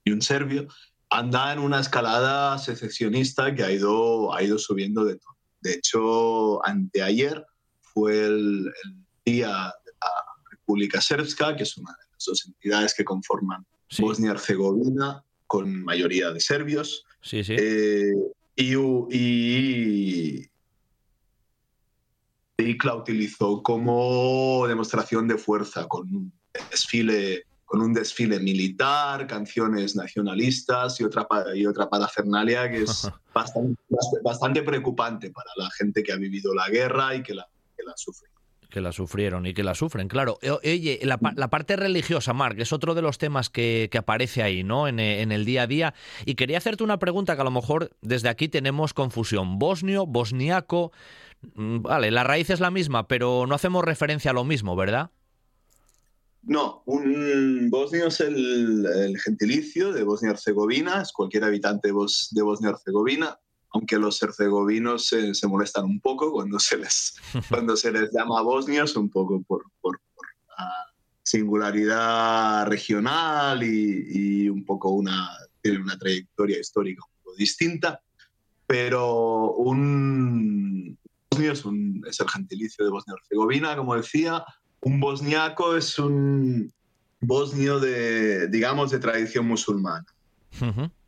un serbio, anda en una escalada secesionista que ha ido, ha ido subiendo de todo. De hecho, anteayer fue el, día de la República Srpska, que es una de las dos entidades que conforman Bosnia-Herzegovina, con mayoría de serbios. Sí, sí. Eh, y, y, y, la utilizó como demostración de fuerza con un desfile con un desfile militar, canciones nacionalistas y otra, y otra parafernalia que es bastante, bastante, preocupante para la gente que ha vivido la guerra y que la, que la sufre que la sufrieron y que la sufren, claro. Oye, la, parte religiosa, Marc, es otro de los temas que, que aparece ahí, ¿no? En, en, el día a día. Y quería hacerte una pregunta que a lo mejor desde aquí tenemos confusión. Bosnio, bosniaco, mm, vale, la raíz es la misma, pero no hacemos referencia a lo mismo, ¿verdad? No, un bosnio es el, gentilicio de Bosnia-Herzegovina, es cualquier habitante de, Bosnia-Herzegovina, aunque los herzegovinos se, molestan un poco cuando se les, cuando se les llama bosnios, un poco por, por, la singularidad regional y, un poco una, tiene una trayectoria histórica un poco distinta, pero un bosnio es, es el gentilicio de Bosnia-Herzegovina, como decía, un bosniaco es un bosnio de, digamos, de tradición musulmana.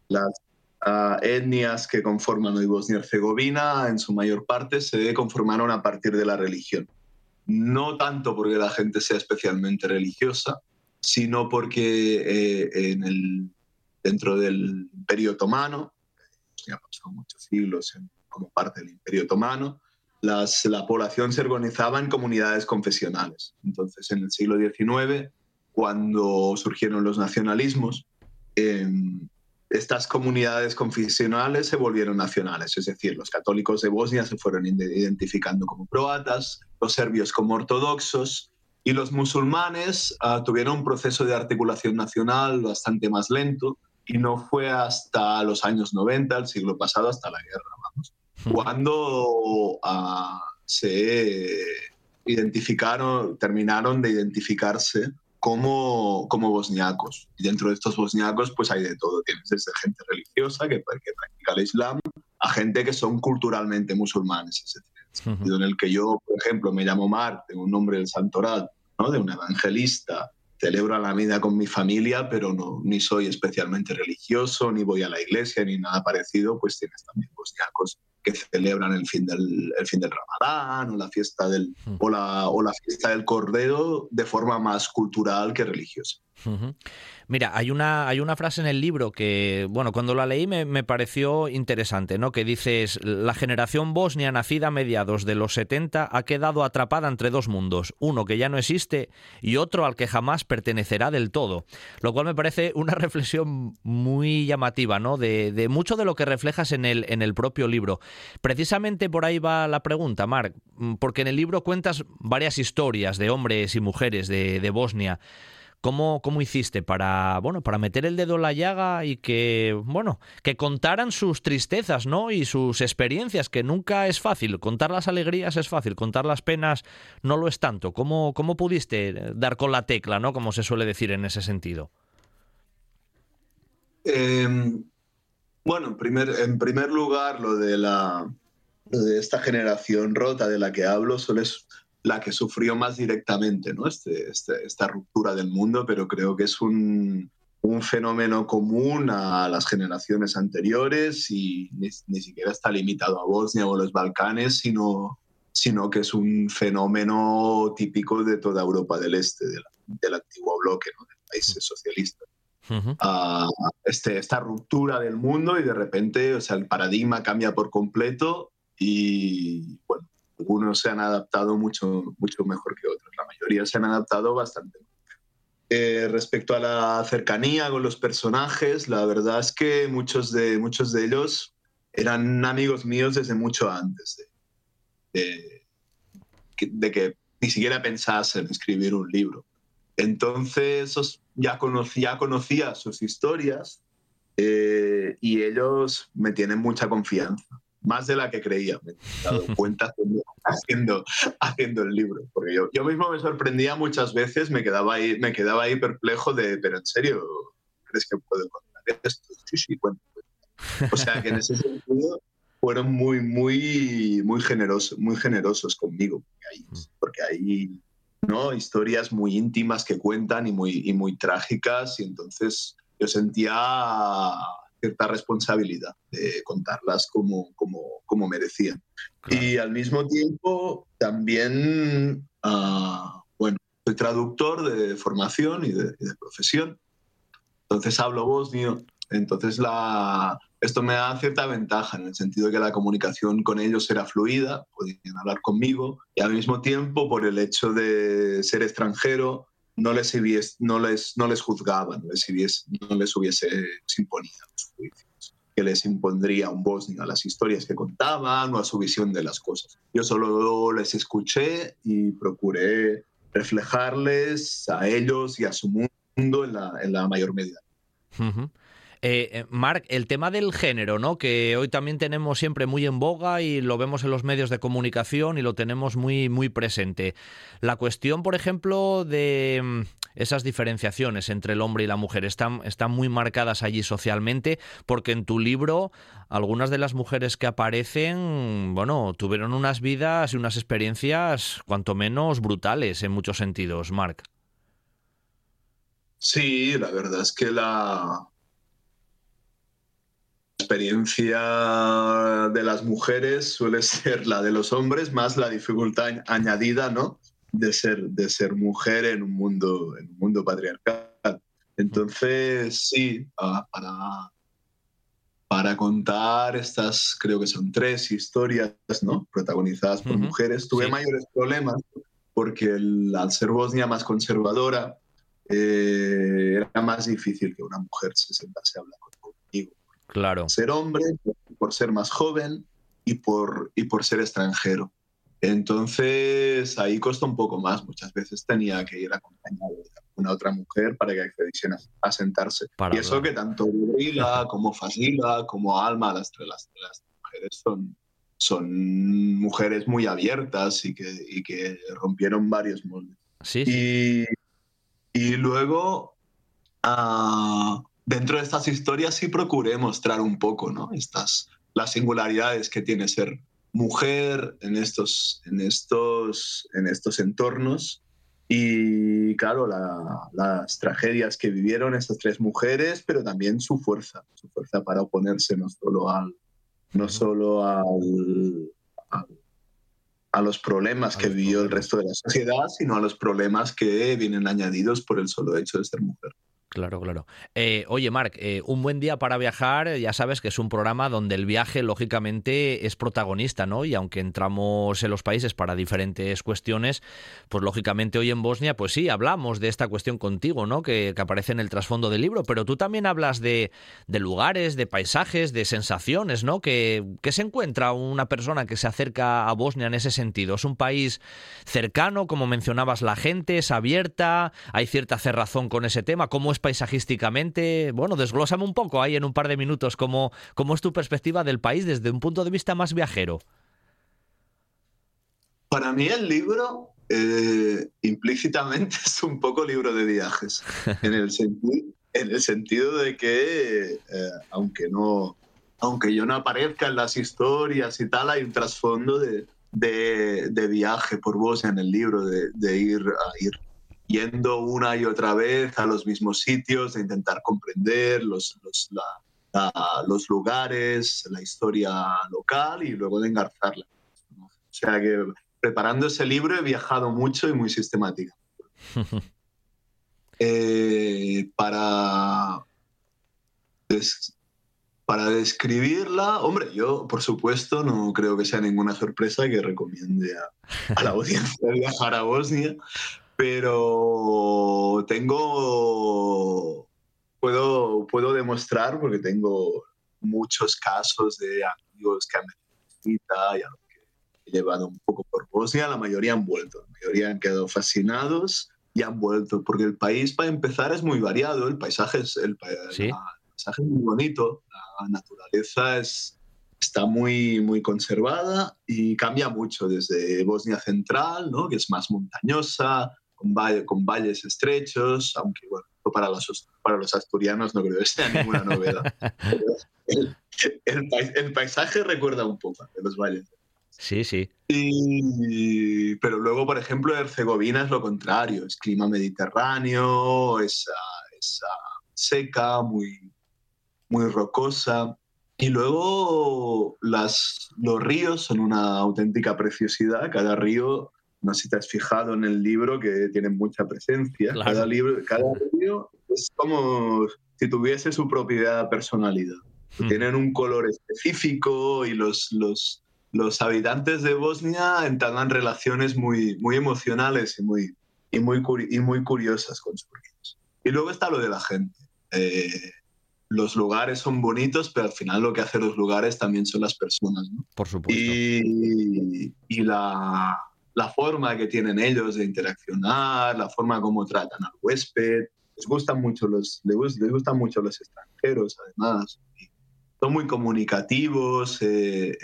Las ah, etnias que conforman hoy Bosnia-Herzegovina, en su mayor parte, se conformaron a partir de la religión. No tanto porque la gente sea especialmente religiosa, sino porque eh, en el, dentro del Imperio Otomano, ya pasado muchos siglos como parte del Imperio Otomano, la población se organizaba en comunidades confesionales. Entonces, en el siglo XIX, cuando surgieron los nacionalismos, em, estas comunidades confesionales se volvieron nacionales, es decir, los católicos de Bosnia se fueron identificando como croatas, los serbios como ortodoxos y los musulmanes ah, tuvieron un proceso de articulación nacional bastante más lento y no fue hasta los años 90, el siglo pasado, hasta la guerra, cuando ah, se identificaron, terminaron de identificarse como, como bosniacos. Y dentro de estos bosniacos pues hay de todo. Tienes desde gente religiosa que, que practica el Islam a gente que son culturalmente musulmanes. Es decir, en el que yo, por ejemplo, me llamo Mar, tengo un nombre del santoral, ¿no? de un evangelista, celebro la vida con mi familia, pero no, ni soy especialmente religioso, ni voy a la iglesia, ni nada parecido, pues tienes también bosniacos que celebran el fin del, el fin del Ramadán o la fiesta del hmm. o la, o la fiesta del Cordero de forma más cultural que religiosa. Mira, hay una, hay una frase en el libro que, bueno, cuando la leí me, pareció interesante, ¿no? Que dices, la generación bosnia nacida a mediados de los 70 ha quedado atrapada entre dos mundos, uno que ya no existe y otro al que jamás pertenecerá del todo. Lo cual me parece una reflexión muy llamativa, ¿no? De, de mucho de lo que reflejas en el, en el propio libro. Precisamente por ahí va la pregunta, Marc, porque en el libro cuentas varias historias de hombres y mujeres de, de Bosnia. ¿Cómo, ¿Cómo, hiciste para, bueno, para meter el dedo en la llaga y que, bueno, que contaran sus tristezas, ¿no? Y sus experiencias, que nunca es fácil. Contar las alegrías es fácil, contar las penas no lo es tanto. ¿Cómo, cómo pudiste dar con la tecla, ¿no? Como se suele decir en ese sentido. Em, bueno, en primer, en primer lugar, lo de, la, de esta generación rota de la que hablo es la que sufrió más directamente ¿no? Este, este, esta ruptura del mundo, pero creo que es un, un fenómeno común a las generaciones anteriores y ni, ni, siquiera está limitado a Bosnia o los Balcanes, sino, sino que es un fenómeno típico de toda Europa del Este, del, antiguo bloque, ¿no? de países socialistas. Uh, este, esta ruptura del mundo y de repente o sea, el paradigma cambia por completo y bueno, algunos se han adaptado mucho, mucho mejor que otros. La mayoría se han adaptado bastante. Eh, respecto a la cercanía con los personajes, la verdad es que muchos de, muchos de ellos eran amigos míos desde mucho antes de, que ni siquiera pensase en escribir un libro. Entonces ya conocía, conocía sus historias eh, y ellos me tienen mucha confianza más de la que creía, me he dado cuenta haciendo, haciendo, el libro. Porque yo, yo mismo me sorprendía muchas veces, me quedaba, ahí, me quedaba ahí perplejo de, pero en serio, ¿crees que puedo contar esto? Sí, sí, cuento. O sea que en ese sentido fueron muy, muy, muy generosos, muy generosos conmigo, porque hay, mm. ¿no? historias muy íntimas que cuentan y muy, y muy trágicas, y entonces yo sentía cierta responsabilidad de contarlas como, como, como merecían. Y al mismo tiempo también, uh, bueno, soy traductor de formación y de, profesión. Entonces hablo bosnio. Entonces la, esto me da cierta ventaja en el sentido de que la comunicación con ellos era fluida, podían hablar conmigo y al mismo tiempo por el hecho de ser extranjero no les, no les, no les juzgaban, no les, no les hubiese imponido los juicios que les impondría un bosnio a las historias que contaban o a su visión de las cosas. Yo solo les escuché y procuré reflejarles a ellos y a su mundo en la, en la mayor medida. Eh, Marc, el tema del género, ¿no? Que hoy también tenemos siempre muy en boga y lo vemos en los medios de comunicación y lo tenemos muy, muy presente. La cuestión, por ejemplo, de mm, esas diferenciaciones entre el hombre y la mujer están, están muy marcadas allí socialmente, porque en tu libro algunas de las mujeres que aparecen, bueno, tuvieron unas vidas y unas experiencias cuanto menos brutales en muchos sentidos, Marc. Sí, la verdad es que la, experiencia de las mujeres suele ser la de los hombres, más la dificultad añadida, ¿no? De ser, de ser mujer en un mundo, en un mundo patriarcal. Entonces, sí, para, para contar estas, creo que son tres historias, ¿no? Protagonizadas por mujeres, tuve mayores problemas porque al ser Bosnia más conservadora, eh, era más difícil que una mujer se sentase a hablar conmigo Claro. Ser hombre, por ser más joven y por, y por ser extranjero. Entonces ahí costó un poco más. Muchas veces tenía que ir acompañado de una otra mujer para que accediesen a, sentarse. y eso que tanto Brila como Fasila como Alma, las, las, las mujeres son, son mujeres muy abiertas y que, y que rompieron varios moldes. Sí. Y, y luego, uh, dentro de estas historias sí procuré mostrar un poco, ¿no? Estas, las singularidades que tiene ser mujer en estos, en estos, en estos entornos y, claro, las tragedias que vivieron estas tres mujeres, pero también su fuerza, su fuerza para oponerse no solo al, no solo al, a los problemas que vivió el resto de la sociedad, sino a los problemas que vienen añadidos por el solo hecho de ser mujer. Claro, claro. Eh, oye, Marc, eh, un buen día para viajar, ya sabes que es un programa donde el viaje, lógicamente, es protagonista, ¿no? Y aunque entramos en los países para diferentes cuestiones, pues lógicamente hoy en Bosnia, pues sí, hablamos de esta cuestión contigo, ¿no? Que, aparece en el trasfondo del libro, pero tú también hablas de, lugares, de paisajes, de sensaciones, ¿no? Que, que se encuentra una persona que se acerca a Bosnia en ese sentido. Es un país cercano, como mencionabas, la gente es abierta, hay cierta cerrazón con ese tema. ¿Cómo es paisajísticamente? Bueno, desglósame un poco ahí en un par de minutos cómo, cómo es tu perspectiva del país desde un punto de vista más viajero. Para mí el libro eh, implícitamente es un poco libro de viajes, en el sentido, en el sentido de que, eh, aunque, no, aunque yo no aparezca en las historias y tal, hay un trasfondo de, de, viaje por vos en el libro, de, de ir a ir yendo una y otra vez a los mismos sitios, de intentar comprender los, los, los lugares, la historia local y luego de engarzarla. O sea que preparando ese libro he viajado mucho y muy sistemática. Eh, para, para describirla, hombre, yo por supuesto no creo que sea ninguna sorpresa que recomiende a, a la audiencia viajar a Bosnia, pero tengo, puedo, puedo demostrar, porque tengo muchos casos de amigos que han venido y a que he llevado un poco por Bosnia, la mayoría han vuelto, la mayoría han quedado fascinados y han vuelto, porque el país, para empezar, es muy variado, el paisaje es, el, paisaje es muy bonito, la naturaleza es, está muy, muy conservada y cambia mucho desde Bosnia Central, ¿no? que es más montañosa, con, valles estrechos, aunque bueno, para los, para los asturianos no creo que sea ninguna novedad. el, paisaje recuerda un poco de los valles. Sí, sí. pero luego, por ejemplo, Herzegovina es lo contrario, es clima mediterráneo, es, seca, muy, muy rocosa. Y luego las, los ríos son una auténtica preciosidad. Cada río no sé si te has fijado en el libro que tiene mucha presencia. Cada, libro, cada libro es como si tuviese su propia personalidad. Hmm. Tienen un color específico y los, los, los habitantes de Bosnia entablan relaciones muy, muy emocionales y muy, y, muy, y muy curiosas con sus ríos. Y luego está lo de la gente. Eh, los lugares son bonitos, pero al final lo que hacen los lugares también son las personas. ¿no? Por supuesto. Y, y la, la, forma que tienen ellos de interaccionar, la forma como tratan al huésped. Les gustan mucho los, les, gustan mucho los extranjeros, además. Son muy comunicativos. Eh,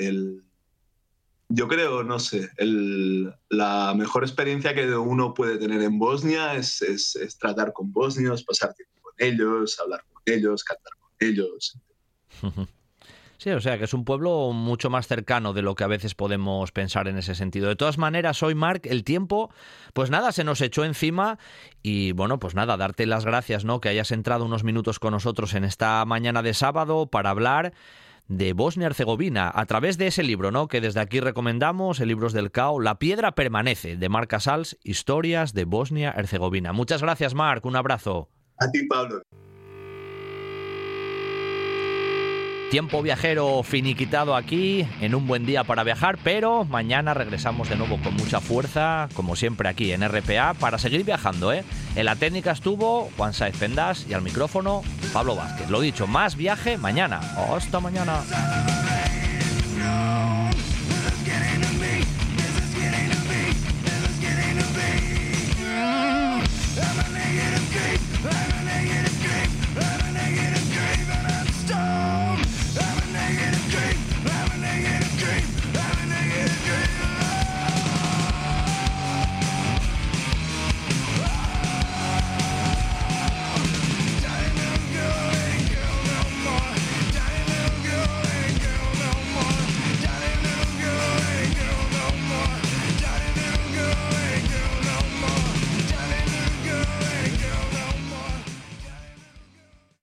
yo creo, no sé, la mejor experiencia que uno puede tener en Bosnia es, es, es tratar con bosnios, pasar tiempo con ellos, hablar con ellos, cantar ellos. Sí, o sea que es un pueblo mucho más cercano de lo que a veces podemos pensar en ese sentido. De todas maneras, hoy, Marc, el tiempo, pues nada, se nos echó encima y bueno, pues nada, darte las gracias, ¿no? Que hayas entrado unos minutos con nosotros en esta mañana de sábado para hablar de Bosnia-Herzegovina a través de ese libro, ¿no? Que desde aquí recomendamos, el libro del CAO, La piedra permanece, de Marc Casals, Historias de Bosnia-Herzegovina. Muchas gracias, Marc, un abrazo. A ti, Pablo. Tiempo viajero finiquitado aquí, en un buen día para viajar, pero mañana regresamos de nuevo con mucha fuerza, como siempre aquí en RPA, para seguir viajando. ¿eh? En la técnica estuvo Juan Saez Pendas y al micrófono Pablo Vázquez. Lo dicho, más viaje mañana. Hasta mañana.